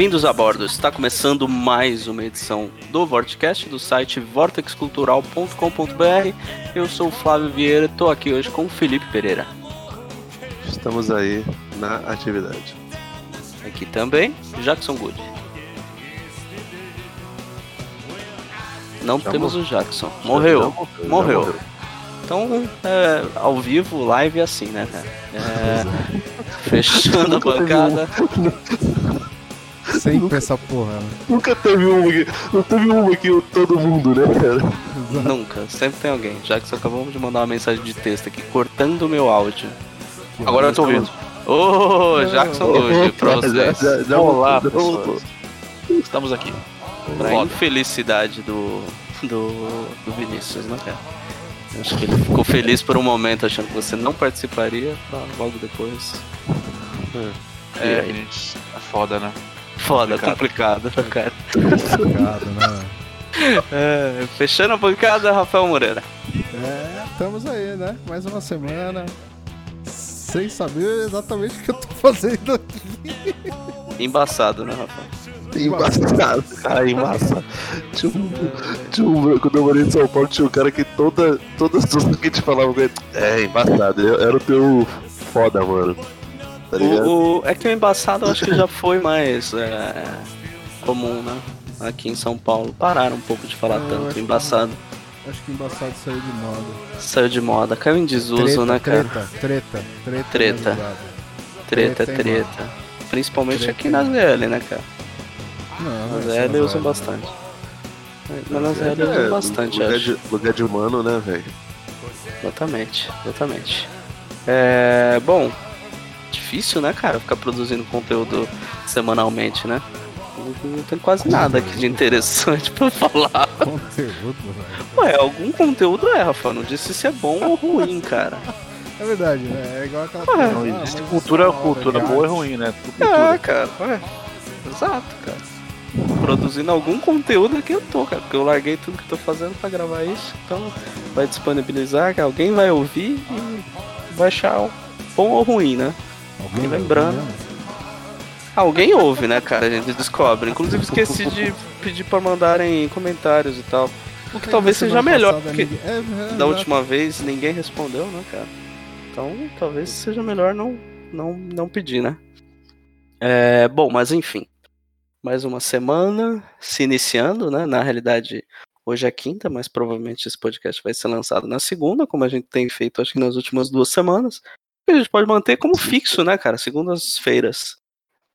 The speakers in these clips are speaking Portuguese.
Bem-vindos a bordo. Está começando mais uma edição do Vortecast do site vortexcultural.com.br. Eu sou o Flávio Vieira, estou aqui hoje com o Felipe Pereira. Estamos aí na atividade. Aqui também, Jackson Good. Não Já temos morreu. o Jackson. Morreu. Já já Morreu. Então, é, ao vivo, live é assim, né, cara? É, fechando a bancada. Sempre essa porra, né? Nunca teve uma aqui, não teve uma aqui todo mundo, né, cara? Nunca, sempre tem alguém. Jackson acabou de mandar uma mensagem de texto aqui, cortando o meu áudio. Agora eu tô ouvindo. Ô, Jackson pra Já- vocês. já- já Olá, já pessoas. voltou. Estamos aqui. Pra infelicidade do, do, do Vinícius, né, cara? Acho que ele ficou feliz por um momento achando que você não participaria, pra logo depois. É, gente, é foda, né? Foda, complicado, né, cara. Complicado, né? É, fechando a bancada, Rafael Moreira. É, estamos aí, né? Mais uma semana. Sem saber exatamente o que eu tô fazendo aqui. Embaçado, né, Rafael? Embaçado, cara, embaçado. Tinha um, tinha um, quando eu morei em São Paulo, tinha um cara que toda, todas as coisas que a gente falava com ele, é, embaçado, eu- era o teu foda, mano. Tá ligado? O, o- é que o embaçado eu acho que já foi mais é, comum, né? Aqui em São Paulo. Pararam um pouco de falar É, acho tanto. que- Embaçado. Acho que embaçado saiu de moda. Saiu de moda. Caiu em desuso, treta, né, cara? treta, treta, treta. Treta. Treta, Treta. Principalmente Treta, aqui nas ZL, né, cara? Não, Nas ZL não usam vai. bastante. Mas nas ZL É, usam bastante, lugar acho. de, lugar de humano, né, velho? Exatamente, exatamente. É, bom, difícil, né, cara, ficar produzindo conteúdo semanalmente, né? Não, tem quase nada aqui de interessante pra falar. Conteúdo, velho. Ué, algum conteúdo é, Rafa. Não disse se é bom ou ruim, cara. É verdade, né? É igual aquela coisa, Não ah, existe cultura, é cultura boa e ruim, né? É, cultura. cara, ué. Exato, cara. Produzindo algum conteúdo aqui eu tô, cara. Porque eu larguei tudo que eu tô fazendo pra gravar isso. Então vai disponibilizar, que alguém vai ouvir e vai achar bom ou ruim, né? Alguém lembrando. vai ouvir Alguém ouve, né, cara? A gente descobre. Inclusive esqueci de pedir pra mandarem comentários e tal. O que mesmo? talvez É, seja melhor, passada porque É, é, da última vez ninguém respondeu, né, cara? Então talvez seja melhor não, não, não pedir, né? É, bom, mas enfim. Mais uma semana se iniciando, né? Na realidade, hoje é quinta, mas provavelmente esse podcast vai ser lançado na segunda, como a gente tem feito acho que nas últimas duas semanas. A gente pode manter como fixo, né, cara? Segundas-feiras.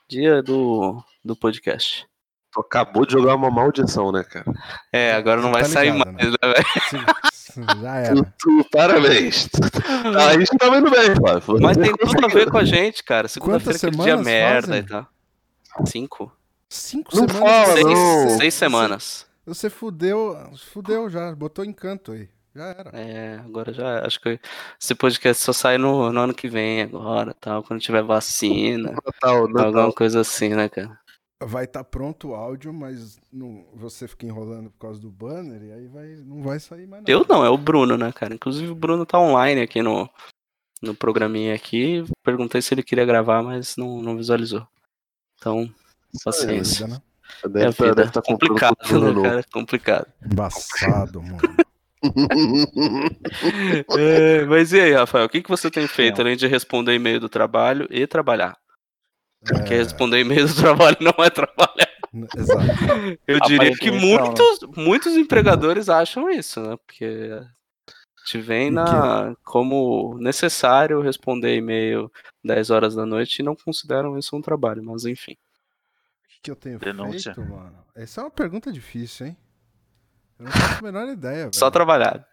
Dia do, do podcast. Tu acabou de jogar uma maldição, né, cara? É, agora não vai Tá sair ligado, mais, né, velho? Se- se- Já era. Tu, tu- parabéns. Aí a gente tá vendo bem, Flávio. Mas tem tudo a ver com a gente, cara. Segunda-feira aquele dia semanas merda fazem? e tal. Cinco? Cinco Não semanas. fala, Seis, não. seis semanas. Você fudeu, fudeu já, botou encanto aí. Já era. É, agora já. Acho que esse podcast só sai no, no ano que vem agora, tal, quando tiver vacina. Natal, Alguma coisa assim, né, cara? Vai estar pronto o áudio, mas não, você fica enrolando por causa do banner e aí vai, não vai sair mais nada. Eu não, é o Bruno, né, cara? Inclusive o Bruno tá online aqui no, no programinha aqui. Perguntei se ele queria gravar, mas não, não visualizou. Então, paciência. Vida, né? É a tá, vida. deve tá complicado, né, cara? Complicado. Embaçado, mano. É, mas e aí, Rafael, o que, que você tem feito além de responder e-mail do trabalho e trabalhar? Porque É, responder e-mail do trabalho não é trabalhar. exato. Eu diria que muitos, muitos empregadores acham isso, né? Porque te vem na, como necessário responder e-mail 10 horas da noite e não consideram isso um trabalho, mas enfim. O que eu tenho Denúncia. feito, mano? Essa é uma pergunta difícil, hein? Eu não faço a menor ideia, velho. Só trabalhar.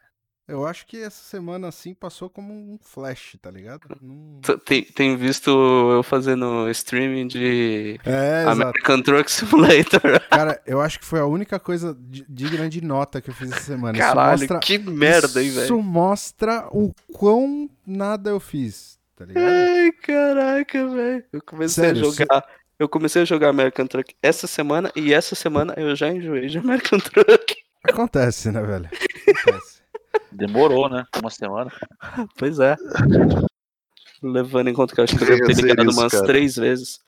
Eu acho que essa semana assim passou como um flash, tá ligado? Não- Tem, tem visto eu fazendo streaming de É, exato. American Truck Simulator. Cara, eu acho que foi a única coisa digna de nota que eu fiz essa semana. Isso Caralho, mostra- que merda, hein, Isso velho? mostra o quão nada eu fiz, tá ligado? Ai, caraca, velho. Eu comecei Sério, a jogar. Eu comecei a jogar American Truck essa semana e essa semana eu já enjoei de American Truck. Acontece, né, velho? Acontece. Demorou, né? Uma semana. Pois é. Levando em conta que eu acho que eu devo ter ligado isso, umas cara. três vezes.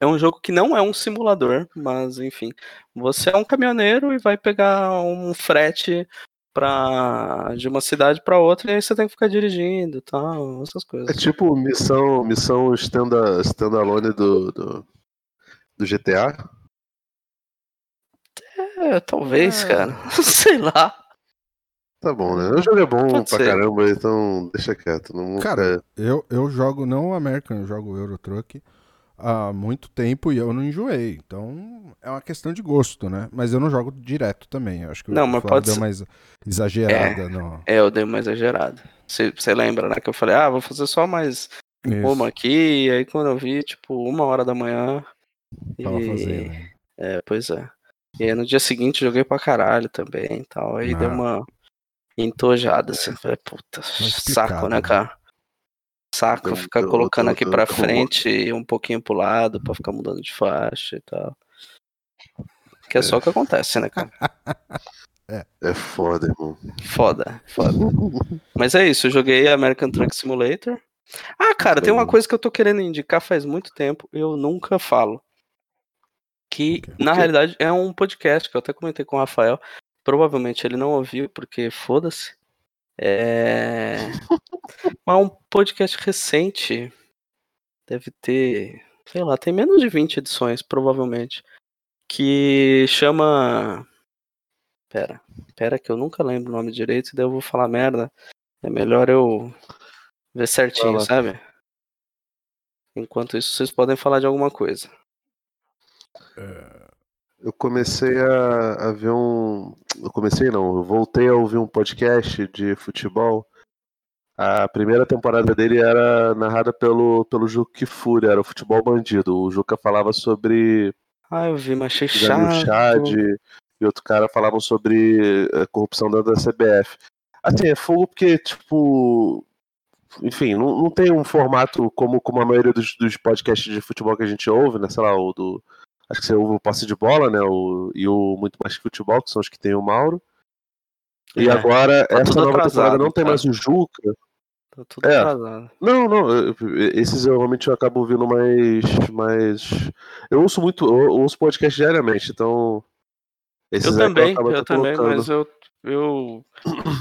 É um jogo que não é um simulador, mas enfim. Você é um caminhoneiro e vai pegar um frete pra, de uma cidade pra outra e aí você tem que ficar dirigindo e tal, essas É coisas. tipo missão, missão standa, standalone do, do, do GTA. É, talvez, É. cara. Sei lá. Tá bom, né? O jogo é bom Pode pra ser. caramba, então deixa quieto. Não, Cara, eu, eu jogo não o American, eu jogo o Euro Truck há muito tempo e eu não enjoei. Então é uma questão de gosto, né? Mas eu não jogo direto também. Eu acho que Não, o mas pode deu ser- mais exagerada no. É, eu dei uma exagerada. Você lembra, né? Que eu falei, ah, vou fazer só mais Isso, uma aqui. E aí quando eu vi, tipo, uma hora da manhã. tava e- fazendo. É, pois é. E aí no dia seguinte joguei pra caralho também e tal. Aí deu Ah. uma entojada, assim. Falei, puta, explicado, saco, né, né? cara? Saco ficar colocando aqui pra frente e um pouquinho pro lado pra ficar mudando de faixa e tal. Que é só o que acontece, né, cara? É foda, irmão. Foda, foda. Mas é isso, eu joguei American Truck Simulator. Ah, cara, tem uma coisa que eu tô querendo indicar faz muito tempo, eu nunca falo. Que, quê? na realidade, é um podcast que eu até comentei com o Rafael. Provavelmente ele não ouviu, porque foda-se. É. Mas um podcast recente. Deve ter. Sei lá, tem menos de 20 edições, provavelmente. Que chama. Pera. Pera, que eu nunca lembro o nome direito, e daí eu vou falar merda. É melhor eu ver certinho, Fala. sabe? Enquanto isso, vocês podem falar de alguma coisa. Eu comecei a, a ver um. Eu comecei não, eu voltei a ouvir um podcast de futebol. A primeira temporada dele era narrada pelo, pelo Juca Kifuri, era o futebol bandido. O Juca falava sobre Ah, eu vi, mas achei chato. Chad e outro cara falavam sobre eh, corrupção dentro da CBF. Assim, é fogo porque, tipo. Enfim, não, não tem um formato como, como a maioria dos, dos podcasts de futebol que a gente ouve, né? Sei lá, o do. Acho que você ouve o Passe de Bola, né? O, e o Muito Mais Que Futebol, que são os que tem o Mauro. E É, agora, tá essa nova temporada atrasado, não tem cara. mais o Juca. Tá tudo É. atrasado. Não, não, eu- esses eu realmente eu acabo ouvindo mais. mais... Eu ouço muito, eu ouço podcast diariamente, então. Esses Eu também, eu até também, mas eu, eu.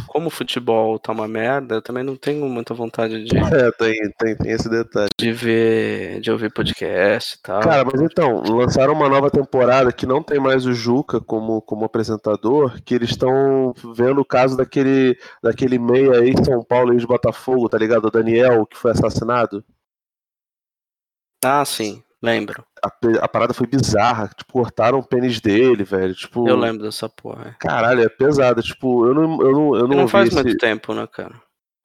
Como o futebol tá uma merda, eu também não tenho muita vontade de, É, tem, tem, tem esse detalhe. de ver, de ouvir podcast e tal. Cara, mas então, lançaram uma nova temporada que não tem mais o Juca como, como apresentador, que eles estão vendo o caso daquele, daquele meia aí em São Paulo e de Botafogo, tá ligado? O Daniel, que foi assassinado. Ah, sim, lembro. A, a parada foi bizarra, tipo, cortaram o pênis dele, velho. Tipo, Eu lembro dessa porra. caralho, é pesada. Tipo, eu não, eu não, eu não, não faz esse... muito tempo, né, cara?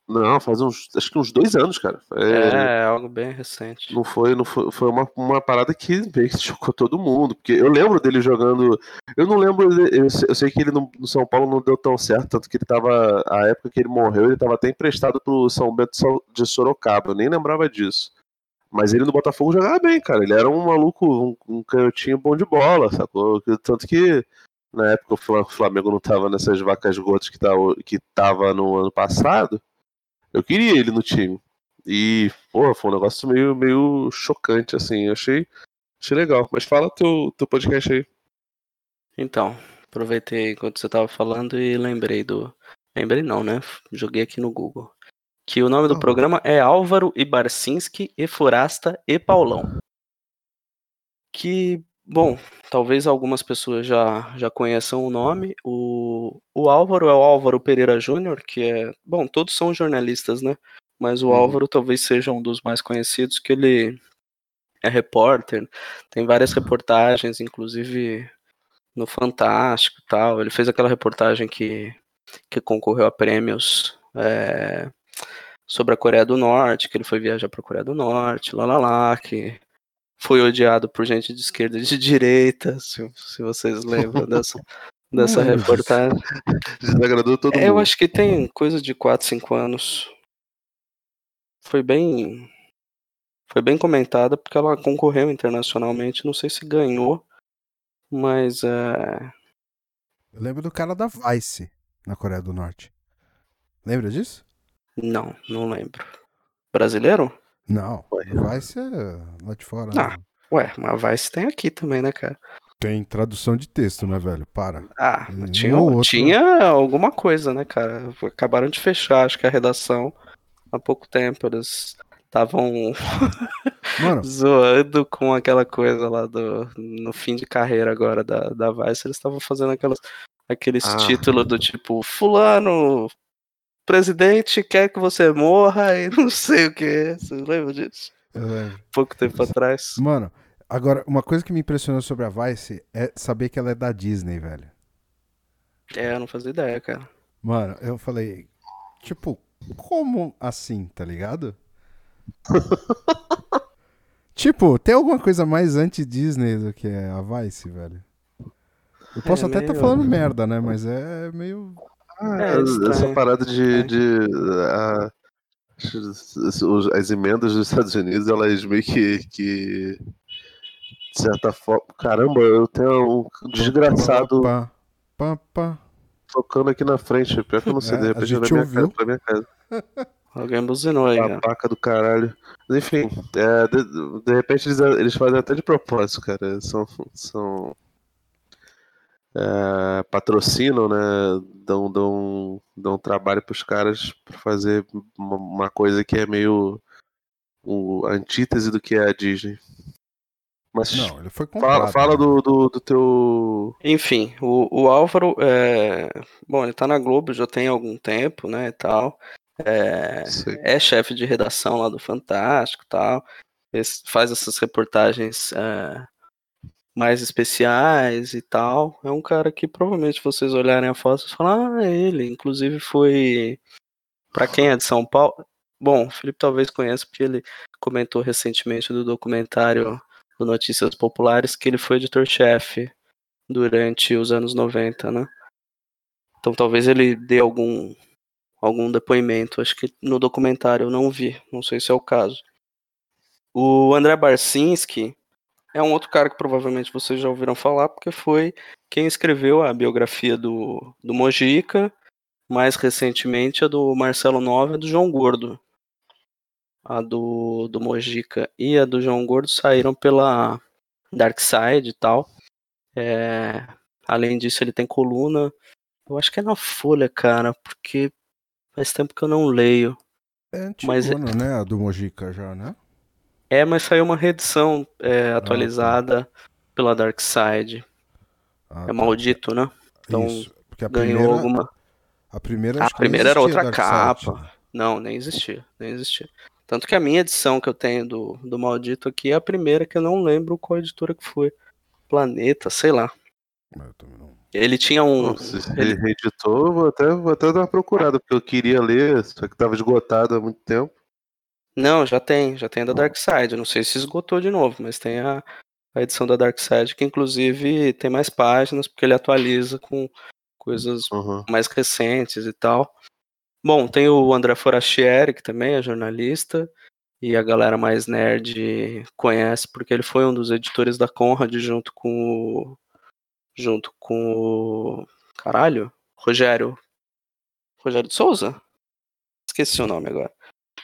Não, faz uns, acho que uns dois anos, cara. É, É, algo bem recente. Não foi, não foi, foi uma, uma parada que meio que chocou todo mundo. Porque eu lembro dele jogando. Eu não lembro. Eu sei, eu sei que ele no, no São Paulo não deu tão certo, tanto que ele tava. A época que ele morreu, ele tava até emprestado pro São Bento de Sorocaba. Eu nem lembrava disso. Mas ele no Botafogo jogava bem, cara. Ele era um maluco, um, um canhotinho bom de bola, sacou? Tanto que na época o Fla- o Flamengo não tava nessas vacas gordas que, tá, que tava no ano passado. Eu queria ele no time. E, pô, foi um negócio meio, meio chocante, assim. Eu achei, achei legal. Mas fala teu, teu podcast aí. Então, aproveitei enquanto você tava falando e lembrei do. Lembrei não, né? Joguei aqui no Google. Que o nome do programa é Álvaro e Barcinski e Forasta e Paulão. Que, bom, talvez algumas pessoas já, já conheçam o nome. O, o Álvaro é o Álvaro Pereira Júnior, que é. Bom, todos são jornalistas, né? Mas o Uhum. Álvaro talvez seja um dos mais conhecidos, que ele é repórter, tem várias reportagens, inclusive no Fantástico e tal. Ele fez aquela reportagem que, que concorreu a prêmios é, sobre a Coreia do Norte, que ele foi viajar para a Coreia do Norte, lá lá lá, que foi odiado por gente de esquerda e de direita, se, se vocês lembram dessa, dessa disso. reportagem. Desagradou todo É, mundo. eu acho que tem coisa de 4, 5 anos. Foi bem. Foi bem comentada porque ela concorreu internacionalmente. Não sei se ganhou, mas é. Eu lembro do cara da Vice na Coreia do Norte. Lembra disso? Não, não lembro. Brasileiro? Não. Vice é lá de fora. Ah. né? Ué, mas Vice tem aqui também, né, cara? Tem tradução de texto, né, velho? Para. Ah, Um tinha, outro. tinha alguma coisa, né, cara? Acabaram de fechar, acho que a redação há pouco tempo. Eles estavam zoando com aquela coisa lá do no fim de carreira agora da, da Vice, eles estavam fazendo aquelas, aqueles Ah. títulos do tipo fulano presidente quer que você morra e não sei o que. Você lembra disso? lembro. Pouco tempo atrás. Mano, agora, uma coisa que me impressionou sobre a Vice é saber que ela é da Disney, velho. É, eu não fazia ideia, cara. Mano, eu falei, tipo, como assim, tá ligado? tipo, tem alguma coisa mais anti-Disney do que a Vice, velho? Eu posso É, até estar meio- falando merda, né? Mas é meio. Ah, É, essa parada de. É. de ah, os- as emendas dos Estados Unidos, elas meio que. que de certa forma. Caramba, eu tenho um desgraçado Pá, pá, pá. tocando aqui na frente. Pior que eu não sei, É, de a repente na minha casa, pra minha casa. Alguém buzinou aí. Babaca do caralho. Mas, Enfim, é, de, de repente eles, eles fazem até de propósito, cara. São. são é, patrocinam, né? Dão, dão, dão trabalho pros caras pra fazer uma, uma coisa que é meio o, a antítese do que é a Disney. Mas Não, ele foi comprado. fala, fala né? do, do, do teu. Enfim, o, o Álvaro, é... bom, ele tá na Globo já tem algum tempo, né, e tal. É, é chefe de redação lá do Fantástico e tal. Esse- faz essas reportagens é, mais especiais e tal. É um cara que provavelmente vocês olharem a foto e falam, ah, é ele. Inclusive foi. Pra quem é de São Paulo. Bom, o Felipe talvez conheça, porque ele comentou recentemente do documentário do Notícias Populares que ele foi editor-chefe durante os anos 90, né? Então talvez ele dê algum algum depoimento. Acho que no documentário eu não vi, não sei se é o caso. O André Barcinski é um outro cara que provavelmente vocês já ouviram falar, porque foi quem escreveu a biografia do, do Mojica, mais recentemente a do Marcelo Nova e do João Gordo. A do, do Mojica e a do João Gordo saíram pela Dark Side e tal. É, além disso, ele tem coluna. Eu acho que é na Folha, cara, porque faz tempo que eu não leio. É mas- antigona, né? A do Mojica já, né? É, mas saiu uma reedição é, atualizada pela Dark Side. Ah, É tá. maldito, né? Então, Isso, porque a Ganhou primeira, alguma. a primeira, A que nem primeira era outra Dark Side. capa. Não, nem existia, nem existia. Tanto que a minha edição que eu tenho do, do Maldito aqui é a primeira que eu não lembro qual editora que foi. Planeta, sei lá. Ele tinha um. Nossa, ele- reeditou, eu vou até, vou até dar uma procurada, porque eu queria ler, só que tava esgotado há muito tempo. Não, já tem, já tem a da Dark Side. Não sei se esgotou de novo, mas tem a, a edição da Dark Side, que inclusive tem mais páginas, porque ele atualiza com coisas Uhum. mais recentes e tal. Bom, tem o André Forastieri, que também é jornalista, e a galera mais nerd conhece, porque ele foi um dos editores da Conrad junto com o. junto com o. Caralho? Rogério. Rogério de Souza? Esqueci o nome agora.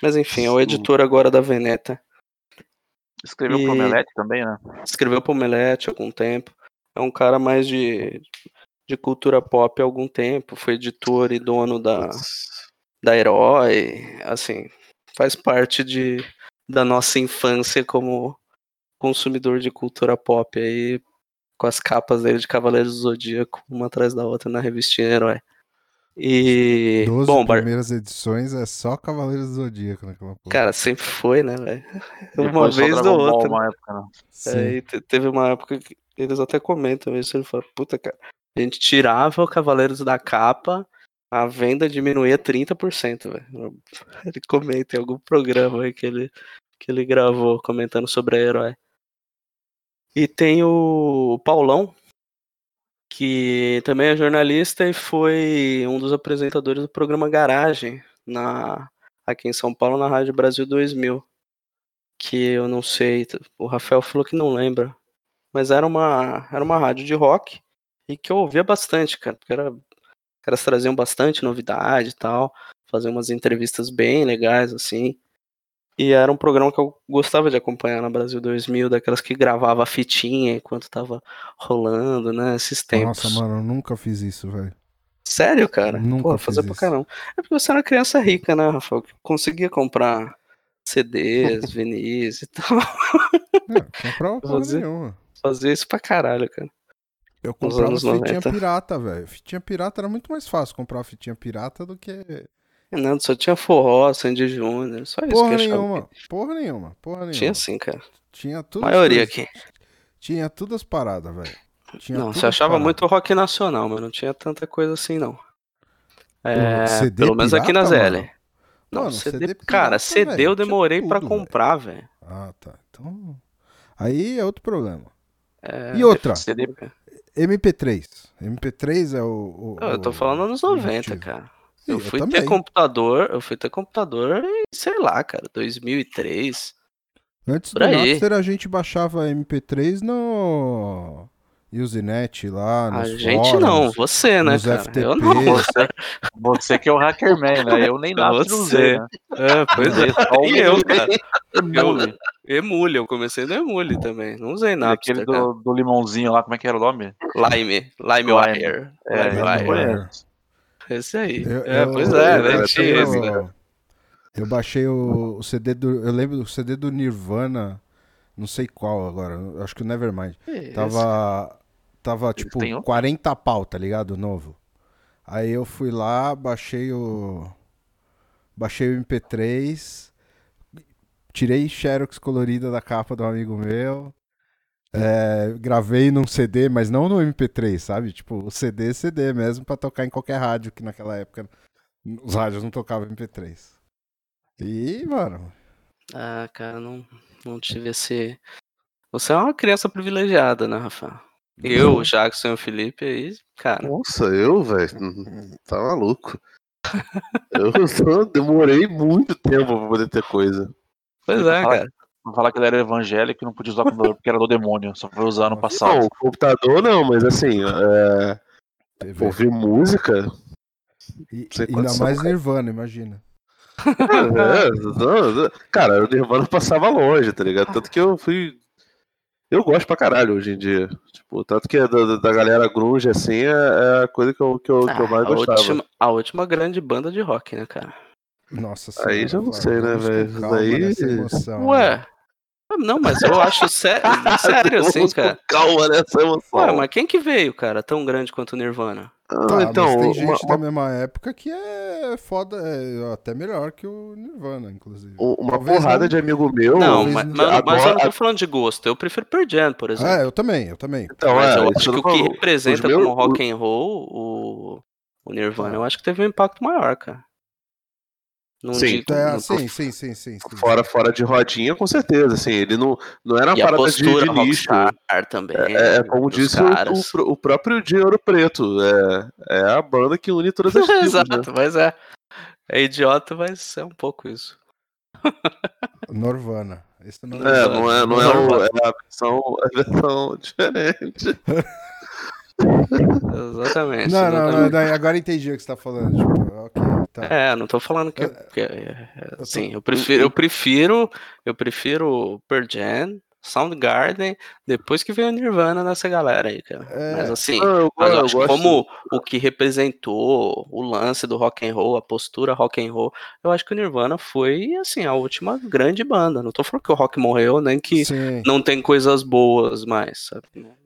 Mas enfim, é o editor agora da Veneta. Escreveu E- pro Omelete também, né? Escreveu pro Omelete há algum tempo. É um cara mais de, de cultura pop há algum tempo. Foi editor e dono da, da Herói. Assim, faz parte de, da nossa infância como consumidor de cultura pop aí, com as capas dele de Cavaleiros do Zodíaco, uma atrás da outra na revistinha Herói. E. 12 Bom, Bar- primeiras edições é só Cavaleiros do Zodíaco naquela porra. cara, sempre foi, né, velho? Uma vez ou outra. uma época, né? Sim. Aí te- teve uma época que eles até comentam isso, ele fala, puta cara, a gente tirava o Cavaleiros da capa, a venda diminuía 30%, velho. Ele comenta em algum programa aí que ele, que ele gravou comentando sobre a herói. E tem o Paulão, que também é jornalista e foi um dos apresentadores do programa Garagem na, aqui em São Paulo na Rádio Brasil 2000 que eu não sei, o Rafael falou que não lembra, mas era uma, era uma rádio de rock e que eu ouvia bastante, cara, porque era, caras traziam bastante novidade e tal, faziam umas entrevistas bem legais, assim, e era um programa que eu gostava de acompanhar na Brasil 2000, daquelas que gravava a fitinha enquanto tava rolando, né, esses tempos. Nossa, mano, eu nunca fiz isso, velho. Sério, cara? Nunca Pô, fazer pra caramba. É porque você era criança rica, né, Rafael? Que conseguia comprar CDs, vinis e tal. É, comprava porra Fazer- nenhuma. Fazia isso pra caralho, cara. Eu comprava fitinha 90. pirata, velho. Fitinha pirata era muito mais fácil comprar fitinha pirata do que. Não, só tinha forró, Sandy Júnior, só isso que eu achava. nenhuma. Porra nenhuma. Porra nenhuma. Tinha sim, cara. Tinha tudo. Maioria aqui. Tinha tudo as paradas, velho. Não, você achava paradas. muito rock nacional, mas não tinha tanta coisa assim, não. É, CD pelo menos aqui na pirata, ZL. Não, Mano, CD, CD cara, pirata, CD velho, eu demorei velho. comprar, velho. Ah, tá. Então. Aí é outro problema. É, E outra? CD MP3. MP3 é o. o- Eu tô falando anos o 90, motivo. cara. Eu eu fui também. ter computador, eu fui ter computador em, sei lá, cara, 2003. Antes Por do aí. Napster a gente baixava MP3 no Usenet lá, A nos gente fóruns, não, você, né, cara? FTP. Eu não. Você, você que é o Hackerman, né? Eu nem nada não usei, né? É, pois é. E eu, cara. Emule. Emule, eu comecei no Emule também. Não usei Napster, Aquele do, do limãozinho lá, como é que era o nome? Lime, LimeWire. É, LimeWire. LimeWire. Esse aí. Eu- é, eu- pois é, eu- né? Tinha tenho- esse, né? eu, baixei o, o CD do. Eu lembro do CD do Nirvana, não sei qual agora, acho que o Nevermind. Esse. Tava. Tava tipo um? 40 pau, tá ligado? Novo. Aí eu fui lá, baixei o. Baixei o MP3. Tirei Xerox colorida da capa do amigo meu. É, gravei num CD, mas não no MP3, sabe? Tipo, o CD, CD mesmo, pra tocar em qualquer rádio, que naquela época os rádios não tocavam MP3. E, mano, Ah, cara, não, não tive esse. Você é uma criança privilegiada, né, Rafa? Eu, o Jackson e o Felipe aí, cara. Nossa, eu, velho, tá maluco. Eu só demorei muito tempo pra poder ter coisa. Pois é, cara. Vou falar que ele era evangélico e não podia usar o computador porque era do demônio. Só foi usar Não, passado. o computador não, mas assim, é, ouvir música. E, ainda mais cara. Nirvana, imagina. é, não, não. cara, o Nirvana passava longe, tá ligado? Tanto que eu fui. Eu gosto pra caralho hoje em dia. Tipo, tanto que da, da galera grunge, assim, é, é a coisa que eu, que eu, que eu Ah, mais a, gostava. última, a última grande banda de rock, né, cara? Nossa Aí senhora, já não sei, né, velho? Aí- né? Ué. Ah, Não, mas eu acho sé- sério, assim, Vamos com cara. Calma nessa emoção. Ué, mas quem que veio, cara, tão grande quanto o Nirvana? Ah, Tá, então, mas tem uma- gente uma da mesma época que é foda, é até melhor que o Nirvana, inclusive. Um- Uma Talvez porrada não- de amigo meu. Não, mas, não- mas- mas eu não tô falando de gosto. Eu prefiro Pearl Jam, por exemplo. Ah, eu também, eu também. Então, mas é, eu acho que o que representa meus- como rock and roll o, o Nirvana, eu acho que teve um impacto maior, cara. Não Sim. digo, É, não tô- sim, sim, sim, sim, sim. Fora, fora de rodinha, com certeza. Assim, ele não, não era uma E a parada de, postura de nicho. rockstar também. É, é como dos disse o, o, o próprio Dinheiro Preto. É, é a banda que une todas as tribos, né? Exato, mas é. É idiota, mas é um pouco isso. Norvana. Esse não É, não é, não é, o, é a versão, a versão diferente. Exatamente. Não, não, exatamente. não, não, agora entendi o que você tá falando. Tipo, ok, tá. É, não tô falando que, que é, é, assim, eu prefiro, eu prefiro, eu prefiro Pearl Jam, Soundgarden, depois que veio o Nirvana nessa galera aí, cara. É. Mas assim, Não, eu, mas eu eu acho gosto. como o que representou o lance do rock and roll, a postura rock and roll, eu acho que o Nirvana foi assim a última grande banda. Não tô falando que o rock morreu, nem que Sim. não tem coisas boas mais, sabe?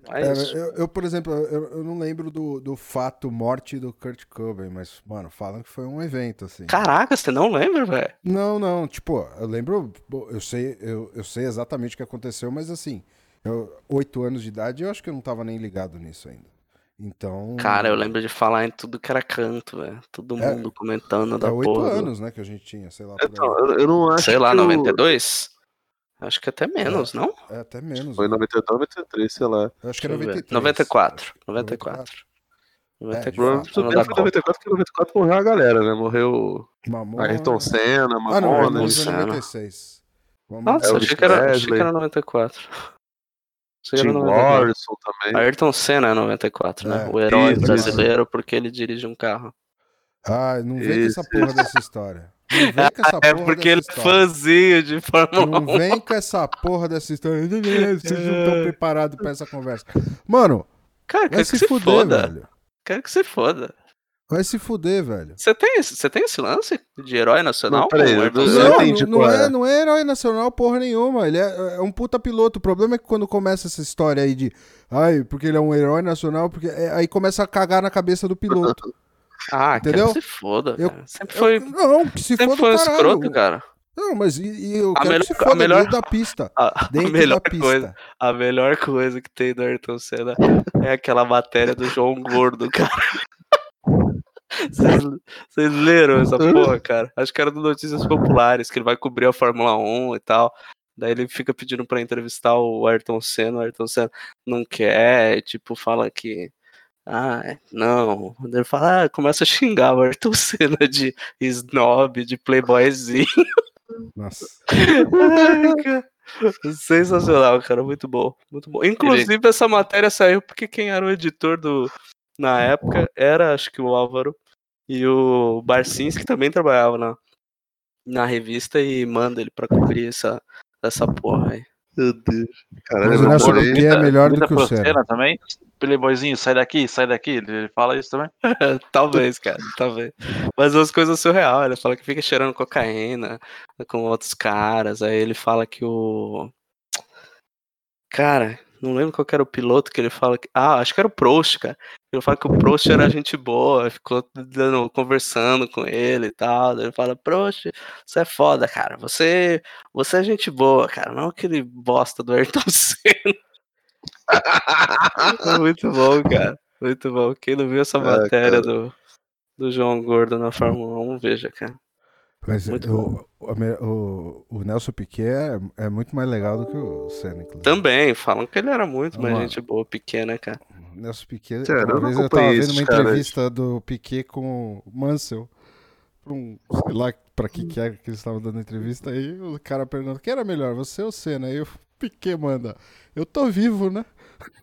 É É, eu, eu, por exemplo, eu, eu não lembro do, do fato morte do Kurt Cobain, mas, mano, falam que foi um evento, assim. Caraca, você não lembra, velho? Não, não, tipo, eu lembro, eu sei, eu, eu sei exatamente o que aconteceu, mas assim, eu, oito anos de idade, eu acho que eu não tava nem ligado nisso ainda. Então. Cara, eu lembro de falar em tudo que era canto, velho. Todo É, mundo comentando da É oito porra. do- anos, né, que a gente tinha, sei lá. Então, eu, eu não acho Sei lá, que o- 92? Acho que até menos, não? É até menos. Foi né? 92, 93, sei lá. Eu acho que ver. 93. 94. 94. 94. É, 94. de Provavelmente fato. ano foi da Copa. 94, porque 94 morreu a galera, né? Morreu Mamona. Ayrton Senna, Ah, não, Mamona. Ayrton Mamona. Senna Senna. 96. Vamos Nossa, Elvis achei que, era, achei que era 94. Achei que Tim era 94. Morrison também. Ayrton Senna é 94, né? É, o herói isso, brasileiro porque ele dirige um carro. Ah, não vem com essa porra dessa história. Não vem com essa É porque ele dessa é fãzinho de Fórmula 1. Não vem com essa porra dessa história. Vocês não estão preparados pra essa conversa. Mano, Cara, vai se que se fuder, foda. velho. Quero que se foda. Vai se fuder, velho. Você tem, esse- você tem esse lance de herói nacional? Não, peraí, eu- Senna? Não, entendi é, é. não é herói nacional porra nenhuma. Ele é, é um puta piloto. O problema é que quando começa essa história aí de. Ai, porque ele é um herói nacional, porque é- aí começa a cagar na cabeça do piloto. Ah, Entendeu? se foda, Eu- cara. Sempre foi, Não, que se sempre for do foi um escroto, cara. Não, mas e, e eu A quero melhor- que se a foda melhor- dentro da pista. A, a Dentro melhor da pista. coisa, a melhor coisa que tem do Ayrton Senna é aquela matéria do João Gordo, cara. Vocês vocês leram essa porra, cara? Acho que era do Notícias Populares, que ele vai cobrir a Fórmula 1 e tal. Daí ele fica pedindo pra entrevistar o Ayrton Senna, o Ayrton Senna não quer, tipo, fala que. Ah, é, não. Ele fala, ah, começa a xingar o Ayrton Senna de snob, de playboyzinho. Nossa. Ai, cara. Sensacional, cara. Muito bom. Muito bom. Inclusive, essa matéria saiu porque quem era o editor do. Na época era, acho que o Álvaro e o Barcins, que também trabalhava na, na revista, e manda ele pra cobrir essa, essa porra aí. Meu Deus. Caralho, Mas o Nelson é melhor do Comida que o Senna. Também. Playboyzinho, sai daqui, sai daqui. Ele ele fala isso também. talvez, cara, talvez. Mas umas coisas surreal. Ele fala que fica cheirando cocaína com outros caras. Aí ele fala que o. Cara, não lembro qual que era o piloto que ele fala que. Ah, acho que era o Prost, cara. Ele fala que o Prost era gente boa, ficou dando, conversando com ele e tal. Ele fala, Prost, você é foda, cara. Você, você é gente boa, cara. Não aquele bosta do Ayrton Senna. É muito bom, cara. Muito bom. Quem não viu essa É, matéria cara. do, do João Gordo na Fórmula 1, veja, cara. Mas o, o, o- Nelson Piquet é, é muito mais legal do que o Senna, inclusive. Também, falam que ele era muito mais gente boa, pequena, cara. O Nelson Piquet, Sério, eu uma vez eu tava acompanhei vendo uma entrevista do Piquet com o Mansell. Pra um, sei lá pra que que é que eles estavam dando entrevista. Aí o cara perguntando, quem era melhor, você ou o Senna? Aí o Piquet manda, eu tô vivo, né?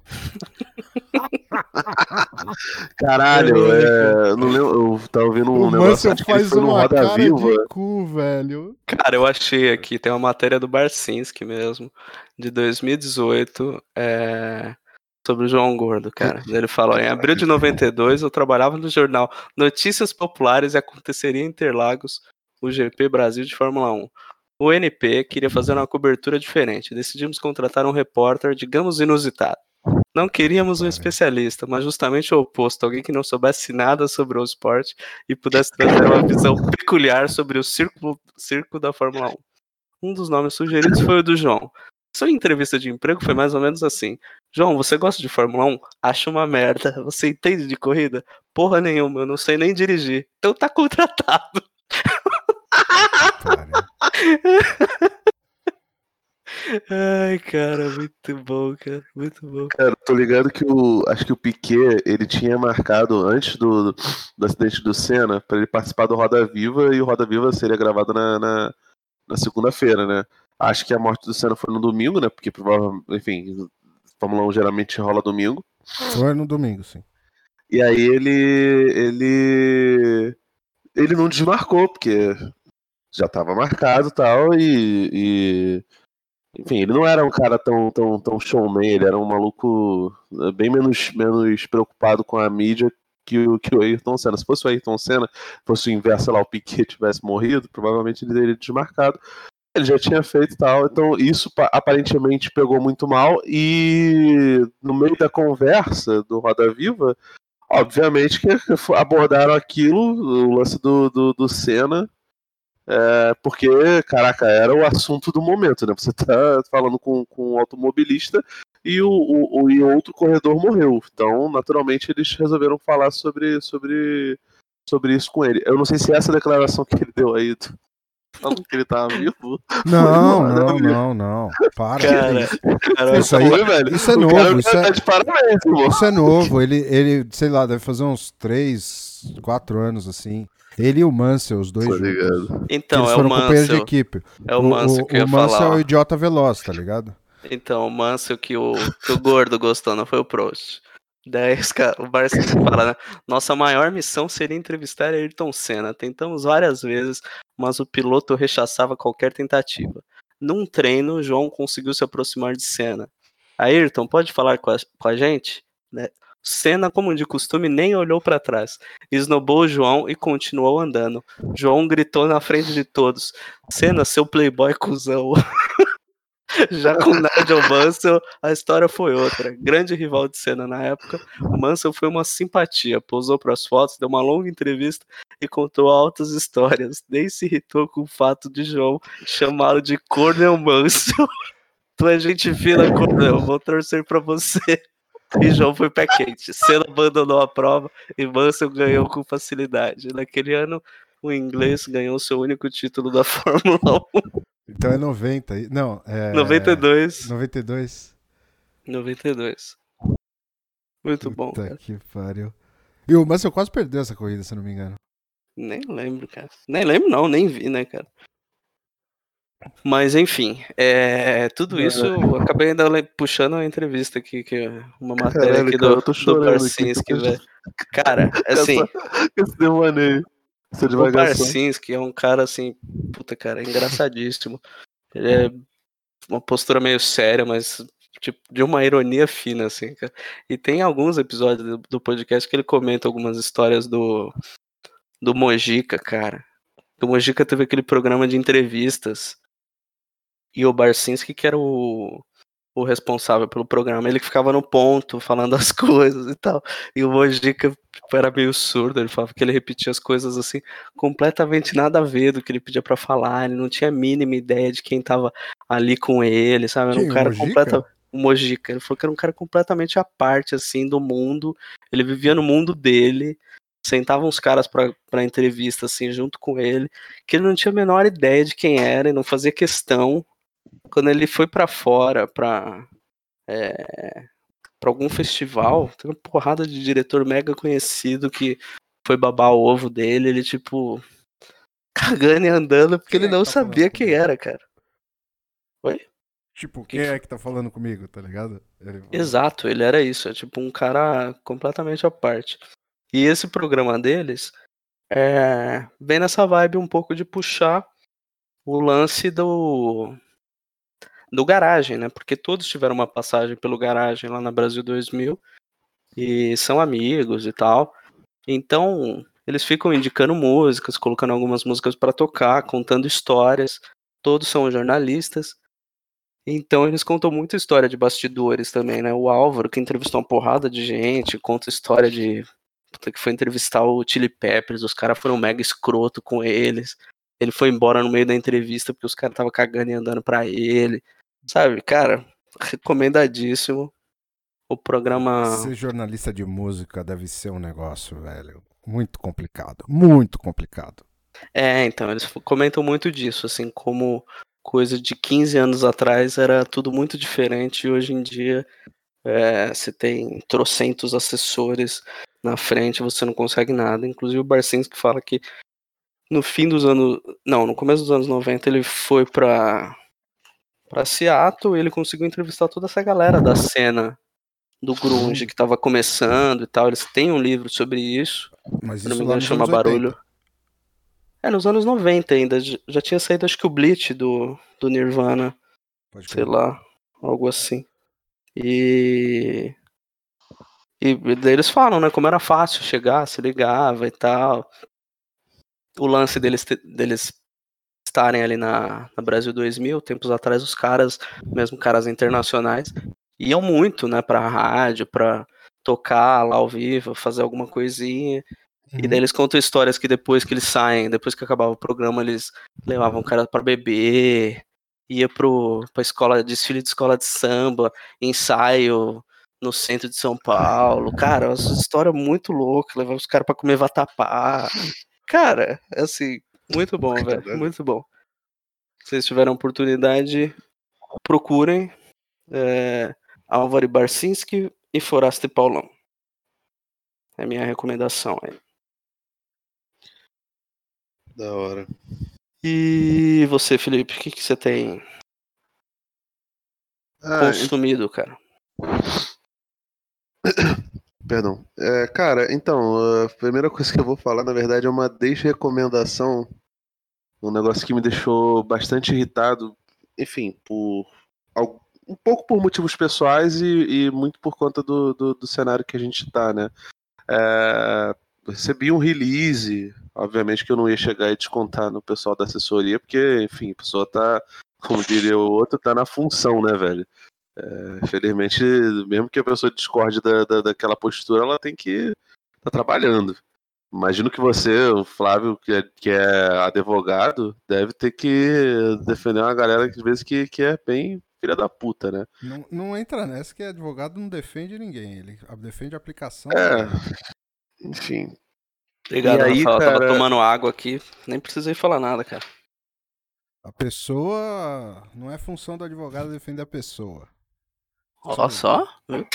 Caralho, é, eu não lembro, eu tava ouvindo um o negócio, Mansell que faz foi no uma Roda cara Viva. de cu, velho. Cara, eu achei aqui, tem uma matéria do Barcinski mesmo, de 2018, é, sobre o João Gordo, cara. Ele falou, em abril de 92 eu trabalhava no jornal Notícias Populares e aconteceria em Interlagos o GP Brasil de Fórmula 1. O NP queria fazer uma cobertura diferente. Decidimos contratar um repórter, digamos, inusitado. Não queríamos um especialista, mas justamente o oposto, alguém que não soubesse nada sobre o esporte e pudesse trazer uma visão peculiar sobre o circo, circo da Fórmula 1. Um dos nomes sugeridos foi o do João. Sua entrevista de emprego foi mais ou menos assim: João, você gosta de Fórmula 1? Acho uma merda. Você entende de corrida? Porra nenhuma, eu não sei nem dirigir. Então tá contratado. Ai, cara, muito bom, cara. Muito bom. Cara, tô ligado que o. Acho que o Piquet ele tinha marcado antes do, do acidente do Senna pra ele participar do Roda Viva e o Roda Viva seria gravado na, na, na segunda-feira, né? Acho que a morte do Senna foi no domingo, né? Porque provavelmente, enfim, Fórmula 1 geralmente rola domingo. foi no domingo, sim. E aí ele. ele. ele não desmarcou, porque já estava marcado e tal, e, e. Enfim, ele não era um cara tão, tão, tão showman, ele era um maluco eh, bem menos, menos preocupado com a mídia que o, que o Ayrton Senna. Se fosse o Ayrton Senna, fosse o inverso, sei lá, o Piquet tivesse morrido, provavelmente ele teria desmarcado. Ele já tinha feito tal, então isso pa- aparentemente pegou muito mal. E no meio da conversa do Roda Viva, obviamente que abordaram aquilo, o lance do, do, do Senna, é, porque, caraca, era o assunto do momento, né? Você tá falando com, com um automobilista e o, o, o- e outro corredor morreu. Então, naturalmente, eles resolveram falar sobre, sobre, sobre isso com ele. Eu não sei se essa declaração que ele deu aí, falando que ele tava vivo. Não, não, não, não. Para. Cara, cara, Isso aí- Foi, velho. isso é O novo, cara isso tá é- de parabéns. Isso é novo, ele, ele, sei lá, deve fazer uns 3, 4 anos assim. Ele e o Mansell, os dois Tá ligado? então, Eles é o foram companheiros de Mansell. equipe. É o Mansell que eu ia o Mansell falar. é o idiota veloz, tá ligado? Então, o Mansell que o, que o gordo gostou, não foi o Prost. Daí os ca- o Barcinski fala, né? Nossa maior missão seria entrevistar Ayrton Senna. Tentamos várias vezes, mas o piloto rechaçava qualquer tentativa. Num treino, João conseguiu se aproximar de Senna. Ayrton, pode falar com a, com a gente? Né? Senna, como de costume, nem olhou para trás. Esnobou João e continuou andando. João gritou na frente de todos: Senna, seu playboy cuzão. Já com Nigel Mansell, a história foi outra. Grande rival de cena na época, o Mansell foi uma simpatia, posou para as fotos, deu uma longa entrevista e contou altas histórias. Nem se irritou com o fato de João chamá-lo de Cornel Mansell. Tu é gente fina, Cornel, vou torcer para você. E João foi pé quente. Senna abandonou a prova e Mansell ganhou com facilidade. Naquele ano, o inglês ganhou seu único título da Fórmula 1. Então é 90. e- Não, é. 92. 92. 92. Muito bom, Puta cara. que pariu. E o Mansell quase perdeu essa corrida, se eu não me engano. Nem lembro, cara. Nem lembro, não, nem vi, né, cara. Mas enfim, é, tudo isso eu acabei ainda puxando a entrevista aqui, que é uma matéria Caralho, aqui cara, do, tô do velho. Cara, assim, Esse devaneio. Essa o divagação. Barcinski é um cara assim, puta, cara, é engraçadíssimo. Ele é uma postura meio séria, mas tipo, de uma ironia fina, assim, cara. E tem alguns episódios do, do podcast que ele comenta algumas histórias do, do Mojica, cara. O Mojica teve aquele programa de entrevistas. E o Barcinski, que era o, o responsável pelo programa, ele que ficava no ponto, falando as coisas e tal. E o Mojica tipo, era meio surdo, ele falava que ele repetia as coisas assim, completamente nada a ver do que ele pedia pra falar, ele não tinha a mínima ideia de quem tava ali com ele, sabe? Era um cara Mojica? completamente. O Mojica, ele falou que era um cara completamente à parte, assim, do mundo. Ele vivia no mundo dele. Sentavam uns caras pra, pra entrevista, assim, junto com ele, que ele não tinha a menor ideia de quem era e não fazia questão. Quando ele foi pra fora, pra. É, pra algum festival, tem uma porrada de diretor mega conhecido que foi babar o ovo dele, ele, tipo, cagando e andando, porque Quem ele é não que tá sabia quem comigo? era, cara. Tipo, Que quem que- é que tá falando comigo, tá ligado? Ele- Exato, ele era isso, é tipo um cara completamente à parte. E esse programa deles é bem nessa vibe um pouco de puxar o lance do do garagem, né? Porque todos tiveram uma passagem pelo garagem lá na Brasil 2000 e são amigos e tal. Então, eles ficam indicando músicas, colocando algumas músicas pra tocar, contando histórias. Todos são jornalistas. Então eles contam muita história de bastidores também, né? O Álvaro, que entrevistou uma porrada de gente, conta história de. Que foi entrevistar o Chili Peppers, os caras foram mega escroto com eles. Ele foi embora no meio da entrevista porque os caras estavam cagando e andando pra ele. Sabe, cara, recomendadíssimo. O programa. Ser jornalista de música deve ser um negócio, velho. Muito complicado. Muito complicado. É, então, eles comentam muito disso, assim, como coisa de 15 anos atrás era tudo muito diferente e hoje em dia é, você tem trocentos assessores na frente, você não consegue nada. Inclusive o Barcinski fala que no fim dos anos. Não, no começo dos anos 90 ele foi pra, pra Seattle ele conseguiu entrevistar toda essa galera da cena do grunge que tava começando e tal. Eles têm um livro sobre isso. Mas Se não isso me engano, chama anos 80. Barulho. É, nos anos 90 ainda. Já tinha saído, acho que o Bleach do, do Nirvana. Pode sei lá, algo assim. E. E daí eles falam, né? Como era fácil chegar, se ligava e tal. O lance deles, deles estarem ali na, na Brasil 2000, tempos atrás, os caras, mesmo caras internacionais, iam muito, né, pra rádio, pra tocar lá ao vivo, fazer alguma coisinha. E Uhum. daí eles contam histórias que depois que eles saem, depois que acabava o programa, eles levavam o cara pra beber, ia pro, pra escola, desfile de escola de samba, ensaio no centro de São Paulo. Cara, uma história muito louca, levava os caras pra comer vatapá. Cara, é assim, muito bom, velho, Caralho. muito bom. Se vocês tiverem oportunidade, procurem é, Álvaro Barcinski e Foraste Paulão. É a minha recomendação aí. Da hora. E você, Felipe, o que, que você tem Ah, consumido, cara? Perdão. É, cara, então, a primeira coisa que eu vou falar, na verdade, é uma desrecomendação. Um negócio que me deixou bastante irritado, enfim, por um pouco por motivos pessoais e, e muito por conta do, do, do cenário que a gente tá, né? É, recebi um release, obviamente que eu não ia chegar e descontar no pessoal da assessoria, porque, enfim, a pessoa tá, como diria o outro, tá na função, né, velho? Infelizmente, mesmo que a pessoa discorde da, da, daquela postura, ela tem que estar tá trabalhando. Imagino que você, o Flávio, que é, que é advogado, deve ter que defender uma galera que às vezes que, que é bem filha da puta, né? Não, não entra nessa que advogado não defende ninguém. Ele defende a aplicação. É. Enfim. Obrigado, E aí, Rafael. Eu Tava cara- tomando água aqui, nem precisei falar nada, cara. A pessoa. Não é função do advogado defender a pessoa. Ó só, viu?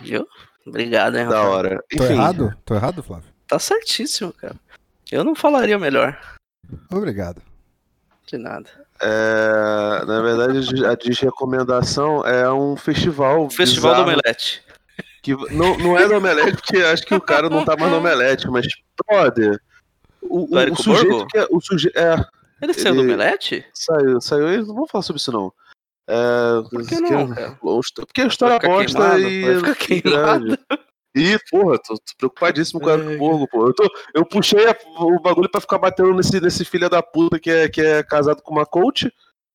Viu? Obrigado, hein, Da Rafael. hora. Tô Enfim, errado? Tô errado, Flávio? Tá certíssimo, cara. Eu não falaria melhor. Obrigado. De nada. é, na verdade, a desrecomendação é um festival. Festival do bizarro Omelete. Que não, não é do Omelete, porque acho que o cara não tá mais no Omelete, mas, brother. O, o- o Érico sujeito Borgo? que é. O suje... é Ele saiu do Ele- Omelete? saiu, saiu. Eu não vou falar sobre isso, não. É, Por que não, cara? Porque a história é bosta queimado, e. e queimado. Ih, porra, tô, tô preocupadíssimo com o Ai, Érico Borgo, pô. Eu, tô, eu puxei a- o bagulho pra ficar batendo nesse, nesse filho da puta que é, que é casado com uma coach.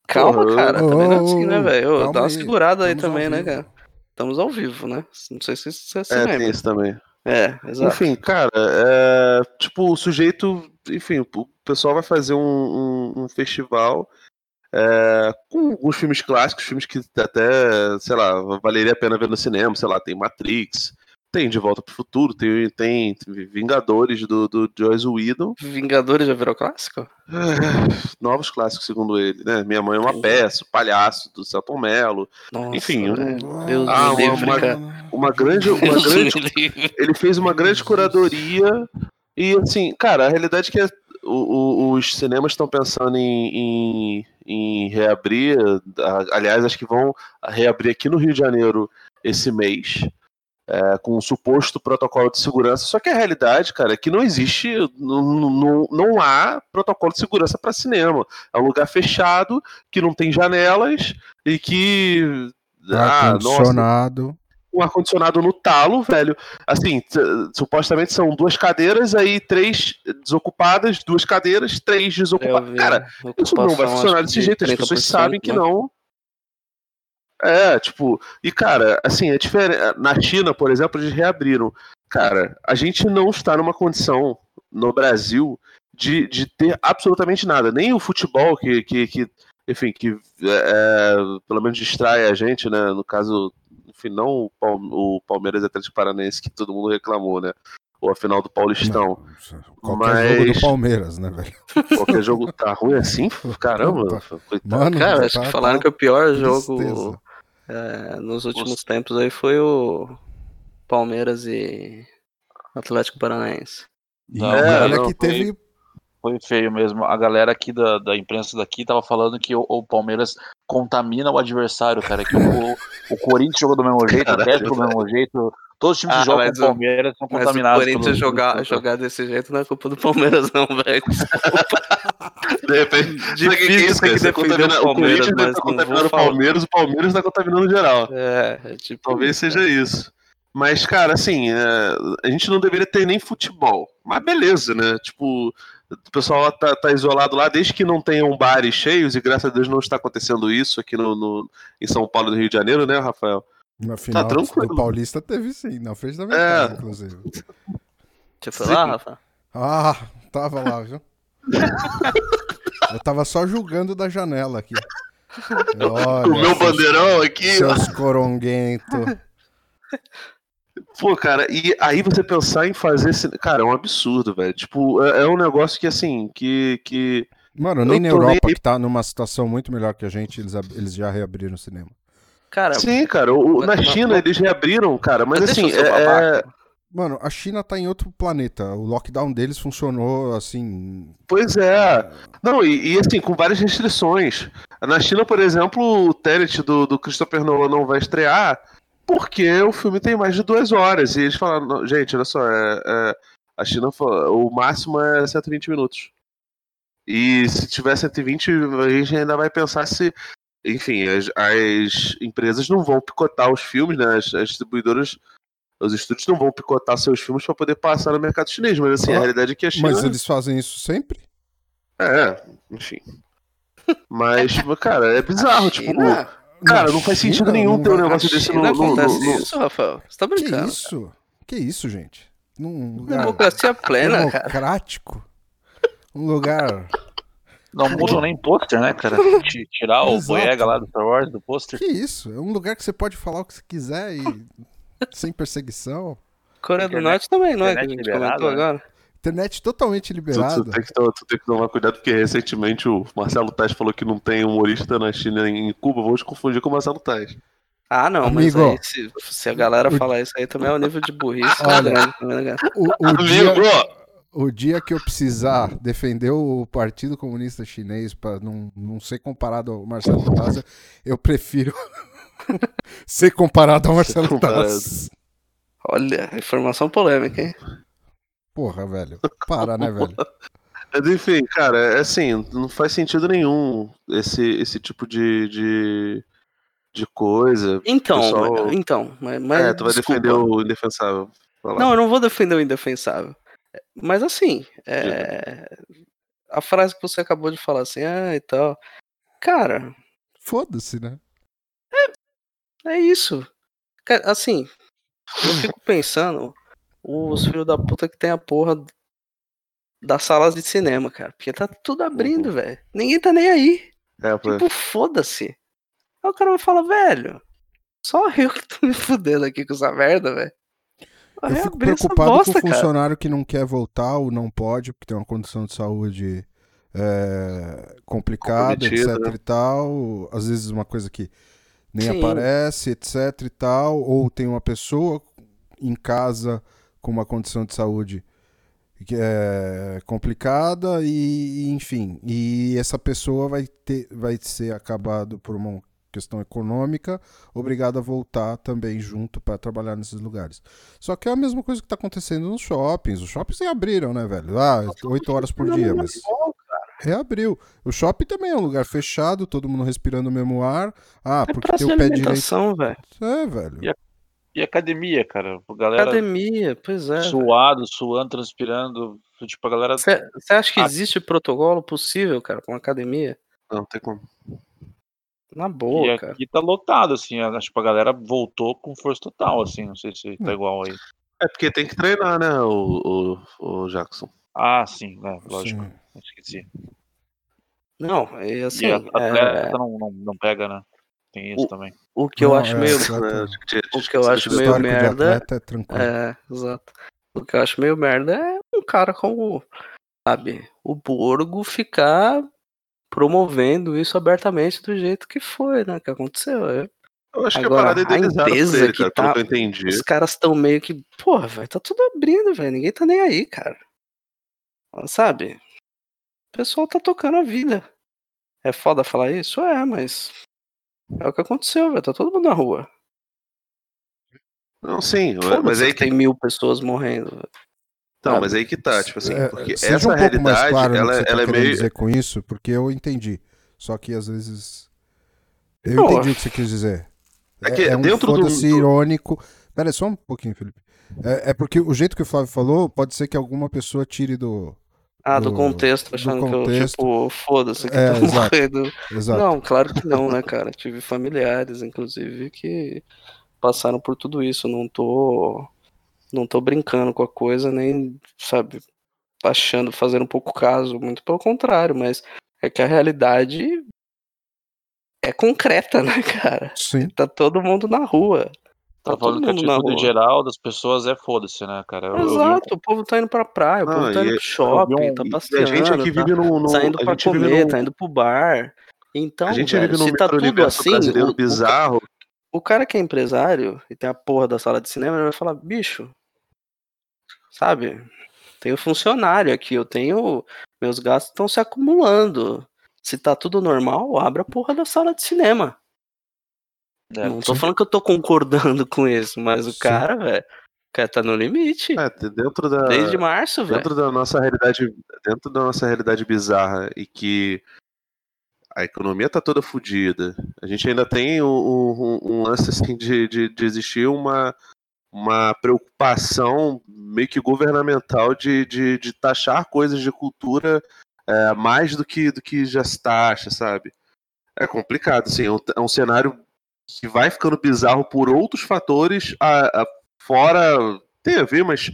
Calma, Porra, cara. Também não é assim, né, velho? Dá uma aí, segurada aí ao também, né, cara? Estamos ao vivo, né? Não sei se você se É, tem lembra. isso também. É, exato. Enfim, cara, é, tipo, o sujeito, enfim, o pessoal vai fazer um, um- um festival é, com alguns filmes clássicos, filmes que até, sei lá, valeria a pena ver no cinema, sei lá, tem Matrix, tem De Volta pro Futuro, tem, tem Vingadores do, do Joyce Whedon, Vingadores já virou clássico? é, novos clássicos, segundo ele, né? Minha Mãe é uma. Peça, o Palhaço, do Celton Mello, Nossa, Enfim, um-. Deus Ah, uma- cara. uma grande, uma grande ele fez uma grande curadoria e assim, cara, a realidade é que o- o- os cinemas estão pensando em, em, em reabrir, aliás, acho que vão reabrir aqui no Rio de Janeiro esse mês. é, com um suposto protocolo de segurança, só que a realidade, cara, é que não existe, não, não, não há protocolo de segurança para cinema. É um lugar fechado, que não tem janelas e que. Ah, Ar-condicionado. Um ar-condicionado no talo, velho. Assim, supostamente são duas cadeiras, aí três desocupadas, duas cadeiras, três desocupadas. vi Cara, isso não vai funcionar desse que jeito, as 30%, pessoas sabem que né? não. É, tipo, e cara, assim, é diferente. Na China, por exemplo, eles reabriram. Cara, a gente não está numa condição no Brasil de, de ter absolutamente nada. Nem o futebol, que, que, que enfim, que é, pelo menos distrai a gente, né? No caso, enfim, não o, Palme- o Palmeiras e Atlético Paranaense que todo mundo reclamou, né? Ou a final do Paulistão. Qualquer jogo do Mas- Palmeiras, né, velho? Qualquer jogo tá ruim assim? Caramba, coitado. Mano, Cara, acho tá- que falaram tá que o pior jogo é, nos últimos tempos aí foi o Palmeiras e Atlético Paranaense. E Não, É, olha não, que foi- teve foi feio mesmo. A galera aqui da, da imprensa daqui tava falando que o, o Palmeiras contamina o adversário, cara. Que o, o Corinthians jogou do mesmo jeito, o Caralho, Atlético do mesmo jeito. Todos os times Ah, que jogam com o o- Palmeiras são Mas o contaminados. Corinthians pelo- jogar, jogar desse jeito não é culpa do Palmeiras, não, velho. De repente, o que é Difícil isso, contamina- o Corinthians mas tá contaminando o. Palmeiras, o Palmeiras tá contaminando geral. É, é tipo. Talvez seja isso. Mas, cara, assim, é, a gente não deveria ter nem futebol. Mas beleza, né? Tipo, o pessoal tá, tá isolado lá, desde que não tenham bares cheios, e graças a Deus não está acontecendo isso aqui no, no- em São Paulo e no Rio de Janeiro, né, Rafael? Na final tranquilo. do Paulista teve sim, na frente da minha É. casa, inclusive. Você foi lá, Rafa? Ah, tava lá, viu? Eu tava só julgando da janela aqui. Olha, o meu bandeirão aqui. Seus coronguentos. Pô, cara, e aí você pensar em fazer esse. Cara, é um absurdo, velho. Tipo, é, é um negócio que, assim, que. que... Mano, nem Eu na nem Europa, aí. que tá numa situação muito melhor que a gente, eles, ab- eles já reabriram o cinema. Cara, Sim, cara, o- na China eles reabriram, cara, mas, mas assim, é- é. Mano, a China tá em outro planeta. O lockdown deles funcionou assim. Pois é. Não, e, e, assim, com várias restrições. Na China, por exemplo, o Tenet do, do Christopher Nolan não vai estrear porque o filme tem mais de duas horas. E eles falaram, "Não, gente, olha só, é- é, a China, o máximo é 120 minutos. E se tiver 120, a gente ainda vai pensar se. Enfim, as, as empresas não vão picotar os filmes, né? As, as distribuidoras. Os estúdios não vão picotar seus filmes para poder passar no mercado chinês, mas assim, a Ah, realidade é que a China. Mas eles fazem isso sempre? É, enfim. Mas, cara, é bizarro, tipo. Cara, não faz sentido nenhum não ter um negócio desse no. China no- no- acontece no- isso, Rafael? Você tá Que brincando? isso? Que isso, gente? Num lugar Democracia plena, cara. democrático. Um lugar. Não mudam nem pôster, né, cara? Ti- Tirar o. Boyega lá do Star Wars do pôster. Que isso? É um lugar que você pode falar o que você quiser e sem perseguição. Coreia do Norte também, não é? Que a gente liberada, comentou né? agora. Internet totalmente Tu, tu liberada. tem que, tu tem que tomar cuidado, porque recentemente o Marcelo Tais falou que não tem humorista na China em Cuba. Vamos confundir com o Marcelo Tais. Ah, não, Amigo, mas aí, se, se a galera o- falar isso aí também é o nível de burrice Olha, grande né? O, o Amigo! dia, o dia que eu precisar defender o Partido Comunista Chinês para não, não ser comparado ao Marcelo Taz, eu prefiro ser comparado ao Marcelo. Taz. Olha, informação polêmica, hein? Porra, velho. Para, né, velho? Mas enfim, cara, é assim, não faz sentido nenhum esse, esse tipo de, de, de coisa. Então, Pessoal- mas- então, mas, mas é, tu vai desculpa. defender o indefensável. Não, eu não vou defender o indefensável. Mas assim, é, a frase que você acabou de falar assim, ah, e tal. Cara, Foda-se, né? é isso. Ca- Assim, eu fico pensando os filhos da puta que tem a porra das salas de cinema, cara. Porque tá tudo abrindo, velho. Ninguém tá nem aí. É, Tipo, foda-se. Aí o cara vai falar, velho, só eu que tô me fudendo aqui com essa merda, velho. Vai Eu fico preocupado bosta, com o cara. funcionário que não quer voltar ou não pode, porque tem uma condição de saúde é, complicada, etc né? e tal. Às vezes uma coisa que nem Sim. aparece, etc e tal. Ou tem uma pessoa em casa com uma condição de saúde que é complicada e, enfim, e essa pessoa vai ter vai ser acabado por uma questão econômica, obrigado a voltar também junto para trabalhar nesses lugares. Só que é a mesma coisa que está acontecendo nos shoppings. Os shoppings abriram, né, velho? Ah, oito horas por dia, mas reabriu. O shopping também é um lugar fechado, todo mundo respirando o mesmo ar. Ah, É porque tem de o pé direito. velho. É, velho. E E academia, cara. A galera Academia, pois é. velho. suado, suando, transpirando. Tipo, a galera. Você acha que Ah. existe protocolo possível, cara, com academia? não tem como. Na E boa, cara. aqui tá lotado, assim. a- Tipo, a galera voltou com força total, assim. Não sei se tá igual aí. É porque tem que treinar, né, o, o, o Jackson. Ah, sim, né? Lógico. Sim. Esqueci. Não, e assim, e a é, atleta não, não, não pega, né? Tem isso O- também. o que eu Não, acho é, meio. O que eu acho meio merda. é. É, exato. O que eu acho meio merda é um cara como, sabe, o Borgo ficar promovendo isso abertamente do jeito que foi, né? Que aconteceu. É, Eu acho que Agora, a parada é a idealizada por empresa ele, que cara, tá- pelo que eu entendi. Os caras estão meio que, porra, velho, tá tudo abrindo, velho. Ninguém tá nem aí, cara. Sabe? O pessoal tá tocando a vida. É foda falar isso? É, mas. É o que aconteceu, velho. Tá todo mundo na rua. Não, sim, mas aí que tem mil pessoas morrendo. velho. Não, mas aí que tá, tipo assim, É, porque seja essa um pouco mais realidade, claro no ela, que você tá ela é querendo meio. dizer com isso, porque eu entendi. Só que às vezes. Eu Não, entendi o que você quis dizer. É que é um dentro do- irônico. Pera aí, só um pouquinho, Felipe. É, é porque o jeito que o Flávio falou, pode ser que alguma pessoa tire do. Ah, do, Do- contexto, do achando que eu, contexto. tipo, foda-se que É, tá exato. morrendo. Exato. Não, claro que não, né, cara? Tive familiares, inclusive, que passaram por tudo isso. Não tô. Não tô brincando com a coisa, nem, sabe, achando, fazendo um pouco caso. Muito pelo contrário, mas é que a realidade é concreta, né, cara? Sim. Tá todo mundo na rua. Tá Tá todo falando que a atitude geral das pessoas é foda-se, né, cara? Eu- eu um- Exato, o povo tá indo pra praia, o povo tá e- indo pro shopping, eu vi um- tá E a passeando, gente aqui tá vive num. num- saindo a pra comer, num- tá indo pro bar. Então, A gente velho, vive se tá tudo assim, o, bizarro. o cara que é empresário e tem a porra da sala de cinema, ele vai falar, bicho, sabe, tenho funcionário aqui, eu tenho, meus gastos estão se acumulando. Se tá tudo normal, abre a porra da sala de cinema. É, Não tô falando que eu tô concordando com isso, mas o Sim. cara, velho, o cara tá no limite. É, dentro da. Desde março, velho. dentro da nossa realidade, dentro da nossa realidade bizarra e que a economia tá toda fodida. A gente ainda tem um, um- um lance assim de, de, de existir uma, uma preocupação meio que governamental de, de, de taxar coisas de cultura é, mais do que, do que já se taxa, sabe? É complicado, assim, é um, é um cenário que vai ficando bizarro por outros fatores, a, a- fora tem a ver, mas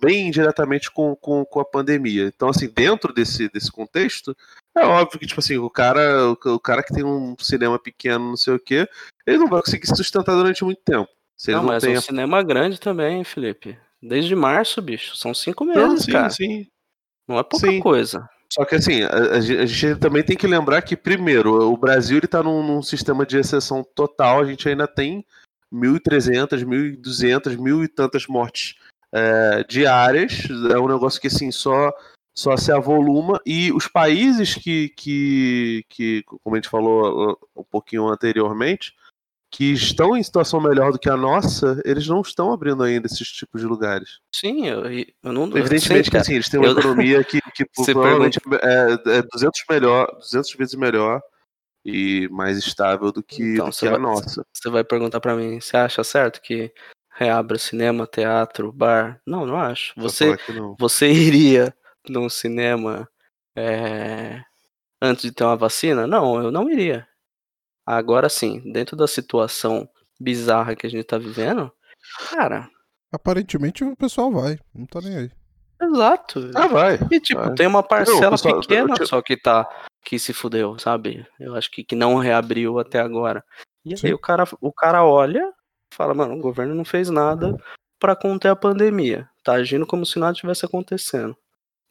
bem diretamente com, com, com a pandemia. Então, assim, dentro desse, desse contexto, é óbvio que, tipo assim, o cara, o, o cara que tem um cinema pequeno, não sei o quê, ele não vai conseguir se sustentar durante muito tempo. Não, não, mas tem um a- cinema grande também, Felipe. Desde março, bicho. São cinco meses, Não, sim, cara. sim. Não é pouca Sim. coisa. Só que assim, a, a gente também tem que lembrar que, primeiro, o Brasil ele tá num, num sistema de exceção total, a gente ainda tem 1.300, 1.200, mil e tantas mortes é, diárias, é um negócio que assim, só, só se avoluma, e os países que, que, que, como a gente falou uh, um pouquinho anteriormente, que estão em situação melhor do que a nossa, eles não estão abrindo ainda esses tipos de lugares. Sim, eu, eu não. Evidentemente sim, que assim, eles têm uma eu- economia que, que provavelmente é, é 200, melhor, 200 vezes melhor e mais estável do que, Então, do que a vai- nossa. Você vai perguntar pra mim, você acha certo que reabra cinema, teatro, bar? Não, não acho. Você, não. você iria num cinema é, antes de ter uma vacina? Não, eu não iria. Agora sim, dentro da situação bizarra que a gente tá vivendo, cara, Aparentemente o pessoal vai. Não tá nem aí. exato. Ah, vai. E tipo, vai. tem uma parcela pessoal, pequena eu te- só que tá que se fudeu, sabe? Eu acho que, que não reabriu até agora. E Sim. aí o cara, o cara olha, fala, mano, o governo não fez nada pra conter a pandemia. Tá agindo como se nada tivesse acontecendo.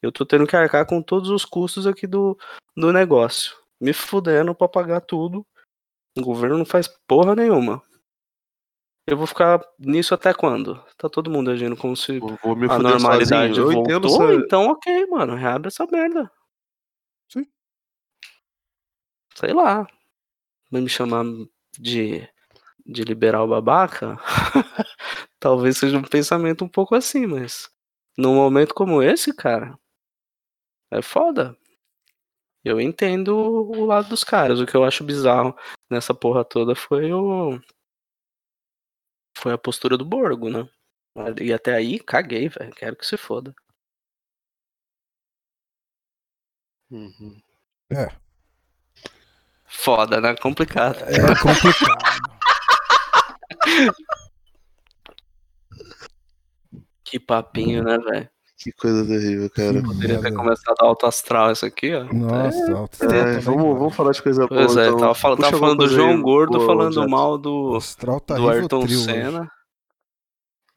Eu tô tendo que arcar com todos os custos aqui do, do negócio. Me fudendo pra pagar tudo. O governo não faz porra nenhuma. Eu vou ficar nisso até quando? Tá todo mundo agindo como se Vou- Vou me a normalidade sozinho. Eu entendo voltou, essa... então ok, mano, reabre essa merda. Sim. Sei lá. Vai me chamar de, de liberal babaca? Talvez seja um pensamento um pouco assim, mas num momento como esse, cara, é foda. Eu entendo o lado dos caras. O que eu acho bizarro nessa porra toda foi o. Foi a postura do Borgo, né? E até aí, caguei, velho. Quero que se foda. Uhum. É. Foda, né? Complicado. É complicado. Que papinho, né, velho? Que coisa terrível, cara. Que Poderia ter começado alto astral isso aqui, ó. Nossa, alto É, vamos, vamos falar de coisa boa. Pois é, então. tava, fal- tava falando do João aí, Gordo, boa, falando mal do, astral tá do Ayrton hoje. Senna.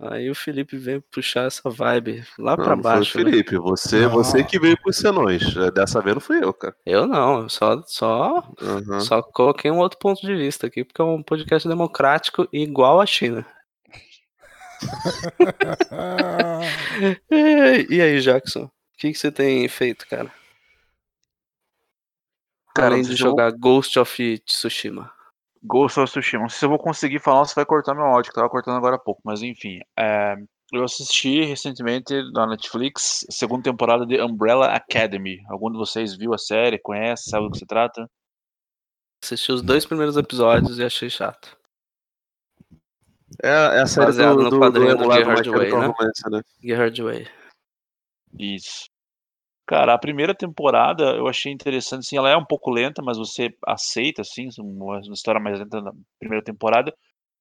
Aí o Felipe veio puxar essa vibe lá Não, pra não baixo. foi o né? Felipe, você, Não. você que veio com os senões. Dessa vez não fui eu, cara. Eu não, eu só, só, Aham. só coloquei um outro ponto de vista aqui, porque é um podcast democrático igual a China. E, aí, Jackson? O que, que você tem feito, cara? Cara, além de eu vou- jogar Ghost of Tsushima. Ghost of Tsushima. Não sei se eu vou conseguir falar, se vai cortar meu áudio, que tava cortando agora há pouco, mas enfim. é, eu assisti recentemente na Netflix a segunda temporada de Umbrella Academy. Algum de vocês viu a série, conhece, sabe do que se trata? Assisti os dois primeiros episódios e achei chato. É, é a série Baseado do, no do, do quadrinho do emulado Gerard Way, né? Romance, né? Gerard Way. Isso. Cara, a primeira temporada eu achei interessante, assim, ela é um pouco lenta, mas você aceita, assim, uma uma história mais lenta na primeira temporada.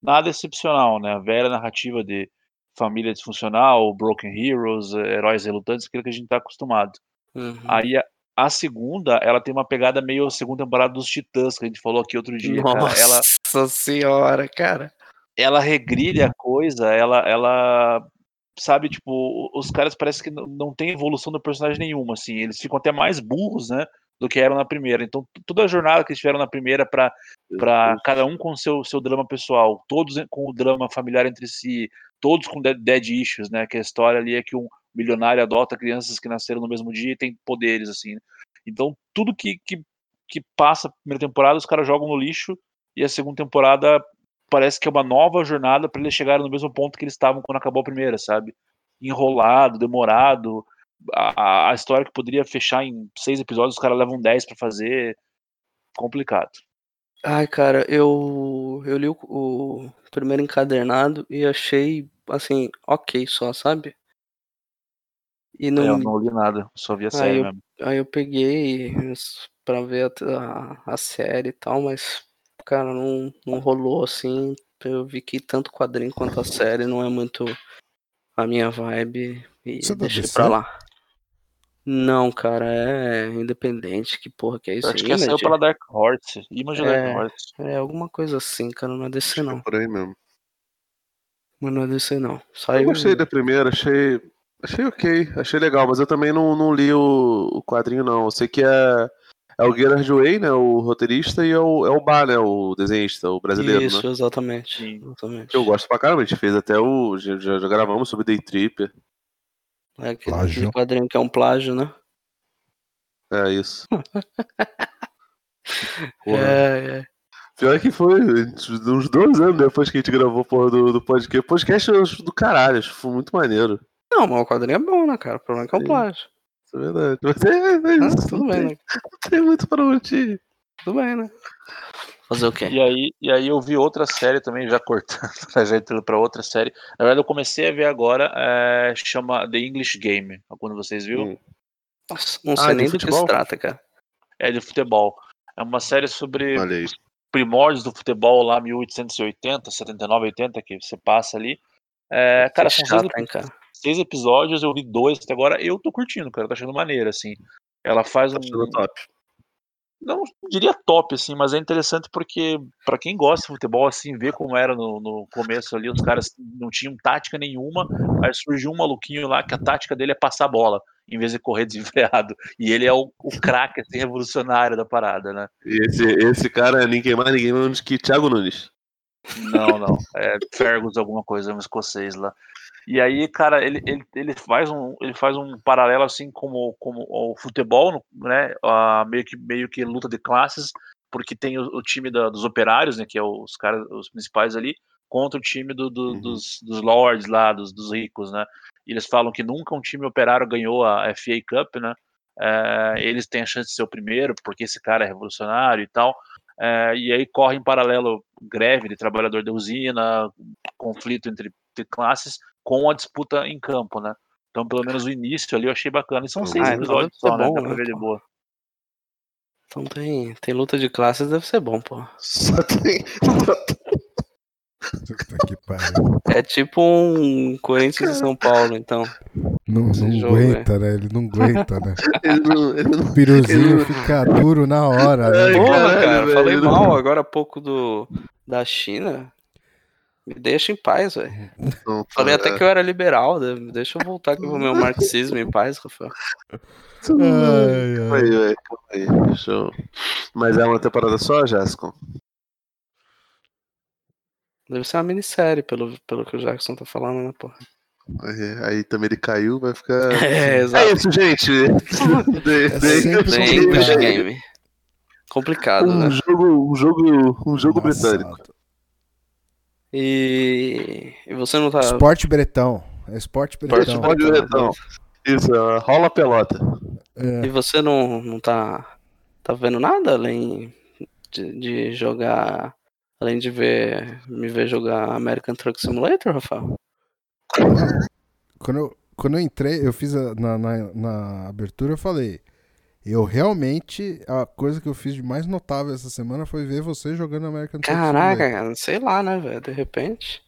Nada excepcional, né? A velha narrativa de família disfuncional, broken heroes, heróis relutantes, aquilo que a gente tá acostumado. Uhum. Aí a, a segunda, ela tem uma pegada meio a segunda temporada dos Titãs, que a gente falou aqui outro dia, cara. Ela, Nossa senhora, cara. Ela regrilha a coisa, ela, ela sabe, tipo, os caras parece que não, tem evolução do personagem nenhuma, assim, eles ficam até mais burros, né, do que eram na primeira. Então, toda a jornada que eles tiveram na primeira para para cada um com seu seu drama pessoal, todos com o drama familiar entre si, todos com dead, dead issues, né, que a história ali é que um milionário adota crianças que nasceram no mesmo dia e tem poderes assim. né. Então, tudo que que que passa a primeira temporada, os caras jogam no lixo e a segunda temporada parece que é uma nova jornada para eles chegarem no mesmo ponto que eles estavam quando acabou a primeira, sabe? Enrolado, demorado. A, a história que poderia fechar em seis episódios, os caras levam dez para fazer. Complicado. Ai, cara, eu, eu li o, o primeiro encadernado e achei, assim, ok só, sabe? E É, não, eu não li nada, só vi a série eu- mesmo. Aí eu peguei pra ver a, a, a série e tal, mas, cara, não, não rolou assim. Eu vi que tanto o quadrinho quanto a série não é muito a minha vibe e Você da deixei pra lá. Não, cara, é independente. Que porra que é isso? Eu acho que essa saiu Image? pela Dark Horse. Image É. Dark Horse. É alguma coisa assim, cara, não é DC que é não. por aí mesmo. Mas não é DC não. Eu Saiu. gostei da primeira, achei. Achei ok, achei legal, mas eu também não, não li o, o quadrinho, não. Eu sei que é, é o Gerard Way, né? O roteirista, e é o, é o Bar, né? O desenhista, o brasileiro, Isso, né? exatamente. Sim. exatamente. Eu gosto pra caramba, a gente fez até o. Já, já gravamos sobre Day Tripper. É aquele, Plágio. quadrinho que é um plágio, né? É isso. É, é. Pior que foi uns dois anos depois que a gente gravou porra, do, do podcast. O podcast eu acho do caralho, acho que foi muito maneiro. Não, mas o quadrinho é bom, né, cara? O problema é que é um Sim. plágio. Isso é verdade. Mas é, é Ah, isso. tudo não, bem, tem, né? não tem muito pra onde ir. Tudo bem, né? Fazer o quê? E aí, e aí eu vi outra série também, já cortando, já entrando pra outra série. Na verdade, eu comecei a ver agora, é, chama The English Game. Algum de vocês viu? Hum. Nossa, não Ah, sei de nem do que se futebol? trata, cara. É de futebol. É uma série sobre aí. primórdios do futebol lá, 1880, 79, 80, que você passa ali. É, cara, Que são seis, chato, hein, cara. Seis episódios, eu vi dois até agora. Eu tô curtindo, cara, tô achando maneiro, assim. Ela faz Tá um. top. Não diria top, assim, mas é interessante porque, pra quem gosta de futebol, assim, ver como era no, no começo ali, os caras não tinham tática nenhuma, aí surgiu um maluquinho lá que a tática dele é passar a bola, em vez de correr desenfreado. E ele é o, o craque, assim, revolucionário da parada, né? E esse, esse cara é ninguém mais, ninguém menos que Thiago Nunes. Não, não. É Fergus alguma coisa, um escocês lá. E aí, cara, ele, ele, ele, faz, um, ele faz um paralelo assim como, como o futebol, né? meio, que, meio que luta de classes, porque tem o, o time da- dos operários, né? Que é os caras, os principais ali, contra o time do- do- Uhum. dos, dos lords lá, dos, dos ricos, né? E eles falam que nunca um time operário ganhou a FA Cup, né? É, eles têm a chance de ser o primeiro, porque esse cara é revolucionário e tal. É, e aí corre em paralelo greve de trabalhador da usina, conflito entre, entre classes, com a disputa em campo, né? Então, pelo menos o início ali eu achei bacana. E são seis Ah, episódios só, né? bom, Dá pra né, ver de boa. Então tem, tem luta de classes, deve ser bom, pô. Só tem. Puta que pariu. É tipo um Corinthians e São Paulo, então. Não, não jogo, aguenta, né? Ele não aguenta, né? Ele não, ele não O piruzinho Ele- fica duro na hora, né? Ai, Porra, cara, velho, falei mal agora há pouco do da China. Me deixa em paz, velho. não Falei é. até que eu era liberal, né? deixa eu voltar aqui pro meu marxismo em paz, Rafael. Ai, ai. aí, aí. Deixa eu... Mas é uma temporada só, Jéssica? Deve ser uma minissérie, pelo, pelo que o Jackson tá falando, né, porra? Aí, aí também ele caiu, vai ficar. É, É exato. isso, gente. De- É de-. English Game. complicado, Um né? jogo, um jogo, um jogo britânico. E, e você não tá. Esporte bretão. É esporte bretão. Ver, então. Isso, é, rola a pelota. É. E você não, não tá, tá vendo nada além de, de jogar. Além de ver me ver jogar American Truck Simulator, Rafael? Quando eu, quando eu entrei, eu fiz a- na, na, na abertura, eu falei. Eu realmente, a coisa que eu fiz de mais notável essa semana foi ver você jogando American Caraca, cara, sei lá, né, velho? De repente.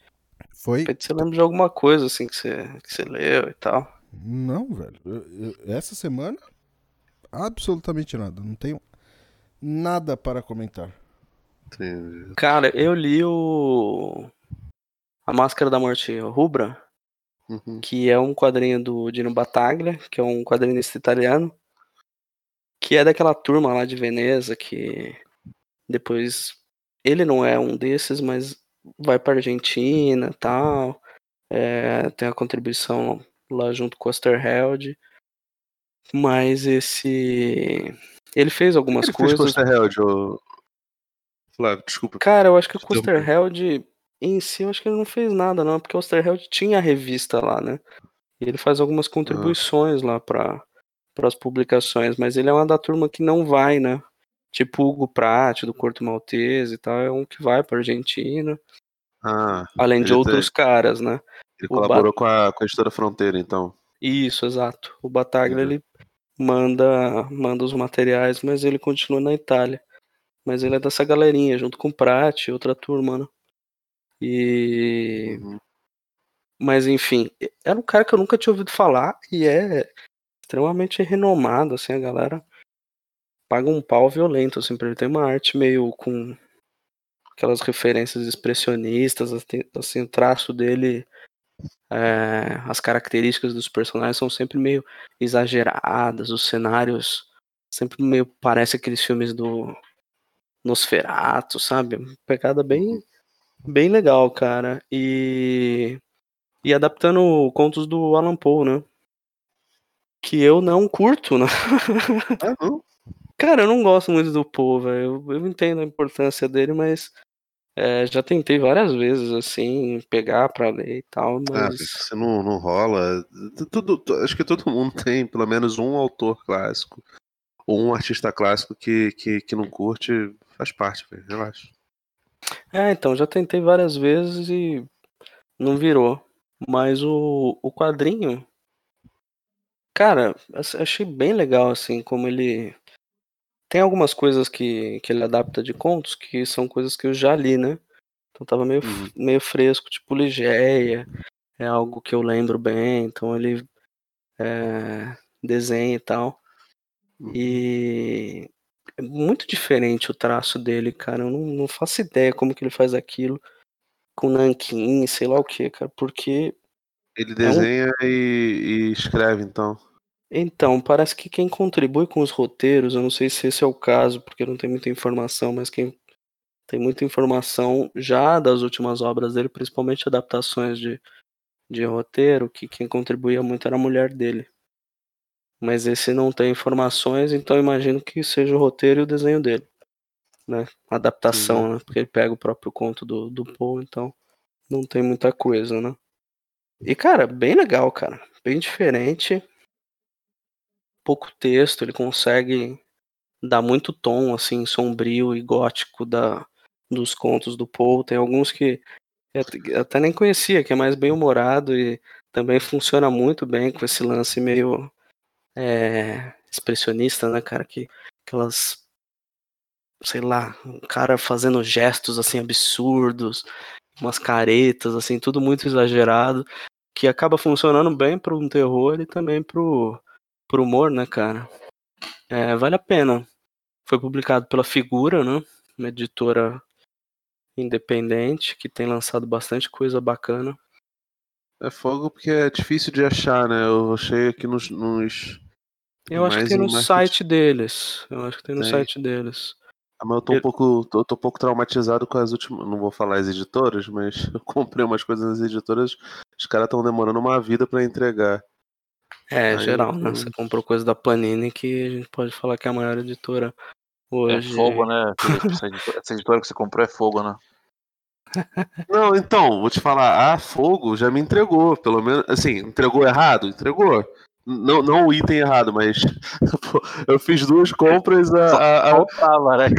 Foi? De repente você lembra de alguma coisa assim que você, que você leu e tal. Não, velho. Eu- eu- essa semana, absolutamente nada. Não tenho nada para comentar. Entendi. Cara, eu li o. A Máscara da Morte Rubra, Uhum. que é um quadrinho do Dino Battaglia, que é um quadrinista italiano, que é daquela turma lá de Veneza que depois ele não é um desses, mas vai pra Argentina e tal. É, tem a contribuição lá junto com o Osterheld. Mas esse. Ele fez algumas Ele fez coisas. Costa Held, ô... Flávio, desculpa. Cara, eu acho que o. Osterheld em si, eu acho que ele não fez nada, não, porque o Osterheld tinha a revista lá, né? E ele faz algumas contribuições lá para as publicações, mas ele é uma da turma que não vai, né? Tipo Hugo Pratt, do Corto Maltese e tal, é um que vai pra Argentina, Ah, além de outros caras, né? ele O colaborou com a, com a editora Fronteira, então. Isso, exato. O Bataglia, Uhum. ele manda, manda os materiais, mas ele continua na Itália. Mas ele é dessa galerinha, junto com o Pratt e outra turma, né? E... Uhum. Mas enfim, era um cara que eu nunca tinha ouvido falar e é extremamente renomado, assim, a galera paga um pau violento, assim, pra ele ter uma arte meio com aquelas referências expressionistas, assim, assim, o traço dele, é, as características dos personagens são sempre meio exageradas, os cenários sempre meio parece aqueles filmes do Nosferatu, sabe? Uma Pegada bem bem legal, cara. E e adaptando contos do Alan Poe, né? Que eu não curto, né? Ah, não? Cara, eu não gosto muito do Poe, velho. Eu, eu entendo a importância dele, mas é, já tentei várias vezes, assim, pegar pra ler e tal, Ah, mas. se não, não rola. tu- Tudo, tu- acho que todo mundo tem pelo menos um autor clássico ou um artista clássico que, que, que não curte, faz parte, velho. Relaxa. É, então, já tentei várias vezes e não virou. Mas o, o quadrinho, cara, ach- achei bem legal, assim, como ele. Tem algumas coisas que, que ele adapta de contos que são coisas que eu já li, né? Então tava meio, f- meio fresco, tipo Ligeia, é algo que eu lembro bem, então ele é, desenha e tal. E é muito diferente o traço dele, cara. Eu não, não faço ideia como que ele faz aquilo com nanquim, sei lá o que, cara. Porque, Ele desenha e, e escreve, então. então, parece que quem contribui com os roteiros, eu não sei se esse é o caso, porque não tem muita informação, mas quem tem muita informação já das últimas obras dele, principalmente adaptações de, de roteiro, que quem contribuía muito era a mulher dele. Mas esse não tem informações, então imagino que seja o roteiro e o desenho dele. Né? Adaptação, né? Porque ele pega o próprio conto do, do Poe, então não tem muita coisa, né? E, cara, bem legal, cara. Bem diferente. Pouco texto, ele consegue dar muito tom, assim, sombrio e gótico da, dos contos do Poe. Tem alguns que eu até nem conhecia, que é mais bem humorado e também funciona muito bem com esse lance meio é, expressionista, né, cara? Que aquelas. Sei lá, um cara fazendo gestos assim absurdos, umas caretas, assim, tudo muito exagerado, que acaba funcionando bem para um terror e também pro, pro humor, né, cara? É, vale a pena. Foi publicado pela Figura, né? Uma editora independente que tem lançado bastante coisa bacana. É fogo porque é difícil de achar, né? Eu achei aqui nos. nos... Eu acho que tem em no site deles. Eu acho que tem no Tem. site deles. Ah, mas eu tô um Eu- pouco. Tô, tô um pouco traumatizado com as últimas. Não vou falar as editoras, mas eu comprei umas coisas nas editoras. Os caras estão demorando uma vida pra entregar. É, Aí, geral, né? hum. Você comprou coisa da Panini que a gente pode falar que é a maior editora É Hoje. fogo, né? Essa editora, essa editora que você comprou é fogo, né? Não, então, vou te falar, a Fogo já me entregou, pelo menos, assim, entregou errado? Entregou. Não, não o item errado, mas pô, eu fiz duas compras, a, a, a, né,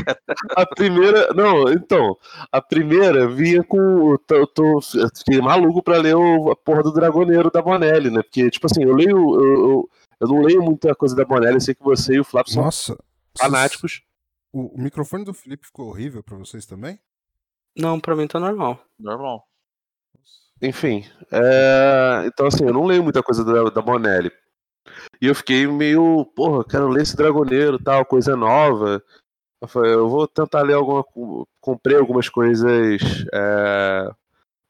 a primeira, não, então, a primeira vinha com, eu tô, eu tô- eu fiquei maluco pra ler o, a porra do Dragoneiro da Bonelli, né, porque, tipo assim, eu leio, eu, eu, eu não leio muita coisa da Bonelli, eu sei que você e o Flávio são Nossa. fanáticos. O, o microfone do Felipe ficou horrível pra vocês também? Não, pra mim tá normal. Normal. Enfim, é, então assim, eu não leio muita coisa da, da Bonelli. E eu fiquei meio, porra, quero ler esse Dragoneiro, tal, coisa nova. Eu falei, eu vou tentar ler alguma. co- Comprei algumas coisas é,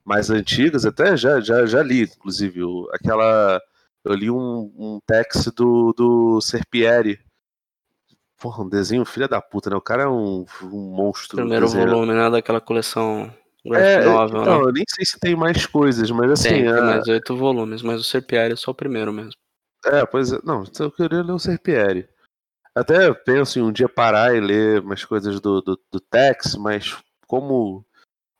mais antigas, até já, já, já li, inclusive. Aquela. Eu li um, um text do, do Serpieri. Porra, um desenho filha da puta, né? O cara é um, um monstro. Primeiro volume, né, daquela coleção Graphic É, Novel, então, né? eu nem sei se tem mais coisas, mas assim. Tem, tem a- mais oito volumes, mas o Serpiari é só o primeiro mesmo. É, pois é. Não, eu queria ler o Serpieri. Até penso em um dia parar e ler umas coisas do, do, do Tex, mas como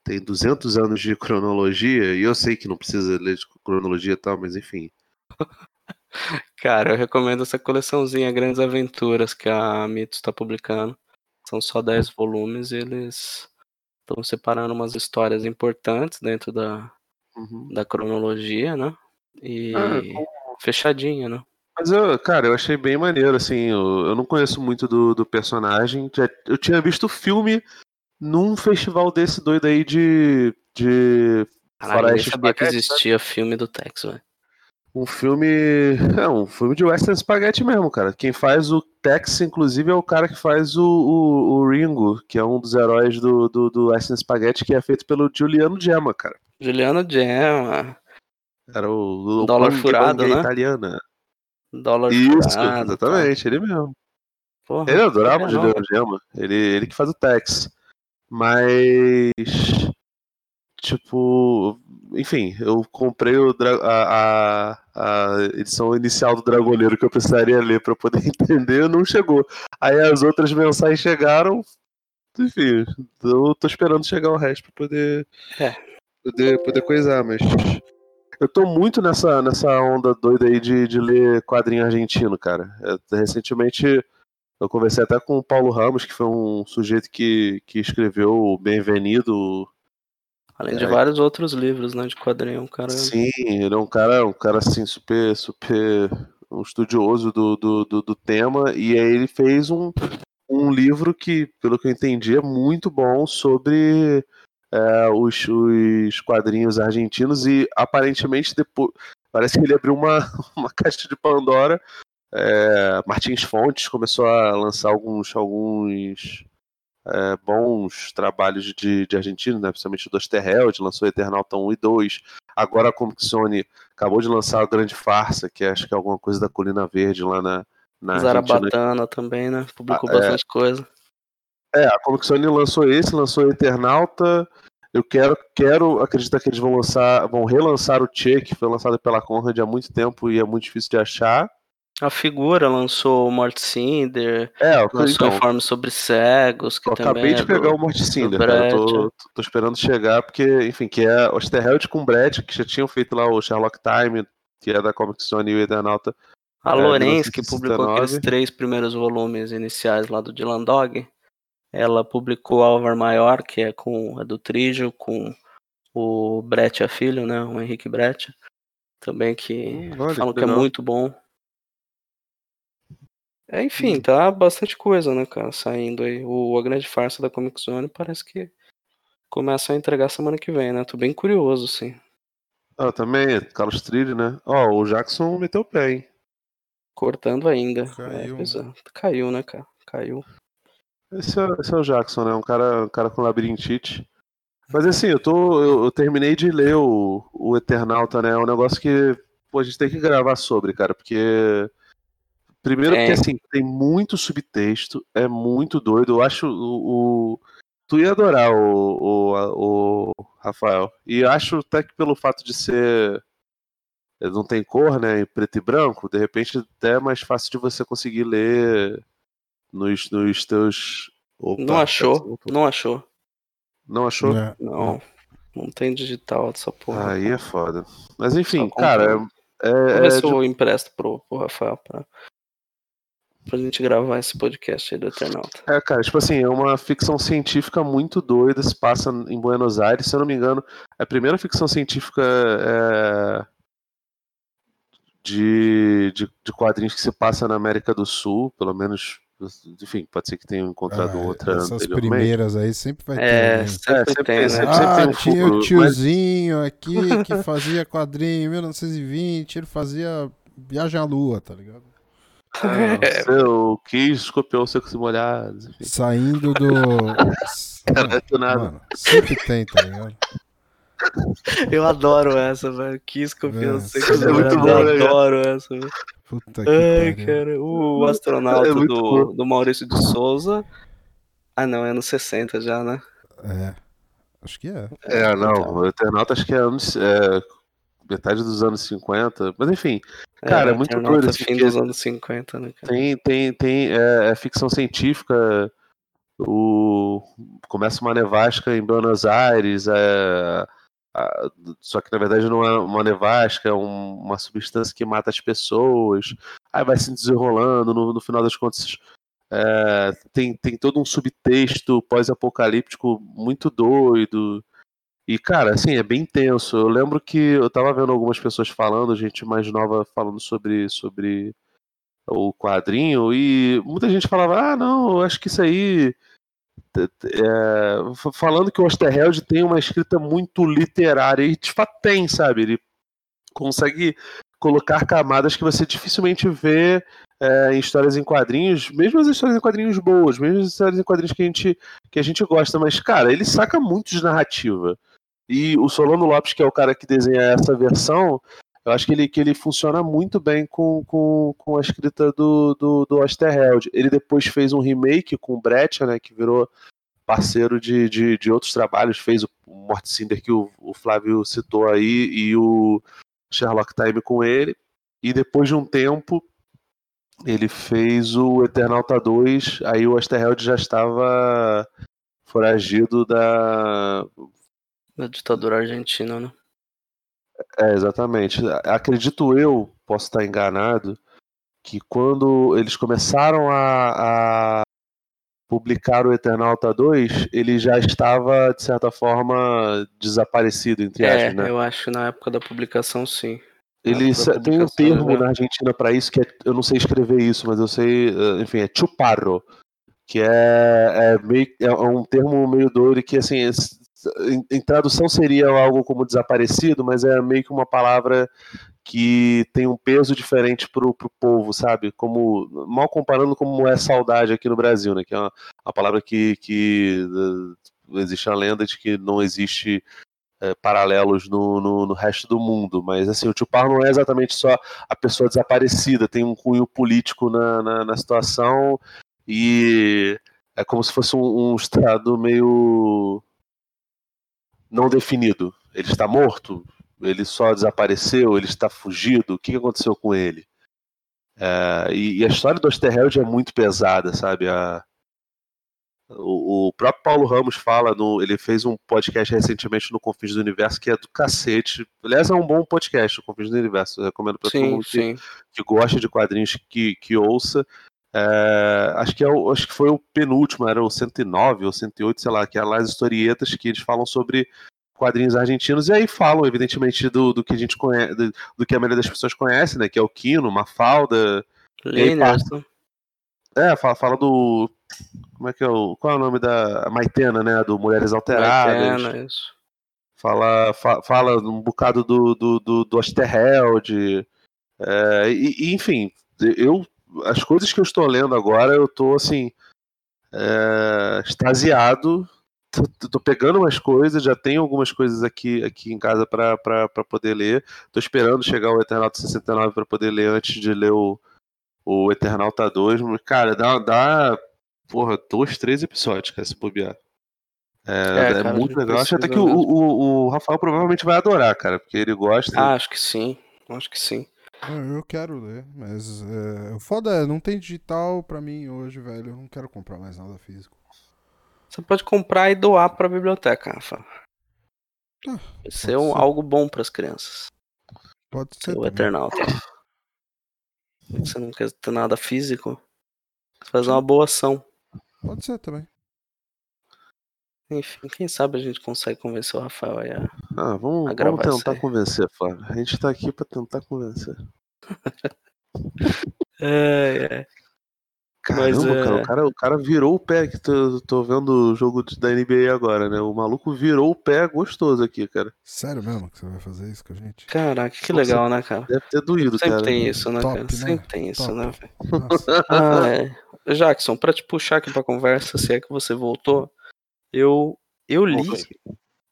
tem 200 anos de cronologia, e eu sei que não precisa ler de cronologia e tal, mas enfim. Cara, eu recomendo essa coleçãozinha Grandes Aventuras que a Mitos está publicando. São só 10 volumes e eles estão separando umas histórias importantes dentro da, Uhum. da cronologia, né? E Ah, fechadinha, né? Mas eu, cara, eu achei bem maneiro, assim, eu, eu não conheço muito do, do personagem. Já- eu tinha visto o filme num festival desse doido aí de. de Caralho, Faroeste sabia que Spaghetti, existia filme do Tex, velho. Um filme. É, um filme de Western Spaghetti mesmo, cara. Quem faz o Tex, inclusive, é o cara que faz o, o, o Ringo, que é um dos heróis do, do, do Western Spaghetti, que é feito pelo Giuliano Gemma, cara. Juliano Gemma, Era o, o Dólar Bang furado, Bang né? italiana. Dólar Isso, furado, exatamente, ele mesmo. tá. Porra, Ele adorava o Juliano Gemma. Ele, ele que faz o Tex. Mas. Tipo. Enfim, eu comprei a, a, a edição inicial do Dragoneiro que eu precisaria ler pra poder entender, não chegou. Aí as outras mensagens chegaram. Enfim, eu tô esperando chegar o resto pra poder. É. Poder, poder coisar, mas. Eu tô muito nessa, nessa onda doida aí de, de ler quadrinho argentino, cara. Eu- recentemente eu conversei até com o Paulo Ramos, que foi um sujeito que, que escreveu o Bem-vindo. Além de É. vários outros livros, né, de quadrinho, cara. Sim, ele é um cara, um cara assim, super, super um estudioso do, do, do, do tema, e aí ele fez um, um livro que, pelo que eu entendi, é muito bom sobre é, os, os quadrinhos argentinos, e aparentemente depois. Parece que ele abriu uma, uma caixa de Pandora. É, Martins Fontes começou a lançar alguns, alguns é, bons trabalhos de, de argentino, né? principalmente o Dosterheld, lançou Eternauta 1 e 2. Agora a Comic Zone acabou de lançar a Grande Farsa, que acho que é alguma coisa da Colina Verde lá na, na Argentina. Zarabatana também, né? Publicou Ah, é. bastante coisa. É, a Comic lançou esse, lançou Eternauta. Eu quero, quero acreditar que eles vão lançar, vão relançar o Che, que foi lançado pela Conrad há muito tempo e é muito difícil de achar. A figura lançou Mort Cinder, É, lançou então, Informe sobre Cegos, que eu também acabei de é pegar do- o Morticinder, do cara. Eu tô, tô- esperando chegar, porque, enfim, que é Osterheld com Brett, que já tinham feito lá o Sherlock Time, que é da Comic Zone e o Eternauta. A É, Lorenz, que publicou 1969. aqueles três primeiros volumes iniciais lá do Dylan Dog, ela publicou Álvar Maior, que é com é do Trígio, com o Brett a filho, né? O Henrique Brett. Também que Hum, olha, falam que que é muito bom. É, Hum. enfim, tá bastante coisa, né, cara, saindo aí. O A Grande Farsa da Comic Zone parece que começa a entregar semana que vem, né? Tô bem curioso, sim. Ah, também, Carlos Trilli, né? Ó, o Jackson meteu o pé, hein? Cortando ainda. é, Caiu, pois né? é. Caiu, né, cara? Caiu. Esse é, esse é o Jackson, né? Um cara, um cara com labirintite. Mas assim, eu tô. Eu, eu terminei de ler o, o Eternauta, né? É um negócio que pô, a gente tem que gravar sobre, cara, porque. Primeiro É. porque assim, tem muito subtexto, é muito doido. Eu acho o. o- tu ia adorar o, o, o Rafael. E acho até que pelo fato de ser. ele Não tem cor, né? Em preto e branco, de repente até é mais fácil de você conseguir ler nos, nos teus. Opa, Não achou, não achou. Não achou? É. Não, não tem digital dessa porra. Aí é foda. Mas enfim, Só cara, comprando. é, Vou é ver se de- eu empresto pro, pro Rafael pra, pra gente gravar esse podcast aí do Eternauta. É, cara, tipo assim, é uma ficção científica muito doida, se passa em Buenos Aires, se eu não me engano, é a primeira ficção científica é, de, de, de quadrinhos que se passa na América do Sul, pelo menos, enfim, pode ser que tenham encontrado Ah, outra essas primeiras aí sempre vai ter. É, né? sempre, É, sempre tem, né? sempre- sempre Ah, tem um tinha o mas- tiozinho aqui que fazia quadrinho em 1920, ele fazia Viagem à Lua, tá ligado? É, seu quis copiou o seco molhados, enfim. Saindo do. Cara, do nada. Mano, sempre tem, tá ligado? Eu adoro essa, velho. Kiss É, copiando sei é muito bom, Eu né, cara? adoro essa, velho. Puta que Ai, pariu. cara. O astronauta É muito do, do Maurício de Souza. Ah, não, é nos 60 já, né? É. Acho que é. É, não, Então. o Eternauta acho que é anos, é, metade dos anos 50, mas enfim, Cara, é muito Eternauta, doido, assim, fim dos anos 50, né, cara? tem, tem, tem é, é ficção científica, o, começa uma nevasca em Buenos Aires, é, só que na verdade não é uma nevasca, é um- uma substância que mata as pessoas, aí vai se desenrolando, no, no final das contas é, tem, tem todo um subtexto pós-apocalíptico muito doido. E, cara, assim, é bem tenso. Eu lembro que eu tava vendo algumas pessoas falando, gente mais nova falando sobre, sobre o quadrinho, e muita gente falava, ah, não, eu acho que isso aí. É, falando que o Osterheld tem uma escrita muito literária, e de fato tem, sabe? Ele consegue colocar camadas que você dificilmente vê é, em histórias em quadrinhos, mesmo as histórias em quadrinhos boas, mesmo as histórias em quadrinhos que a gente, que a gente gosta, mas, cara, ele saca muito de narrativa. E o Solano Lopes, que é o cara que desenha essa versão, eu acho que ele, que ele funciona muito bem com, com, com a escrita do, do, do Osterheld. Ele depois fez um remake com o Brett, né, que virou parceiro de, de, de outros trabalhos, fez o Morte Cinder que o, o Flávio citou aí, e o Sherlock Time com ele. E depois de um tempo, ele fez o Eternauta 2, aí o Osterheld já estava foragido da, Da ditadura argentina, né? É, exatamente. Acredito eu, posso estar enganado, que quando eles começaram a, a publicar o Eternauta 2, ele já estava, de certa forma, desaparecido, entre É, aspas, né? eu acho que na época da publicação, sim. Ele tem um termo né? na Argentina para isso que é, eu não sei escrever isso, mas eu sei, eh, enfim, é chuparro, que é, é meio é um termo meio doido que assim, em, em tradução seria algo como desaparecido, mas é meio que uma palavra que tem um peso diferente pro, pro povo, sabe? Como mal comparando como é saudade aqui no Brasil, né? Que é uma, uma palavra que, que eh, existe a lenda de que não existe eh, paralelos no, no, no resto do mundo, mas assim, o Tupar não é exatamente só a pessoa desaparecida, tem um cunho político na, na, na situação e é como se fosse um, um estado meio não definido. Ele está morto? Ele só desapareceu? Ele está fugido? O que aconteceu com ele? É, e, e a história do Osterheld é muito pesada, sabe? A, o, o próprio Paulo Ramos fala, no, ele fez um podcast recentemente no Confins do Universo que é do cacete. Aliás, é um bom podcast, o Confins do Universo. Eu recomendo para todo mundo que, que gosta de quadrinhos que, que ouça. É, acho, que é o, acho que foi o penúltimo, era o 109 ou 108, sei lá, que é lá as historietas que eles falam sobre quadrinhos argentinos, e aí falam, evidentemente, do, do que a gente conhece, do, do que a maioria das pessoas conhece, né? Que é o Kino, Mafalda. Lenerson. É, fala, fala do. Como é que é o. Qual é o nome da. Maitena, né? Do Mulheres Alteradas. Maitena, isso. Fala, fa- fala um bocado do, do, do, do Osterheld. É, e, e, enfim, eu. As coisas que eu estou lendo agora, eu tô assim. É, extasiado. Tô, tô pegando umas coisas, já tenho algumas coisas aqui, aqui em casa para poder ler. Tô esperando chegar o Eternauta 69 para poder ler antes de ler o, o Eternauta 2. Mas, cara, dá, dá porra, dois, três episódios, cara, se bobear. É, É, é cara, muito legal. Acho até que o, o, o Rafael provavelmente vai adorar, cara, porque ele gosta. Ah, acho que sim. Acho que sim. Eu quero ler, mas é, o foda é, não tem digital pra mim hoje, velho. Eu não quero comprar mais nada físico. Você pode comprar e doar pra biblioteca, Rafa. Ah, um- ser. algo bom pras crianças. Pode ser. o. Eternauta. Você não quer ter nada físico? Você faz uma boa ação. Pode ser também. Enfim, quem sabe a gente consegue convencer o Rafael aí a... Ah, vamos, A gravar vamos isso tentar aí. convencer, Flávio. A gente tá aqui pra tentar convencer. É, é. Mas, Caramba, é- cara, o cara, o cara virou o pé que tô, tô vendo o jogo de- da NBA agora, né? O maluco virou o pé gostoso aqui, cara. Sério mesmo que você vai fazer isso com a gente? Caraca, que Nossa, legal, né, cara? Deve ter doído, Sempre cara. tem isso, né, Top, cara? né? Sempre tem isso, Top. né, velho? Nossa. Ah, é. Jackson, pra te puxar aqui pra conversa, se é que você voltou, eu, eu li,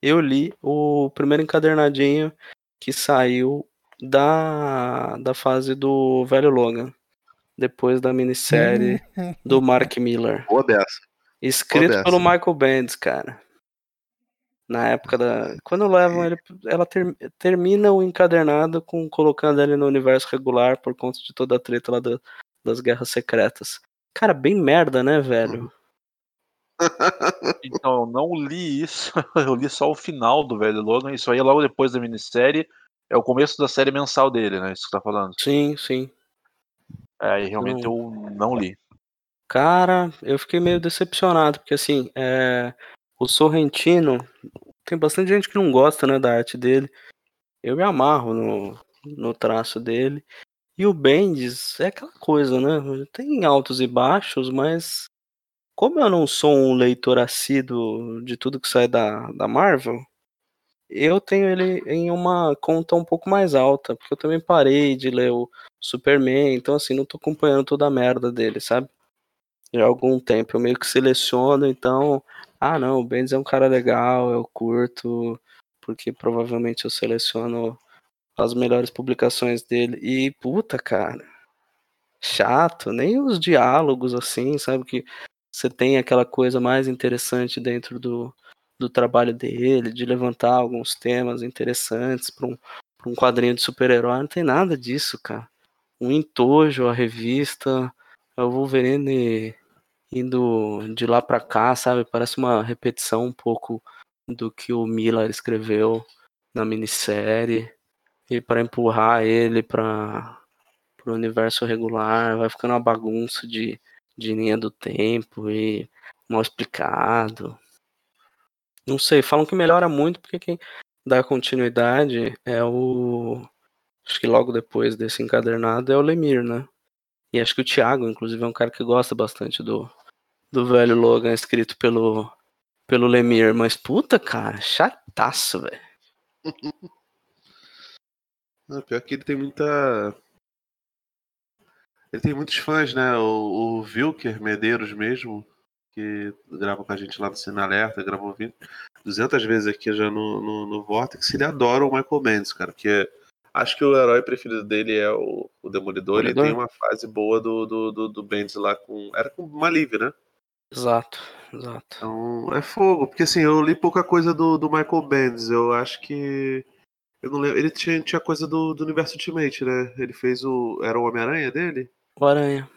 eu li o primeiro encadernadinho que saiu da, da fase do Velho Logan, depois da minissérie do Mark Miller, Boa beça. escrito dessa. pelo Michael Bendis, cara. Na época da. Quando levam ele. Ela ter- termina o encadernado com colocando ele no universo regular por conta de toda a treta lá da- das guerras secretas. Cara, bem merda, né, velho? Então, eu não li isso. Eu li só o final do velho Logan. Isso aí é logo depois da minissérie. É o começo da série mensal dele, né? Isso que você tá falando. Sim, sim. É, e realmente eu não li. Cara, eu fiquei meio decepcionado, porque assim, é, o Sorrentino, tem bastante gente que não gosta, né, da arte dele. Eu me amarro no, no traço dele. E o Bendis é aquela coisa, né? Tem altos e baixos, mas como eu não sou um leitor assíduo de tudo que sai da, da Marvel, eu tenho ele em uma conta um pouco mais alta, porque eu também parei de ler o Superman, então assim, não tô acompanhando toda a merda dele, sabe? Já há algum tempo eu meio que seleciono, então, ah não, o Bendis é um cara legal, eu curto, porque provavelmente eu seleciono as melhores publicações dele. E puta, cara, chato, nem os diálogos assim, sabe que você tem aquela coisa mais interessante dentro do, do trabalho dele, de levantar alguns temas interessantes para um, um quadrinho de super-herói, não tem nada disso, cara. Um entojo, a revista, é o Wolverine indo de lá pra cá, sabe? Parece uma repetição um pouco do que o Miller escreveu na minissérie. E para empurrar ele para o universo regular, vai ficando uma bagunça de, de linha do tempo e mal explicado. Não sei, falam que melhora muito porque quem dá continuidade é o. Acho que logo depois desse encadernado é o Lemir, né? E acho que o Thiago, inclusive, é um cara que gosta bastante do, do velho Logan escrito pelo, pelo Lemir. Mas puta, cara, chataço, velho. Pior que ele tem muita. Ele tem muitos fãs, né? O, o Wilker Medeiros mesmo, que grava com a gente lá no Cine Alerta, gravou 20, 200 vezes aqui já no, no, no Vortex, ele adora o Michael Bendis, cara, que acho que o herói preferido dele é o, o Demolidor, ele Demolidor? tem uma fase boa do, do, do, do Bendis lá com... Era com Maliv, né? Exato, exato. Então, é fogo, porque assim, eu li pouca coisa do, do Michael Bendis, eu acho que. Eu não lembro. Ele tinha, tinha coisa do, do universo Ultimate, né? Ele fez o. Era o Homem-Aranha dele? O Aranha.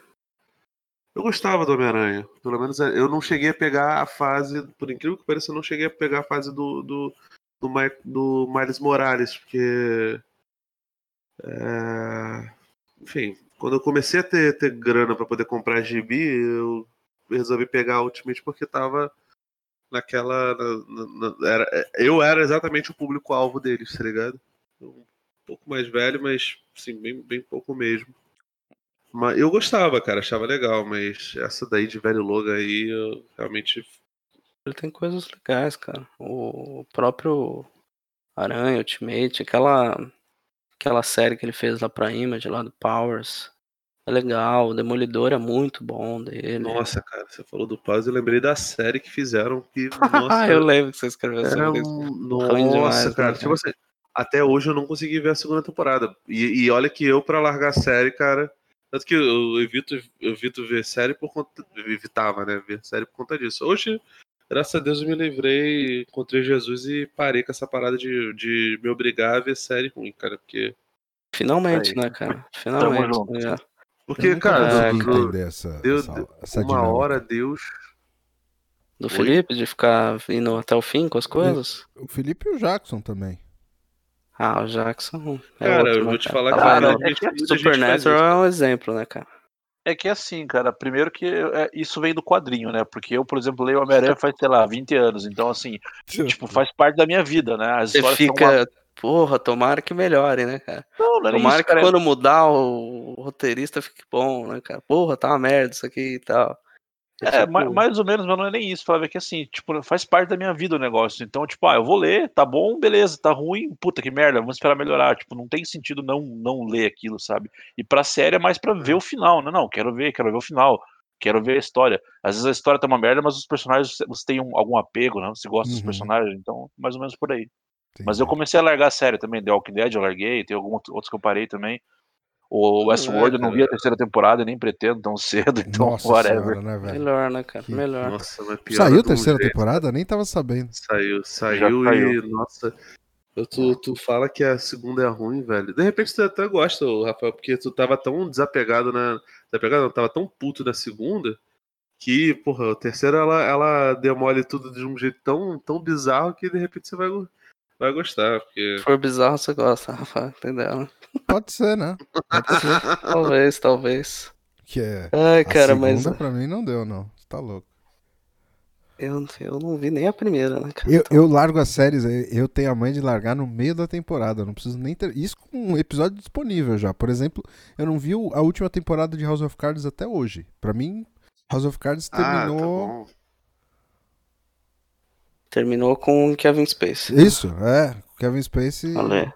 Eu gostava do Homem-Aranha. Pelo menos é, eu não cheguei a pegar a fase. Por incrível que pareça, eu não cheguei a pegar a fase do. do, do, do Miles Morales, porque. é, enfim, quando eu comecei a ter, ter grana pra poder comprar gibi, eu resolvi pegar a Ultimate porque tava naquela. na- na- na- era, eu era exatamente o público-alvo deles, tá ligado? Um pouco mais velho, mas sim, bem, bem pouco mesmo. Mas eu gostava, cara, achava legal, mas essa daí de velho Logan aí, eu realmente. Ele tem coisas legais, cara. O próprio Aranha Ultimate, aquela aquela série que ele fez lá pra Image, lá do Powers. É legal, o Demolidor é muito bom dele. Nossa, cara, você falou do Paz, eu lembrei da série que fizeram que. Ah, eu lembro que você escreveu era isso. um... Nossa, demais, né, cara. cara? Tipo assim, até hoje eu não consegui ver a segunda temporada. E, e olha que eu, pra largar a série, cara. Tanto que eu evito, eu evito ver série por conta. eu Evitava, né? Ver série por conta disso. Hoje, graças a Deus, eu me livrei, encontrei Jesus e parei com essa parada de, de me obrigar a ver série ruim, cara. Porque Finalmente, Aí. né, cara? Finalmente. já. Porque, cara, É, do- do- entender essa, uma dinâmica. hora Deus. Do Oi? Felipe, de ficar indo até o fim com as coisas? O Felipe e o Jackson também. Ah, o Jackson. É Cara, outro, eu né, vou te cara? falar Tá que vendo? Cara, é que Supernatural é um exemplo, né, cara? É que assim, cara, primeiro que é, isso vem do quadrinho, né? Porque eu, por exemplo, leio Homem-Aranha faz, sei lá, 20 anos. Então, assim, tipo, faz parte da minha vida, né? As Você fica. uma- Porra, tomara que melhore, né, cara? Não, não é Tomara isso, que cara. quando mudar o roteirista fique bom, né, cara? Porra, tá uma merda isso aqui e tal. É, tipo, ma- mais ou menos, mas não é nem isso. Flávio, é que assim, tipo, faz parte da minha vida o negócio. Então, tipo, ah, eu vou ler, tá bom, beleza, tá ruim, puta que merda, vamos esperar melhorar. Tipo, não tem sentido não, não ler aquilo, sabe? E pra série é mais pra ver o final. Não, não, quero ver, quero ver o final. Quero ver a história. Às vezes a história tá uma merda, mas os personagens, você tem um- algum apego, né? Você gosta dos Uhum. personagens, então, mais ou menos por aí. Mas Entendi. eu comecei a largar a série também. The Walking Dead eu larguei, tem alguns outros que eu parei também. O Westworld eu não vi a terceira temporada, nem pretendo tão cedo, então Nossa whatever. senhora, né, velho? Melhor, né, cara? Que- Melhor. Nossa, mas pior Saiu a terceira jeito. temporada? Nem tava sabendo. Saiu, saiu, saiu. e. Nossa. eu- Tu, tu fala que a segunda é ruim, velho. De repente tu até gosta, ô, Rafael, porque tu tava tão desapegado na. Desapegado, não, tava tão puto na segunda. Que, porra, a terceira ela, ela demole tudo de um jeito tão, tão bizarro que de repente você vai, vai gostar. Porque. Se for bizarro, você gosta, Rafa, entendeu? né? Pode ser, né? Pode ser. Talvez, talvez. Que é. Ai, A cara, segunda mas pra mim não deu, não. Você tá louco. eu, eu não vi nem a primeira, né, cara? Eu, eu largo as séries, eu- tenho a mãe de largar no meio da temporada. Não preciso nem ter. Isso com um episódio disponível já. Por exemplo, eu não vi a última temporada de House of Cards até hoje. Pra mim, House of Cards Ah, tá terminou. com o Kevin Spacey. Isso, é. Kevin Spacey Olha.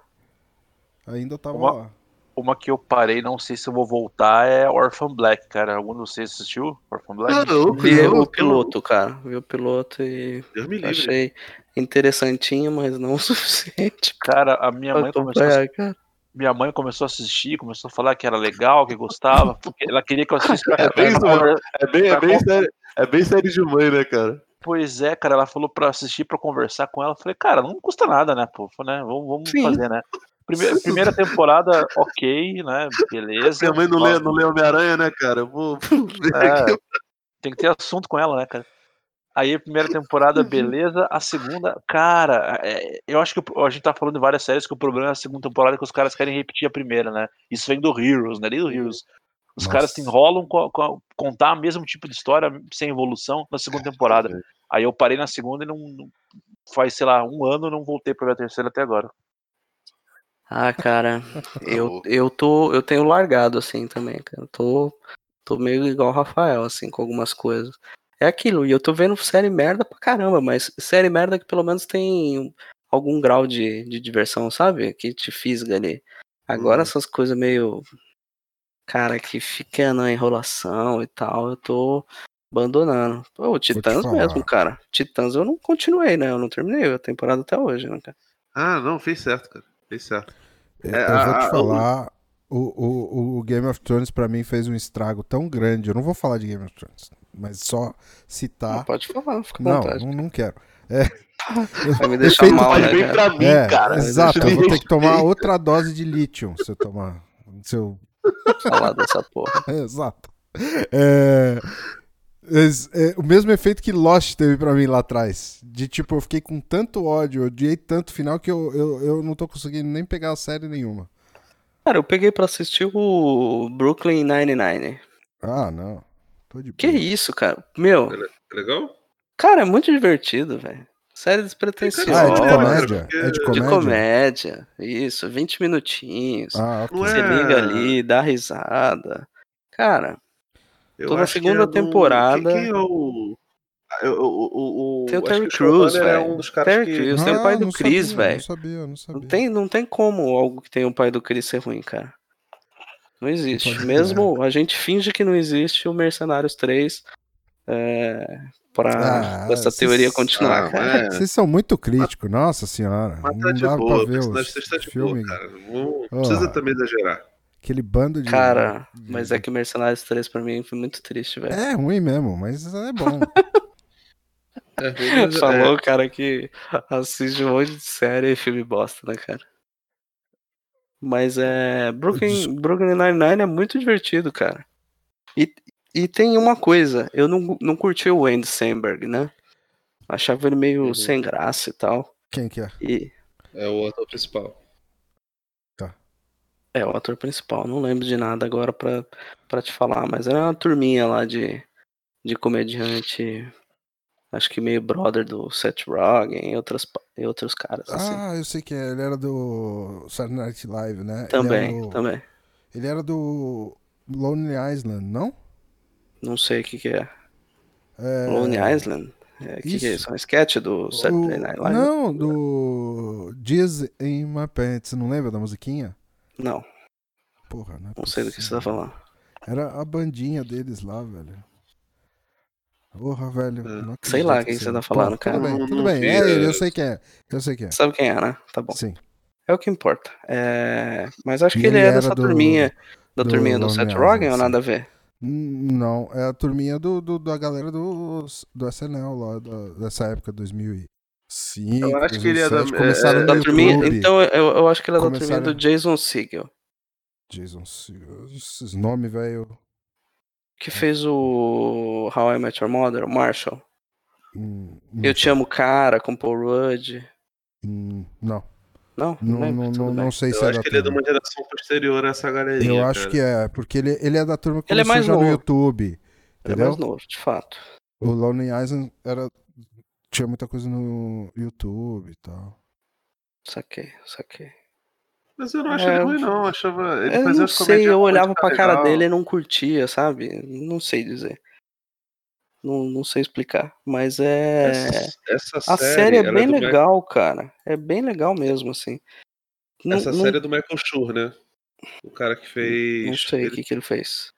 ainda tava Uma- lá. Uma que eu parei, não sei se eu vou voltar, é Orphan Black, cara. Algum de vocês assistiu Orphan Black? Não, Vi não, o piloto, cara. Vi o piloto e Deus me livre. achei interessantinho, mas não o suficiente Cara, a minha pra mãe, começou a, cara. minha mãe começou a assistir, começou a falar que era legal, que gostava, porque ela queria que eu assistisse. É bem mano. É bem, é, bem série, é bem série de mãe, né, cara? Pois é, cara, ela falou pra assistir, pra conversar com ela. Eu falei, cara, não custa nada, né, pô? Né, vamos, vamos Sim. fazer, né? Primeira, primeira temporada, ok, né? Beleza. Minha mãe não lê, não lê Homem-Aranha, né, cara? Eu vou É, tem que ter assunto com ela, né, cara? Aí a primeira temporada, beleza. A segunda, cara, é, eu acho que a gente tá falando de várias séries que o problema é a segunda temporada que os caras querem repetir a primeira, né? Isso vem do Heroes, né? Desde do Heroes. Os Nossa. caras se enrolam com, a- com a- contar o mesmo tipo de história sem evolução na segunda temporada. Aí eu parei na segunda e não, não- faz, sei lá, um ano não voltei pra ver a terceira até agora. Ah, cara, eu, eu tô. Eu tenho largado assim também, cara. Tô, tô meio igual o Rafael, assim, com algumas coisas. É aquilo, e eu tô vendo série merda pra caramba, mas série merda que pelo menos tem algum grau de, de diversão, sabe? Que te fisga ali. Agora Uhum. essas coisas meio. Cara, que fica na enrolação e tal, eu tô abandonando. Pô, o Titãs mesmo, cara. Titãs eu não continuei, né? Eu não terminei a temporada até hoje, né, cara? Ah, não, fez certo, cara. Fez certo. Eu, É, eu vou te falar, o, o, o Game of Thrones pra mim fez um estrago tão grande. Eu não vou falar de Game of Thrones, mas só citar. Pode falar, fica à Não, vontade. não, não quero. É, Vai me deixar Efeito- mal, Faz né, bem cara? pra mim, é, cara. exato. Eu vou ter que tomar outra dose de lítio se eu tomar. Se eu falar dessa porra. Exato. É, es- é, o mesmo efeito que Lost teve pra mim lá atrás. De tipo, eu fiquei com tanto ódio, eu odiei tanto final que eu, eu, eu não tô conseguindo nem pegar a série nenhuma. Cara, eu peguei pra assistir o Brooklyn Nine-Nine. Ah, não. Tô de Que boa. isso, cara? Meu, Legal? cara, é muito divertido, velho. Série despretensiosa. Ah, é de comédia? É de De comédia? comédia. Isso, 20 minutinhos. Ah, ok. Não Você é- liga ali, dá risada. Cara, Eu Tô na que segunda é do- temporada. Quem, quem é o. ah, O, o, o, tem o Terry que Crews, é velho. um dos caras Terry que. Crews, tem o pai do não Chris, velho. Não sabia, não sabia. Não tem, não tem como algo que tem o pai do Chris ser ruim, cara. Não existe. Pode Mesmo a gente finge que não existe o Mercenários 3 é, pra Ah, essa teoria continuar, Ah, cara. é. Vocês são muito críticos, nossa senhora. Mas tá de boa, ver personagem o tá de filme. boa, cara. Não Ó. precisa também exagerar. Aquele bando de. Cara, mas é que Mercenários 3 pra mim foi muito triste, velho. É ruim mesmo, mas é bom. É, Falou, cara, que assiste um monte de série e filme bosta, né, cara? Mas é. Brooklyn, Brooklyn Nine-Nine é muito divertido, cara. E, e tem uma coisa, eu não, não curti o Andy Samberg, né? Achava ele meio Uhum. sem graça e tal. Quem que é? E É o ator principal. é o ator principal, não lembro de nada agora pra, pra te falar, mas era uma turminha lá de, de comediante. Acho que meio brother do Seth Rogen e, outras, e outros caras, assim. Ah, eu sei que é. Ele era do Saturday Night Live, né? também, ele do, também. Ele era do Lonely Island, não? Não sei o que, que é. É, Lonely Island? O que, que é isso. É um sketch do Saturday Night Live? Não, do Dias in My Pants. Você não lembra da musiquinha? Não, Porra, né? não sei do que você tá falando. Era a bandinha deles lá, velho. Porra, velho. É. não Sei lá que quem você tá falando, cara. Tudo bem, Não- tudo não bem. vi, É ele, é. eu sei quem é. Eu sei quem é. Sabe quem é, né? Tá bom. Sim. É o que importa. É... Mas acho que ele, ele é dessa do- turminha. Da do turminha do Seth Rogen ou nada a ver? Hum, Não, é a turminha do, do- da galera do, do SNL lá, da- dessa época, 2005. Eu acho que ele é da- 2007, Começaram é- no Da turminha, então eu, eu acho que ele é da turminha Começaram- do Jason Segel. Jason Segel, esses nomes, velho. Que fez o How I Met Your Mother, Marshall. hum, Eu te amo, cara, com Paul Rudd. Hum, Não, Não, não, lembro, não, não, não sei se Eu é acho da que ele é de uma geração posterior a essa galerinha. Eu acho cara. que é, porque ele, ele é da turma que Ele é começou mais já no novo. YouTube. Ele é Entendeu? mais novo, de fato. O Lonely Island era. Tinha muita coisa no YouTube e tal. Saquei, saquei. Mas eu não acho É, ele ruim, não. Eu achava. Ele Eu fazia não sei, eu olhava pra cara legal. dele e não curtia, sabe? Não sei dizer. Não, não sei explicar. Mas é. Essa, essa A série é ela bem do legal, cara. É bem legal mesmo, assim. Não, Essa não- série é do Michael Schur, né? O cara que fez. não sei o ele- que, que ele fez.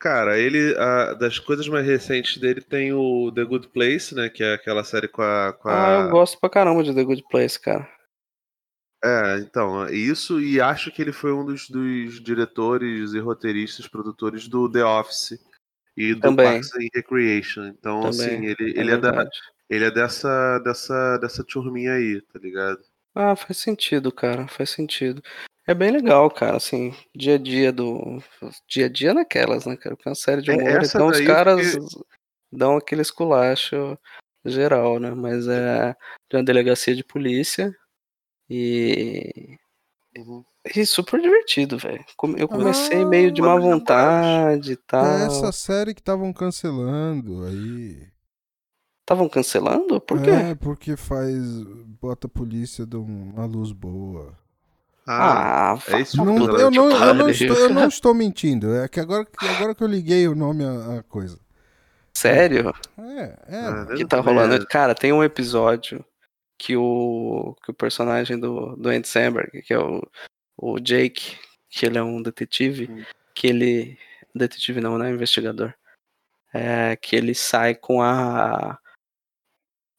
Cara, ele. a- das coisas mais recentes dele tem o The Good Place, né? Que é aquela série com a. Com Ah, eu a... gosto pra caramba de The Good Place, cara. É, então, isso, e acho que ele foi um dos, dos diretores e roteiristas, produtores do The Office e do Também. Parks and Recreation. Então, Também, assim, ele, É ele, é da, ele é dessa, dessa, dessa turminha aí, tá ligado? Ah, faz sentido, cara. Faz sentido. É bem legal, cara, assim, dia a dia do. Dia a dia naquelas, né, cara? Porque é uma série de É, humor, então os caras dão aquele esculacho geral, né? Mas é de uma delegacia de polícia e. Uhum. E super divertido, velho. Eu comecei meio de Ah, má Bandos vontade e tal. É essa série que estavam cancelando aí. Estavam cancelando? Por quê? É, porque faz. Bota a polícia de uma luz boa. Ah, Ah, é isso Não, eu, não, eu, não estou, eu não estou mentindo. É que agora, que- agora que eu liguei o nome à, à coisa. Sério? É, é. Ah, que tá rolando. é. Cara, tem um episódio que o, que o personagem do, do Andy Samberg, que é o, o Jake, que ele é um detetive, Hum. que ele. Detetive não, né? Investigador. É, que ele sai com a.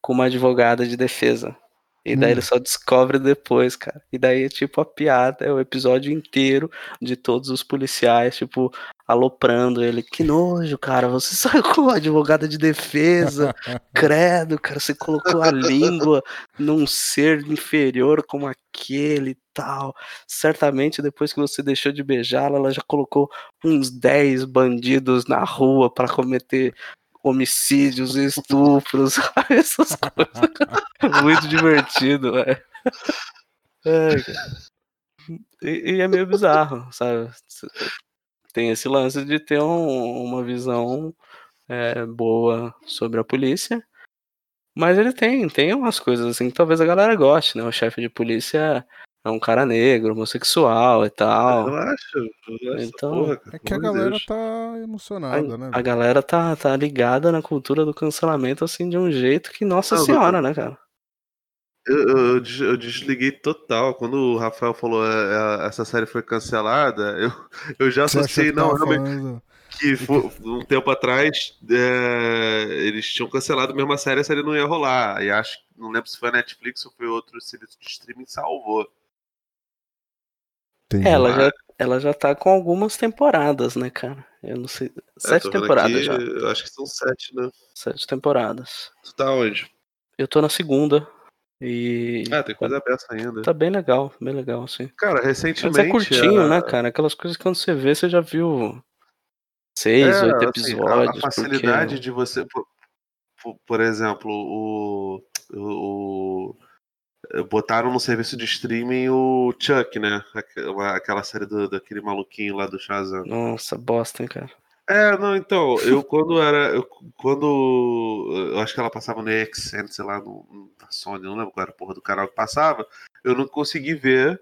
com uma advogada de defesa. E daí Hum. ele só descobre depois, cara. E daí é tipo a piada, é o episódio inteiro de todos os policiais, tipo, aloprando ele. Que nojo, cara, você saiu com advogada de defesa. Credo, cara, você colocou a língua num ser inferior como aquele e tal. Certamente depois que você deixou de beijá-la, ela já colocou uns 10 bandidos na rua pra cometer homicídios estupros, essas coisas. Muito divertido. Ai, cara. E, e é meio bizarro, sabe? Tem esse lance de ter um- uma visão é, boa sobre a polícia. Mas ele tem, tem umas coisas assim que talvez a galera goste, né? O chefe de polícia é um cara negro, homossexual e tal. Relaxa, relaxa, Então, porra, cara, É que a galera Deus. tá emocionada, né? A galera tá, tá ligada na cultura do cancelamento assim de um jeito que, nossa Não, senhora, né, cara? Eu, eu- eu des- eu desliguei total. Quando o Rafael falou é, é, essa série foi cancelada, eu, eu já associei, não, realmente, que fo- um tempo atrás é, eles tinham cancelado mesmo a série, a série não ia rolar. E acho, não lembro se foi a Netflix ou foi outro serviço de streaming salvou. Entendi. Ela já, ela já tá com algumas temporadas, né, cara? Eu não sei. É, Sete vendo temporadas aqui, já. Eu acho que são sete, né? Sete temporadas. Tu tá onde? Eu tô na segunda. E Ah, tem coisa aberta ainda. tá bem legal, bem legal, assim. Cara, Mas recentemente. é curtinho, a- né, cara? Aquelas coisas que quando você vê, você já viu seis, É, oito assim, a- episódios. a, facilidade porque... de você. Por, por- por exemplo, o, o, o- Botaram no serviço de streaming o Chuck, né? Aquela, aquela série do, daquele maluquinho lá do Shazam. Nossa, bosta, hein, cara. É, não, então, eu quando era. Eu, quando. Eu acho que ela passava no EXN, sei lá, no, no- na Sony, não lembro qual era a porra do canal que passava, eu não consegui ver.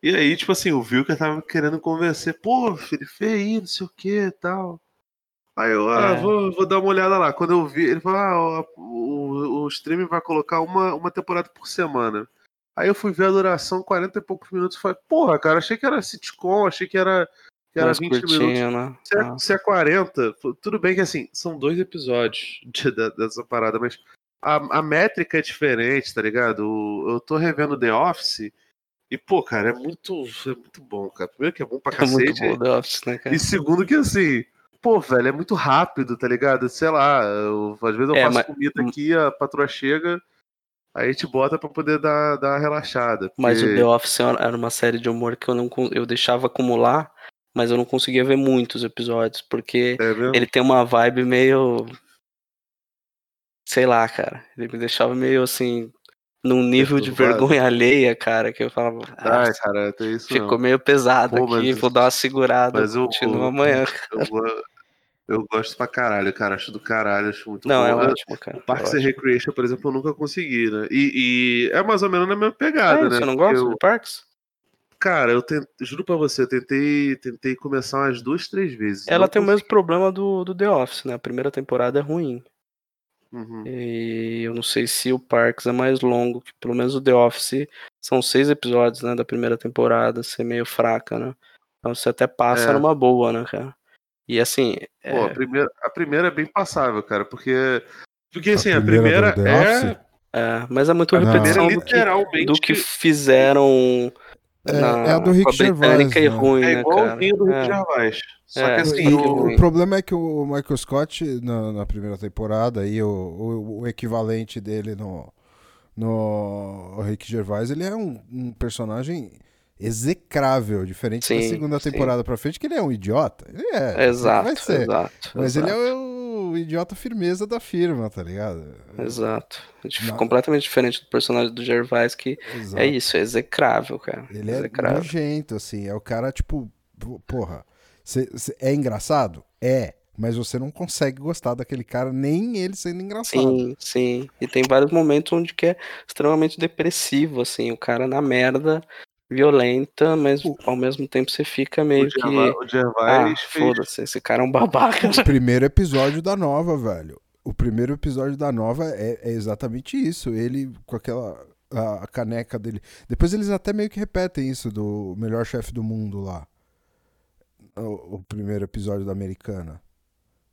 E aí, tipo assim, o Vilker tava querendo convencer, pô, filho, vê aí, não sei o que e tal. Aí eu, ah, É. vou, vou dar uma olhada lá. Quando eu vi, ele falou, ah, o, o, o streaming vai colocar uma, uma temporada por semana. Aí eu fui ver a duração, 40 e poucos minutos, falei, porra, cara, achei que era sitcom, achei que era, que era Mais 20 minutos. curtinho, né? Se é, Ah, se é 40, fu- tudo bem que assim, são dois episódios de- da- dessa parada, mas a, a métrica é diferente, tá ligado? O- eu tô revendo The Office e, pô, cara, é muito, é muito bom, cara. Primeiro que é bom pra É muito cacete, bom The Office, né, cara? e segundo que assim, pô, velho, é muito rápido, tá ligado? Sei lá, eu- às vezes eu É, faço mas- comida aqui, a patroa chega, aí a gente bota pra poder dar, dar uma relaxada. Mas o porque- The Office era uma série de humor que eu não eu deixava acumular, mas eu não conseguia ver muitos episódios, porque É ele tem uma vibe meio. Sei lá, cara. Ele me deixava meio assim. Num nível de vergonha alheia, cara, que eu falava. "Ah, Ai, cara, tem isso ficou não. meio pesado Pô, aqui, vou dar uma segurada, mas eu- continua amanhã. Eu, eu gosto pra caralho, cara. Acho do caralho, acho muito Não, bom. é ótimo, cara. Parks é and. Recreation, por exemplo, eu nunca consegui, né? E, e é mais ou menos na mesma pegada, É, né? você não gosta eu- de Parks? Cara, eu juro pra você, eu tentei, tentei começar umas duas, três vezes. Ela tem o consegui. mesmo problema do, do The Office, né? A primeira temporada é ruim. Uhum. E eu não sei se o Parks é mais longo, que pelo menos o The Office são seis episódios, né, da primeira temporada, ser meio fraca, né? Então você até passa É. numa boa, né, cara? E assim, Pô, a, é, primeira, a primeira é bem passável, cara, porque. Porque A assim, a primeira primeira, do The é. Office? é, mas é muito A primeira repetição é do que, literalmente. do que fizeram É, na, é a do a Rick e Gervais, né? ruim, é né, do Rick É. Gervais. Só É, que assim, o- O problema é que o Michael Scott, na, na primeira temporada, e o, o, o equivalente dele no, no Rick Gervais, ele é um, um personagem execrável, diferente da Sim, segunda sim. temporada pra frente, que ele é um idiota. Ele é, Exato, vai ser. exato. Mas exato, ele é o idiota firmeza da firma, tá ligado? Exato. É Não. Completamente diferente do personagem do Gervais, que Exato. é isso, é execrável, cara. Ele é execrável. nojento, assim. É o cara, tipo, po- porra, cê- cê- é engraçado? É. Mas você não consegue gostar daquele cara, nem ele sendo engraçado. Sim, sim. E tem vários momentos onde que é extremamente depressivo, assim, o cara na merda, violenta, mas O- ao mesmo tempo você fica o meio que. Gervais, o Ah, fez. foda-se, esse cara é um babaca. O primeiro episódio da nova, velho. O primeiro episódio da nova é, é exatamente isso. Ele com aquela a, a caneca dele. Depois eles até meio que repetem isso do melhor chefe do mundo lá. O, o primeiro episódio da Americana.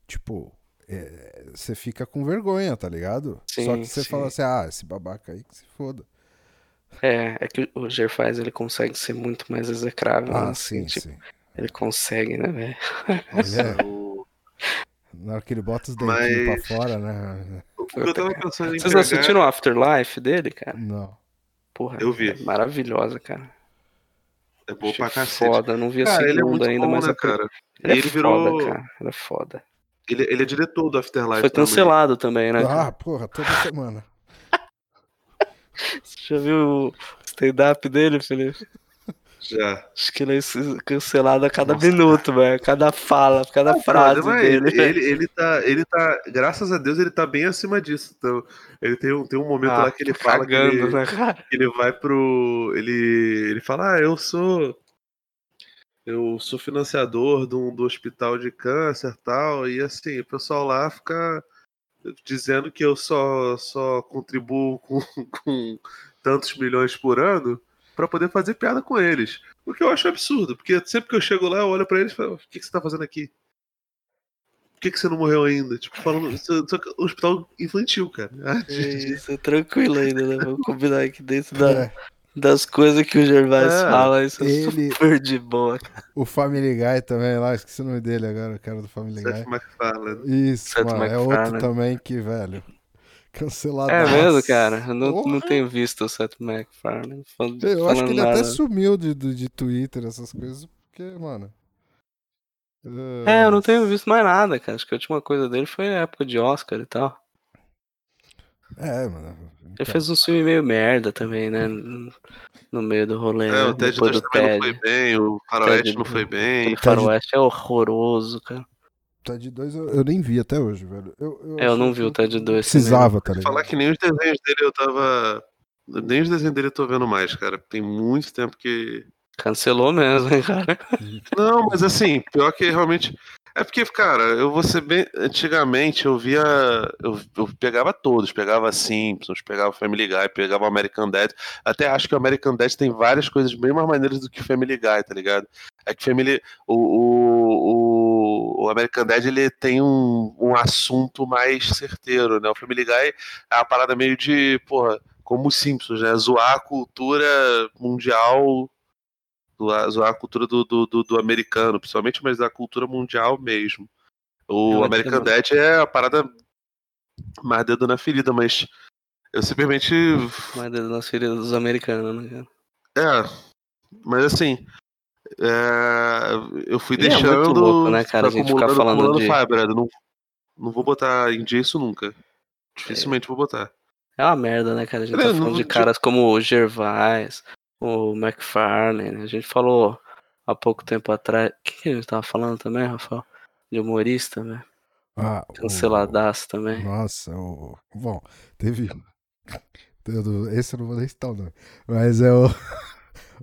Tipo, é, você fica com vergonha, tá ligado? Só Sim, que você fala assim, ah, esse babaca aí que se foda. É, é que o Gervais ele consegue ser muito mais execrável, né? Ah, assim, sim, tipo, sim. Ele consegue, né, velho? É, O, na hora que ele bota os dentinhos Mas- pra fora, né? eu tava pensando em Vocês pegar- assistiram o Afterlife dele, cara? Não. Porra, Eu vi. é maravilhosa, cara. É bom Achei pra cacete. foda, não vi a Cara, é segunda muito ainda, bom, mas né, cara? Ele, é ele virou. foda, cara. Ele é foda. Ele, ele é diretor do Afterlife. Foi também. cancelado também, né? cara? Ah, porra, toda semana. Você já viu o stand-up dele, Felipe? Já. Acho que ele é cancelado a cada Nossa. minuto, velho. Cada fala, cada frase Mas dele. ele, ele, ele tá, ele tá, graças a Deus, ele tá bem acima disso. Então, ele tem um, tem um momento Ah, lá que ele fala que cagando, ele, né, cara? que ele vai pro. Ele, ele fala, ah, eu sou. Eu sou financiador do, do hospital de câncer tal. E assim, o pessoal lá fica dizendo que eu só, só contribuo com, com tantos milhões por ano pra poder fazer piada com eles. O que eu acho absurdo, porque sempre que eu chego lá, eu olho pra eles e falo, o que, que você tá fazendo aqui? Por que, que você não morreu ainda? Tipo, falando. É um hospital infantil, cara. Isso, tranquilo ainda, né? Vamos combinar aqui dentro da, É, das coisas que o Gervais É, fala. Isso é ele- super de boa, cara. o Family Guy também lá, esqueci o nome dele agora, o cara do Family Seth Guy. MacFarlane. Isso, Seth mano, é MacFarlane. outro também que, velho. Cancelado. É mesmo, cara? Eu não, Porra. não tenho visto o Seth MacFarlane falando, Eu acho que ele nada. até sumiu de, de, de Twitter, essas coisas, porque, mano. É, eu não tenho visto mais nada, cara. Acho que a última coisa dele foi a época de Oscar e tal. É, mano. Ele então. fez um filme meio merda também, né? No meio do rolê. É, né? o Ted Depois 2 do também não Ted. foi bem, o Faroeste Ted- não foi bem. O Faroeste é horroroso, cara. Ted 2 eu, eu nem vi até hoje, velho. Eu, eu, É, eu não vi o Ted 2 Precisava, tá ligado? Falar que nem os desenhos dele eu tava. Nem os desenhos dele eu tô vendo mais, cara. Tem muito tempo que. Cancelou mesmo, hein, cara. Não, mas assim, pior que realmente. É porque, cara, eu vou ser bem. Antigamente eu via. Eu, eu pegava todos, pegava Simpsons, pegava Family Guy, pegava American Dad. Até acho que o American Dad tem várias coisas bem mais maneiras do que Family Guy, tá ligado? É que Family. O, o, o, American Dad ele tem um, um assunto mais certeiro, né? O Family Guy é uma parada meio de, porra, como os Simpsons, né? Zoar a cultura mundial zoar, a cultura do, do, do, do americano, principalmente, mas da cultura mundial mesmo. O American. Dad é a parada mais dedo na ferida, mas eu simplesmente. Mas nas feridas dos americanos, né, cara? É, mas assim. é, eu fui E é deixando. muito louco, né, cara, a gente ficar falando de- Fiber, não, não vou botar em dia isso nunca. Dificilmente vou botar. É uma merda, né, cara? A gente É, tá não falando vou de caras como o Gervais, o McFarlane. A gente falou há pouco tempo atrás. O que, a gente tava falando também, Rafael? De humorista, né? Ah, o- Canceladaço também. Nossa, o... bom, teve. Esse eu não vou nem citar o nome. Mas é o.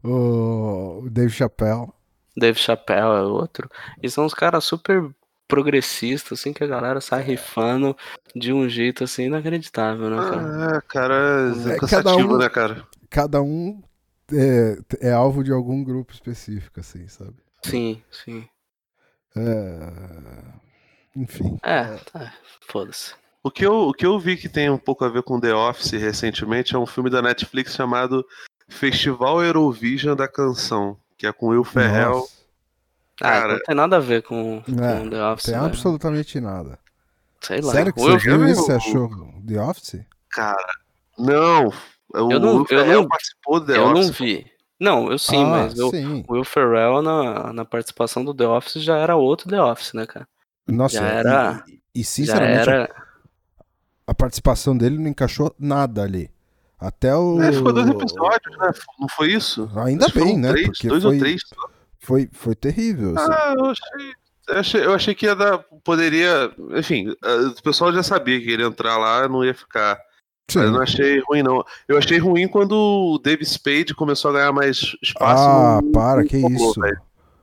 O Dave Chappelle. Dave Chappelle é outro. E são uns caras super progressistas, assim, que a galera sai rifando de um jeito assim inacreditável, né, cara? Ah, cara, é, É, cansativo, cada um- né, cara? Cada um é, é alvo de algum grupo específico, assim, sabe? Sim, sim. É... Enfim. É, tá. Foda-se. O que, eu, o que eu vi que tem um pouco a ver com The Office recentemente é um filme da Netflix chamado Festival Eurovision da Canção, que é com Will Ferrell. Nossa, Ah, Cara- não tem nada a ver com, com É, The Office. tem velho. absolutamente nada. Sei lá. Sério que O você Will- viu Ferrell- isso? Você achou The Office? Cara, não. O Eu não- Will eu Ferrell não- participou do The eu não Office. vi. Não, eu sim, ah, mas eu, sim. o Will Ferrell na, na participação do The Office já era outro The Office, né, cara? Nossa, já era- e, e Já sinceramente, era. a participação dele não encaixou nada ali. Até o. É, foi dois episódios, né? Não foi isso? Ainda bem, né? Três, Porque dois foi, ou três. foi, foi terrível. assim. Ah, eu achei, eu achei. Eu achei que ia dar. Poderia. Enfim, eh, o pessoal já sabia que ele ia entrar lá não ia ficar. Sim. Eu não achei ruim, não. Eu achei ruim quando o David Spade começou a ganhar mais espaço. Ah, no- para, no que Pablo, isso. velho.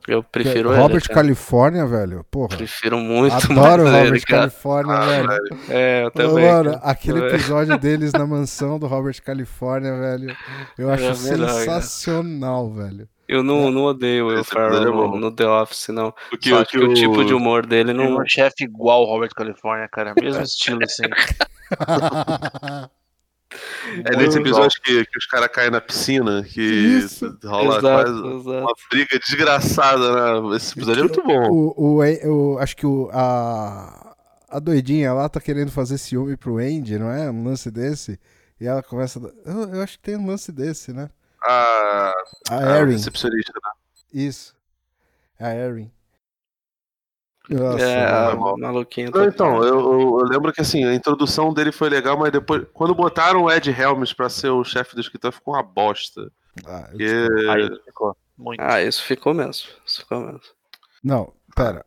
Eu prefiro ele. Robert cara. Califórnia, velho. Porra. Prefiro muito Adoro o mais ele, Robert cara. Califórnia, Ah, velho. velho. É, eu também. Mano, cara. aquele É. episódio deles na mansão do Robert Califórnia, velho. Eu É acho melhor, cara. sensacional, velho. Eu não, não odeio o Will Ferrell é no, no The Office, não. Porque Só o acho que o tipo de humor dele Tem não. um chefe igual ao Robert California, cara. Mesmo estilo, assim. É nesse episódio que, que os caras caem na piscina, que Isso. rola Exato, quase exato. uma briga desgraçada, né? Esse episódio é muito bom. O, o, o- acho que o, a, a doidinha lá tá querendo fazer ciúme pro Andy, não é? Um lance desse. E ela começa. a- Eu, eu acho que tem um lance desse, né? A, A a Erin. recepcionista, né? Isso. A Erin. Nossa, É, velho. a mal. maluquinha. Não, tá- então, eu, eu- eu lembro que assim, a introdução dele foi legal, mas depois, quando botaram o Ed Helms pra ser o chefe do escritório, ficou uma bosta. Ah, Porque Aí ficou muito. Ah, isso ficou mesmo. Isso ficou mesmo. Não, pera.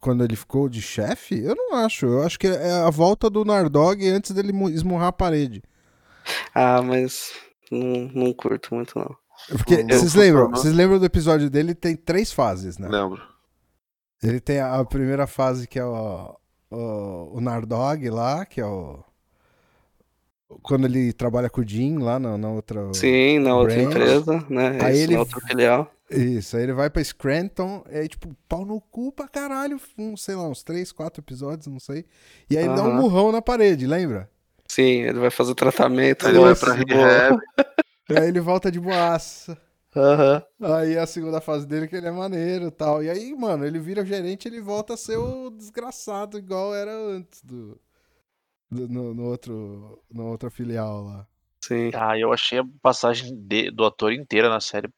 Quando ele ficou de chefe? Eu não acho. Eu acho que é a volta do Nardog antes dele mu- esmurrar a parede. Ah, mas não, não curto muito, não. Porque vocês lembram? Vocês lembram do episódio dele? Tem três fases, né? lembro. Ele tem a, a primeira fase que é o, o, o Nardog lá, que é o. Quando ele trabalha com o Jim lá na, na outra. Sim, na outra Branch. empresa, né? Aí Isso, ele- na outra filial. Isso, aí ele vai pra Scranton, é tipo, pau no cu pra caralho, um, sei lá, uns três, quatro episódios, não sei. E aí ele dá um murrão na parede, lembra? Sim, ele vai fazer tratamento. Aí ele vai pra rehab. Aí ele volta de boaça. Aham. Aí a segunda fase dele que ele é maneiro e tal. E aí, mano, ele vira gerente ele volta a ser o desgraçado igual era antes do, do- no, no outro, no outra filial lá. Sim. Ah, eu achei a passagem de- do ator inteira na série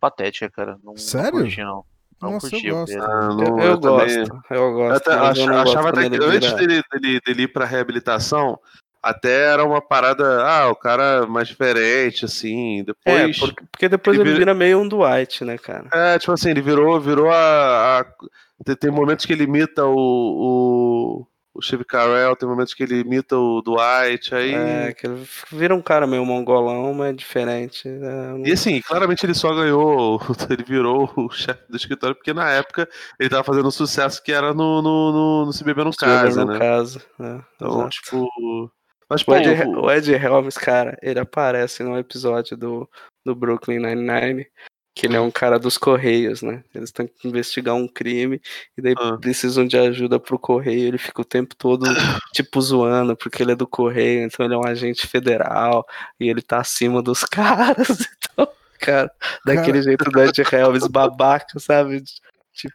patética, cara. Não, Sério? Não curti, não. Não Nossa, curti eu o gosto. Ah, Eu, eu gosto, eu Eu gosto. até mas ach- eu gosto achava até que antes dele, dele, dele ir pra reabilitação, até era uma parada, ah, o cara mais diferente, assim. É, Depois. porque, porque depois ele ele vira- vira meio um Dwight, né, cara? É, tipo assim, ele virou, virou a. a- tem, tem momentos que ele imita o, o, o Steve Carell, tem momentos que ele imita o Dwight, aí. É, que ele vira um cara meio mongolão, mas diferente. é, não- E assim, claramente ele só ganhou, ele virou o chefe do escritório, porque na época ele tava fazendo um sucesso que era no, no, no, no Se Beber no se beber Casa, no né? caso, é, Então, exato. tipo. Mas, pô, O Ed, o- o Ed Helms, cara, ele aparece num episódio do, do Brooklyn Nine-Nine, que ele é um cara dos Correios, né? Eles têm que investigar um crime e daí Ah. precisam de ajuda pro Correio. Ele fica o tempo todo, tipo, zoando, porque ele é do Correio, então ele é um agente federal e ele tá acima dos caras. Então, cara, daquele jeito do Ed Helms babaca, sabe? Tipo,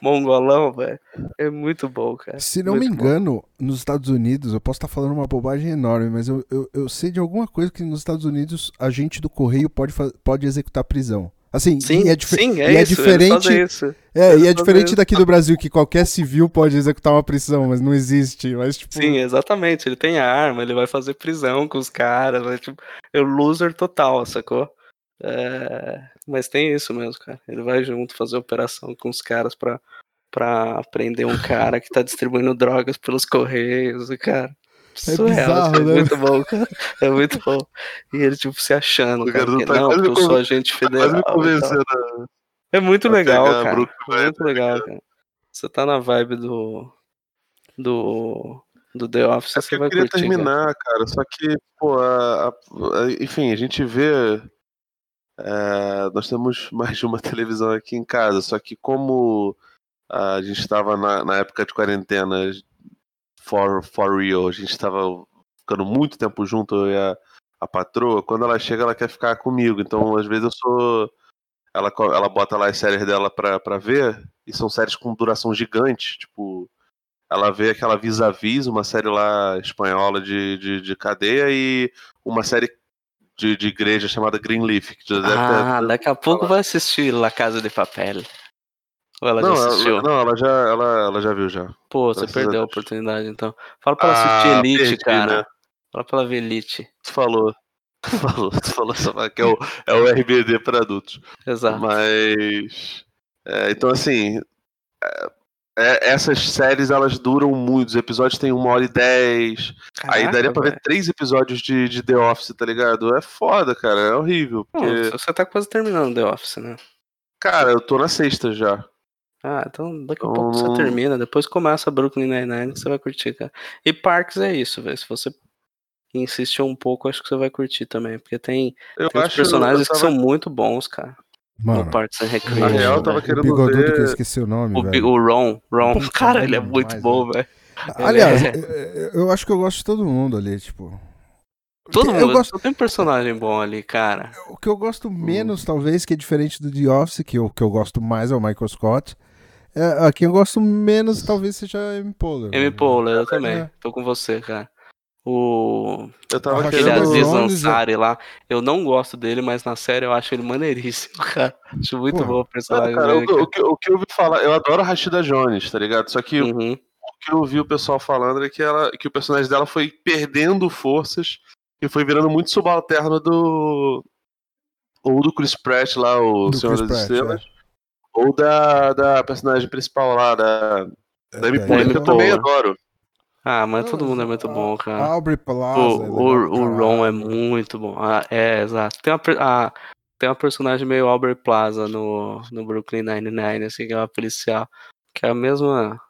mongolão, velho. É muito bom, cara. Se não me Muito bom. engano, nos Estados Unidos, eu posso estar falando uma bobagem enorme, mas eu, eu, eu sei de alguma coisa que nos Estados Unidos agente do correio pode, pode executar prisão. Assim, Sim, e é, dife- sim, e é, é isso, diferente. isso. É, Eles e é diferente isso. daqui do Brasil, que qualquer civil pode executar uma prisão, mas não existe. Mas, tipo, Sim, exatamente. Ele tem arma, ele vai fazer prisão com os caras. vai, tipo, é o loser total, sacou? É, Mas tem isso mesmo, cara. Ele vai junto fazer operação com os caras pra, pra prender um cara que tá distribuindo drogas pelos correios. E, cara, surreal. bizarro, assim, é né? muito bom, cara. É muito bom. E ele, tipo, se achando, O cara. que, tá não, porque eu sou agente quase federal. É muito a legal, pegar a cara. Brooklyn Nine, Muito tá legal, cara. Você tá na vibe do. Do. Do The Office, É você porque eu vai queria curtir. cara. terminar, cara. Só que, pô, a- a- a- enfim, a gente vê. É, nós temos mais de uma televisão aqui em casa, só que como a gente estava na, na época de quarentena for, for real, a gente estava ficando muito tempo junto, eu a, a patroa, quando ela chega, ela quer ficar comigo. Então, às vezes, eu sou. Ela, ela bota lá as séries dela pra, pra ver, e são séries com duração gigante, tipo. Ela vê aquela Vis-a-Vis, uma série lá espanhola de, de, de cadeia, e uma série de, de igreja chamada Greenleaf. Ter- Ah, daqui a pouco vai assistir La Casa de Papel. Ou ela não, já assistiu? ela, não, ela já, ela, ela já viu já. Pô, você perdeu a oportunidade, então. Fala pra ela assistir Ah, Elite, perdi, cara. né? Fala pra ela ver Elite. Tu falou. Tu falou, tu falou só que é o, é o RBD para adultos. Exato. Mas. é, então, assim. é, é, essas séries elas duram muito. Os episódios têm uma hora e dez. aí Caraca, daria pra ver velho. três episódios de, de The Office, tá ligado? É foda, cara. É horrível. Porque, você tá quase terminando The Office, né? cara, eu tô na sexta já. Ah, então daqui a Então, pouco você termina, depois começa Brooklyn Nine-Nine que você vai curtir, cara. E Parks é isso, velho. Se você insistir um pouco, acho que você vai curtir também. Porque tem, Eu tem acho personagens eu que tava- são muito bons, cara. Mano, no Parks and Na Recreation. real, eu tava velho. o querendo bigodudo que eu ver. esqueci o nome, O, velho. o Ron, Ron, cara, ele é muito bom, velho. Aliás, é- eu, eu acho que eu gosto de todo mundo ali, tipo. Todo eu mundo, gosto- só tem personagem bom ali, cara. O que eu gosto menos, talvez, que é diferente do The Office, que o que eu gosto mais é o Michael Scott. É, a quem eu gosto menos, talvez seja a Amy Poehler. M. Poehler, eu também. É. Tô com você, cara. O. Eu tava Aquele. Aziz Ansari lá, eu não gosto dele, mas na série eu acho ele maneiríssimo, cara. Acho muito Pô, bom o personagem cara, dele. o, o que, o que eu ouvi falar, eu adoro a Rashida Jones, tá ligado? Só que cara. Uhum. o que eu ouvi o pessoal falando é que, ela, que o personagem dela foi perdendo forças e foi virando muito subalterno do. Ou do Chris Pratt lá, o Do Senhor Chris das Pratt, Estrelas. Ou da, da personagem principal lá, da, da Amy É, Poehler, Amy que eu também adoro. Ah, mas Não, todo mundo é a- muito bom, cara. Aubrey Plaza. O, é o, pra o Ron é muito bom. Ah, é, exato. Tem uma, ah, tem uma personagem meio Albert Plaza no, no Brooklyn Nine-Nine, assim, que é uma policial. Que é a mesma.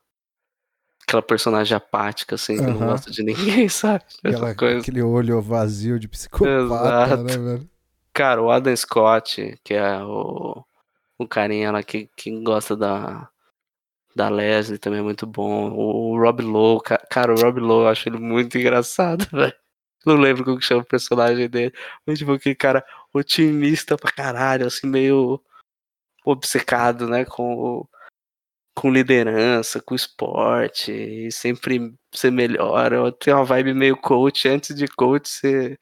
Aquela personagem apática, assim, que não Aham. gosta de ninguém, sabe? Aquela- coisa. Aquele olho vazio de psicopata, Exato. né, velho? Cara, o Adam Scott, que é o, o carinha lá que, que gosta da, da Leslie, também é muito bom. O, Rob Lowe, ca- cara, o Rob Lowe, eu acho ele muito engraçado, velho. Não lembro como que chama o personagem dele. Mas, tipo, aquele cara otimista pra caralho, assim, meio obcecado, né, com com liderança, com esporte, e sempre ser melhor. Tenho uma vibe meio coach, antes de coach ser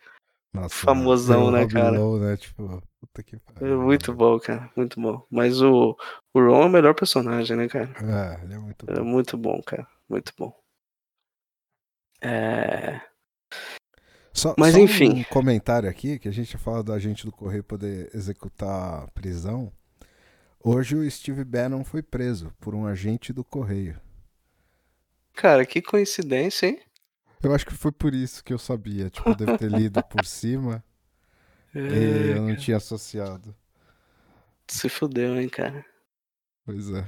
Nossa, famosão, né, cara? Lowe, né? Tipo, que é pariu. muito bom, cara, muito bom. Mas o, o Ron é o melhor personagem, né, cara? É, ele é muito É bom. muito bom, cara, muito bom. É... Só, Mas só enfim. um comentário aqui, que a gente fala da gente do Correio poder executar a prisão. Hoje o Steve Bannon foi preso por um agente do Correio. Cara, que coincidência, hein? Eu acho que foi por isso que eu sabia. Tipo, eu devo ter lido por cima É, eu não tinha associado. se fudeu, hein, cara. Pois é.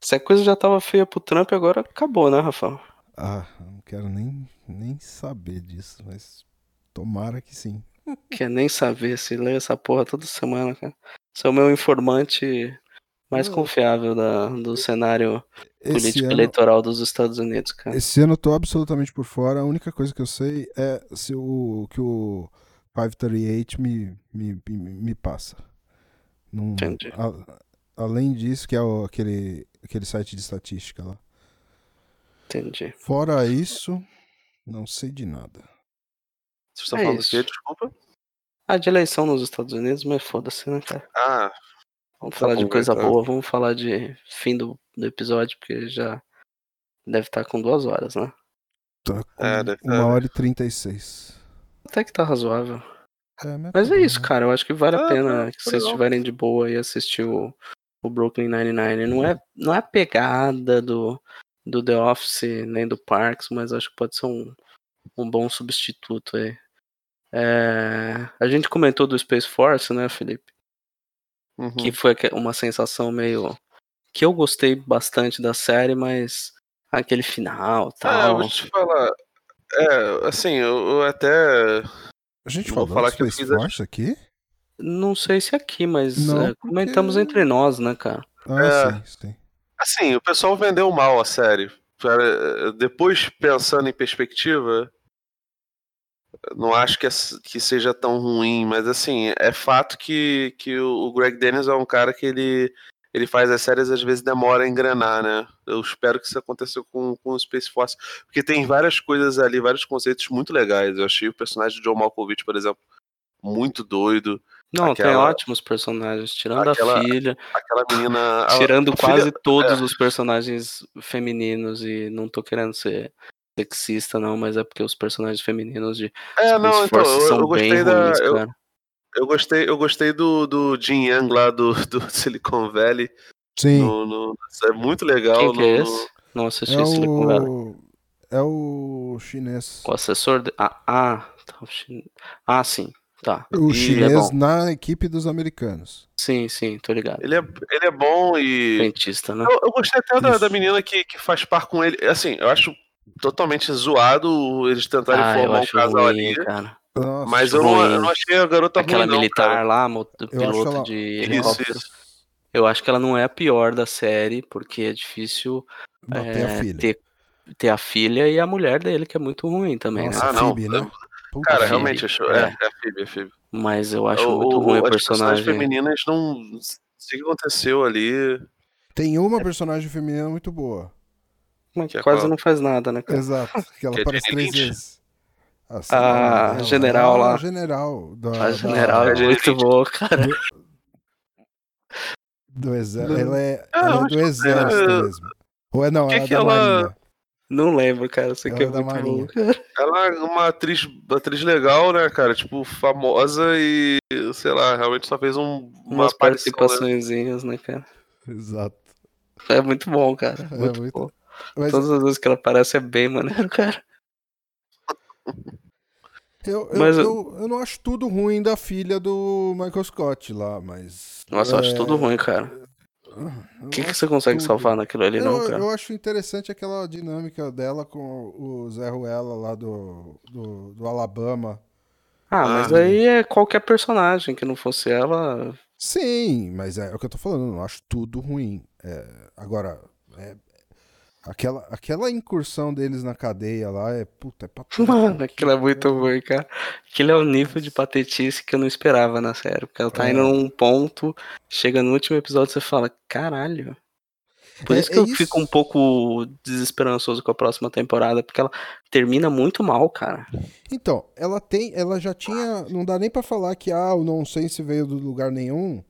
Se a coisa já tava feia pro Trump, agora acabou, né, Rafael? Ah, eu não quero nem, nem saber disso, mas tomara que sim. Quer nem saber se lê essa porra toda semana, cara. Você é o meu informante mais Não. confiável da, do cenário Esse político ano, eleitoral dos Estados Unidos, cara. esse ano eu tô absolutamente por fora. A única coisa que eu sei é se o que o 538 me, me, me, me passa. Não, Entendi. a- além disso, que é o- aquele, aquele site de estatística lá. Entendi. Fora isso, não sei de nada. Vocês estão É falando isso. do quê? Desculpa. Ah, de eleição nos Estados Unidos, mas foda-se, né, cara? Ah, Vamos Tá falar de bom, coisa tá. boa, vamos falar de fim do, do episódio, porque já deve estar com duas horas, né? Tá com É, deve uma tá. hora e 36. Até que tá razoável. É, Mas tá é isso, né? cara. Eu acho que vale a Ah, pena tá, que vocês estiverem de boa e assistir o, o Brooklyn Nine-Nine. Não é, não é a pegada do, do The Office nem do Parks, mas acho que pode ser um, um bom substituto aí. É, a gente comentou do Space Force, né, Felipe? uhum. Que foi uma sensação meio. que eu gostei bastante da série, mas aquele final Ah, eu tal. vou te falar. É, assim, eu, eu até. A gente falou falar que eu Space fiz a- aqui? Não sei se aqui, mas Não, é, comentamos porque- entre nós, né, cara? Ah, É. sim, sim. Assim, o pessoal vendeu mal a série. Cara, Depois, pensando em perspectiva, não acho que, é- que seja tão ruim, mas assim, é fato que, que o o Greg Daniels é um cara que ele, ele faz as séries às vezes demora a engrenar, né? Eu espero que isso aconteça com, com o Space Force, porque tem várias coisas ali, vários conceitos muito legais. Eu achei o personagem de John Malkovich, por exemplo, muito doido. Não, tem Aquela- ótimos personagens, tirando aquela- a filha, Aquela menina. tirando a filha- quase todos é. os personagens femininos, e não tô querendo ser sexista, não, mas é porque os personagens femininos de É, Space não, então, Force eu, são eu bem da. ruins, Eu, cara. Eu gostei, eu gostei do, do Jin Yang lá do, do Silicon Valley. Sim, No, no- é muito legal. Quem que é no- esse? Não assisti é Silicon Valley. o... É o chinês. O assessor. De... Ah, ah, tá, o chin- ah, sim, tá. O E chinês é na equipe dos americanos. Sim, sim, tô ligado. Ele, é, ele é bom e. Dentista, né? Eu, eu gostei até da, da menina que, que faz par com ele. Assim, eu acho totalmente zoado eles tentarem Ah, eu formar um acho casal ruim, ali. cara. Nossa, Mas eu não, ruim. eu não achei a garota Aquela ruim, não, militar cara. lá, acho piloto ela- de Isso, helicóptero. isso. Eu acho que ela não é a pior da série, porque é difícil a é, ter, ter a filha e a mulher dele, que é muito ruim também, Nossa, né? Ah, não. Phoebe, né? Puta Cara, que realmente, Phoebe, achou. É, é. é a Phoebe, é a Phoebe. Mas eu acho O- muito o- ruim o as personagens personagem. femininas não. Não sei o que aconteceu ali. Tem uma personagem feminina muito boa. Mas Que é quase qual? não faz nada, né, cara? Exato, que ela Que é aparece três vezes. Ah, sei A ela- general ah, lá. A general. Da, A da- general é Jenny muito boa, cara. do exército. Ela é, Ah, ela é do que- exército é. mesmo. Ou é não, Que ela é que da ela- marinha. Não lembro, cara. Sei que é Ela é da muito Marinha. bom. Ela é uma atriz, atriz legal, né, cara? Tipo, famosa e, sei lá, realmente só fez um, uma Umas né? participaçõezinhas, né, cara? Exato. É muito bom, cara. É Muito, muito- bom. Mas Todas as vezes que ela aparece é bem maneiro, cara. Eu, eu, mas eu- eu, não acho tudo ruim da filha do Michael Scott lá, mas. Nossa, eu acho é, tudo ruim, cara. O que, que você consegue tudo. salvar naquilo ali, não, eu, cara? eu acho interessante aquela dinâmica dela com o Zé Ruela lá do, do, do Alabama. Ah, mas Ah. aí é qualquer personagem que não fosse ela. Sim, mas é, o que eu tô falando, eu não acho tudo ruim. É, agora, é, aquela, aquela incursão deles na cadeia lá é puta, é patético. Mano, aquilo é muito ruim, cara. Aquilo é o nível de patetice que eu não esperava na série. Porque ela tá É. indo num ponto, chega no último episódio e você fala, caralho. Por É- isso que é eu fico um pouco desesperançoso com a próxima temporada, porque ela termina muito mal, cara. Então, ela tem, ela já tinha, não dá nem pra falar que ah, o nonsense veio do lugar nenhum,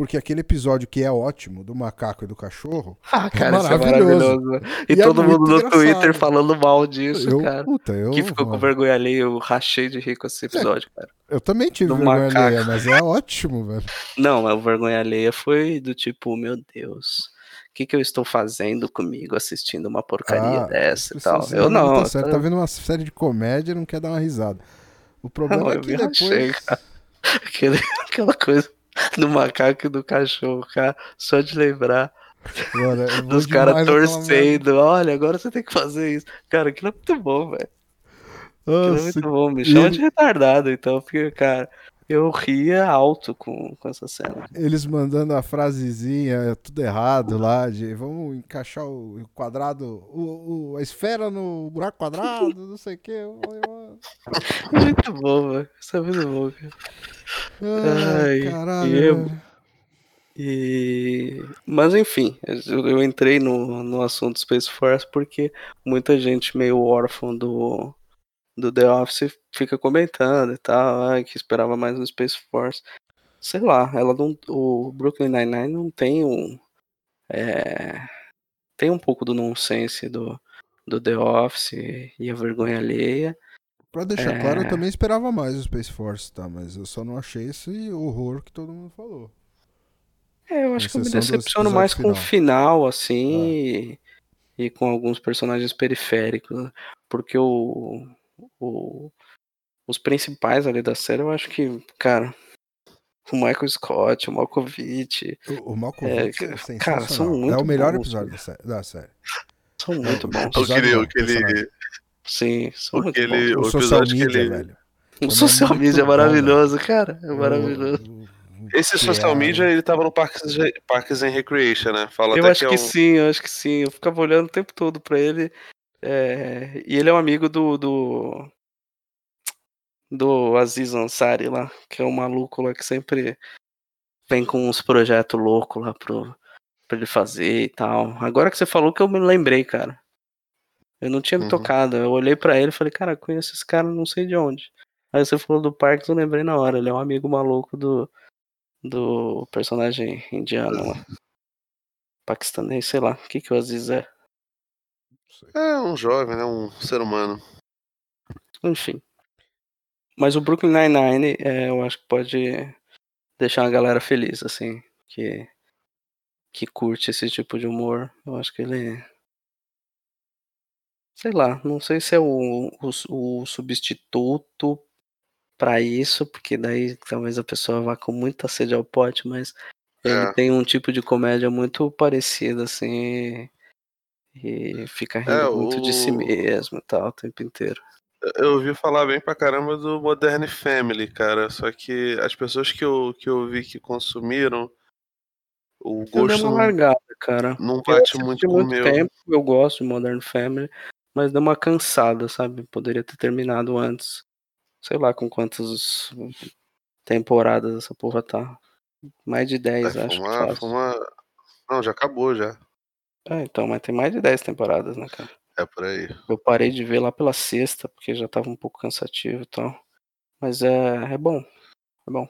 porque aquele episódio que é ótimo do macaco e do cachorro, Ah, cara, é Maravilhoso. maravilhoso. né? E, E é todo muito mundo no engraçado. Twitter falando mal disso, eu, cara. puta, eu, Que ficou com mano, vergonha ali, eu rachei de rir com esse episódio, cara. eu também tive do vergonha macaco. alheia, mas é ótimo, velho. Não, mas o vergonha alheia foi do tipo, meu Deus, o que, que eu estou fazendo comigo assistindo uma porcaria Ah, dessa e Você- tal? Eu não, não. Tá, certo, tá vendo uma série de comédia e não quer dar uma risada. O problema Não, é que depois. rachei, cara. Aquele- aquela coisa do macaco e do cachorro, cara. Só de lembrar Mano, dos caras torcendo. Olha, agora você tem que fazer isso. Cara, aquilo é muito bom, velho. Aquilo é muito bom. Me e chama ele- de retardado, então, porque, cara, eu ria alto com, com essa cena. Eles mandando a frasezinha, tudo errado lá, de vamos encaixar o quadrado, o, o- a esfera no buraco quadrado, não sei o que. Muito bom, velho. Isso é muito bom, cara. Ai, Ai, caralho. e eu-. E... Mas enfim, eu, eu entrei no, no assunto Space Force porque muita gente meio órfã do, do The Office fica comentando e tal, ai, que esperava mais no Space Force. Sei lá, ela não, o Brooklyn Nine-Nine não tem um. é, tem um pouco do nonsense do, do The Office e a vergonha alheia. Pra deixar É. claro, eu também esperava mais o Space Force, tá? Mas eu só não achei esse horror que todo mundo falou. É, eu acho que eu me decepciono mais com o final, assim, e, e com alguns personagens periféricos, né? porque o, o- os principais ali da série, eu acho que, cara, o Michael Scott, o Malkovich, O, o Malkovich É, é, cara, são muito é o melhor bons, episódio da sé- da série. são muito bons. O que não, que ele. Sim, são muito Aquele- bons. O, o social episódio que media, ele- velho. O também é social media é bom, maravilhoso, cara, é maravilhoso. o- o- Esse que Social é- Media, ele tava no Parks, and- Parks and Recreation, né? Fala Eu até acho que, que é um... sim, eu acho que sim. Eu ficava olhando o tempo todo pra ele. É, E ele é um amigo do, do. Do Aziz Ansari lá, que é um maluco lá que sempre vem com uns projetos loucos lá pro, pra ele fazer e tal. Agora que você falou que eu me lembrei, cara. Eu não tinha me Uhum. tocado. Eu olhei pra ele e falei, cara, conheço esse cara, não sei de onde. Aí você falou do Parks, eu lembrei na hora. Ele é um amigo maluco do, do personagem indiano lá. Paquistanês, sei lá. O que, que o Aziz é? É um jovem, né? Um ser humano. Enfim. Mas o Brooklyn Nine-Nine, é, eu acho que pode deixar a galera feliz, assim, que, que curte esse tipo de humor. Eu acho que ele. Sei lá, não sei se é o, o, o substituto pra isso, porque daí talvez a pessoa vá com muita sede ao pote, mas ele É. tem um tipo de comédia muito parecido, assim, e fica rindo É, muito de si mesmo e tal, o tempo inteiro. Eu ouvi falar bem pra caramba do Modern Family, cara. Só que as pessoas que eu, que eu vi que consumiram, o Eu gosto uma não, largada, cara. não Eu bate assisti muito com muito meu. tempo, eu gosto de Modern Family, mas deu uma cansada, sabe? Poderia ter terminado antes. Sei lá com quantas temporadas essa porra tá. Mais de 10, É, acho foi uma- Não, já acabou já. É, então, mas tem mais de 10 temporadas, né, cara? É por aí. Eu parei de ver lá pela sexta, porque já tava um pouco cansativo e tal. Mas é, é bom. É bom.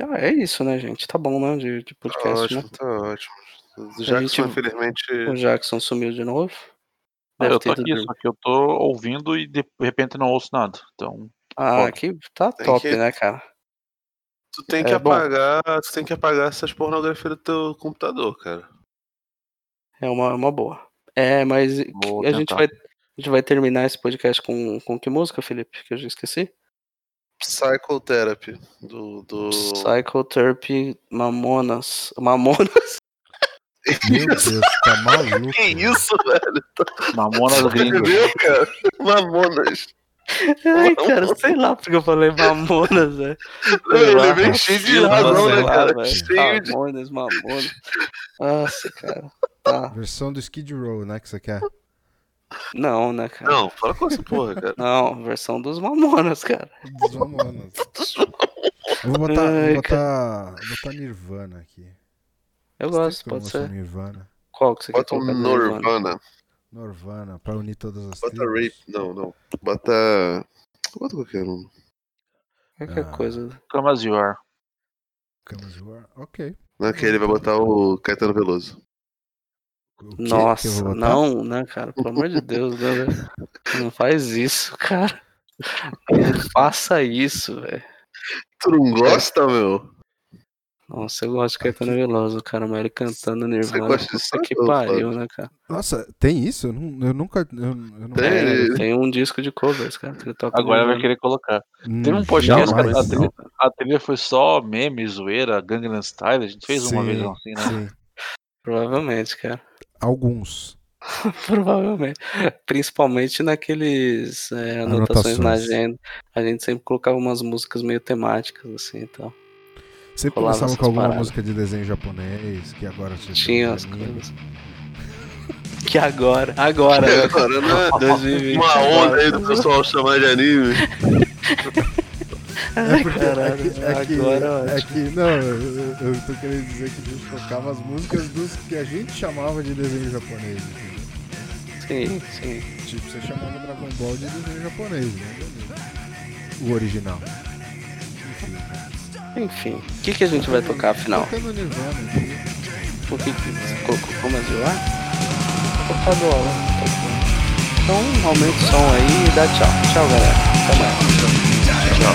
Ah, é isso, né, gente? Tá bom, né? De, de Tá podcast, ótimo, né? tá ótimo. O Jackson, gente- infelizmente. O Jackson sumiu de novo. Ah, eu tô aqui, só que eu tô ouvindo e de repente não ouço nada. Então, Ah, Foda. aqui tá Tem top, que- né, cara? Tu tem que É bom. apagar. Tu tem que apagar essas pornografias do teu computador, cara. É uma, uma boa. É, mas Vou a gente, vai, a gente vai terminar esse podcast com, com que música, Felipe? Que eu já esqueci. Psychotherapy. Do. do... Psychotherapy Mamonas. Mamonas? Meu Deus, tá maluco. Que isso, velho? Mamonas cara? Mamonas. Ai, cara, sei lá porque eu falei Mamonas, velho. Ele é bem cheio de lá, razão, né, lá, cara? velho. Cheio de. Mamonas, Mamonas. Nossa, cara. Tá. Versão do Skid Row, né, que você quer? Não, né, cara? Não, fala com essa porra, cara. Não, versão dos Mamonas, cara. Dos Mamonas. Eu vou botar, Ai, vou botar, vou botar Nirvana aqui. Eu gosto, pode ser. Nirvana. Qual que você quer Bota um colocar do Nirvana? Norvana. Pra unir todas as Bota tribos. Rape. Não, não. Bota. Bota qualquer um. Qualquer Ah. coisa. Come as you are. Camas de War. Ok. Não, que ele vai botar o Caetano Veloso. O Nossa, não, né, cara? Pelo amor de Deus, né? Não faz isso, cara. Não faça isso, velho. Tu não gosta, meu? Nossa, eu gosto de Caetano Veloso, cara, mas ele cantando Nirvana. gosta disso, que pariu, né, cara? Nossa, tem isso? Eu, não, eu nunca. Eu, eu não Tem, É, tem um disco de covers, cara. que Ele toca Agora vai querer colocar. Hum, Teve um podcast, cara, jamais. a trilha, a trilha foi só meme, zoeira, Gangnam Style. A gente fez uma Sim, vez assim, né? Sim. Provavelmente, cara. Alguns. Provavelmente. Principalmente naqueles é, anotações na Anotações. agenda. A gente sempre colocava umas músicas meio temáticas, assim, então. Sempre essas com alguma paradas. música de desenho japonês, que agora Tinha as coisas. Que agora, agora, né? Agora, né? 2020. Uma onda aí do pessoal chamar de anime. É porque Caralho, é que, é que, agora é é que- não, eu, eu- tô querendo dizer que a gente tocava as músicas dos que a gente chamava de desenho japonês. entendeu? Sim, sim. Tipo, você chamava Dragon Ball de desenho japonês, né? O original. Enfim. O que, que a gente vai tocar afinal? O que que você colocou como é zoar? Tocar do aula. Então aumenta o som aí e dá tchau. Tchau, galera. Até mais. Tchau.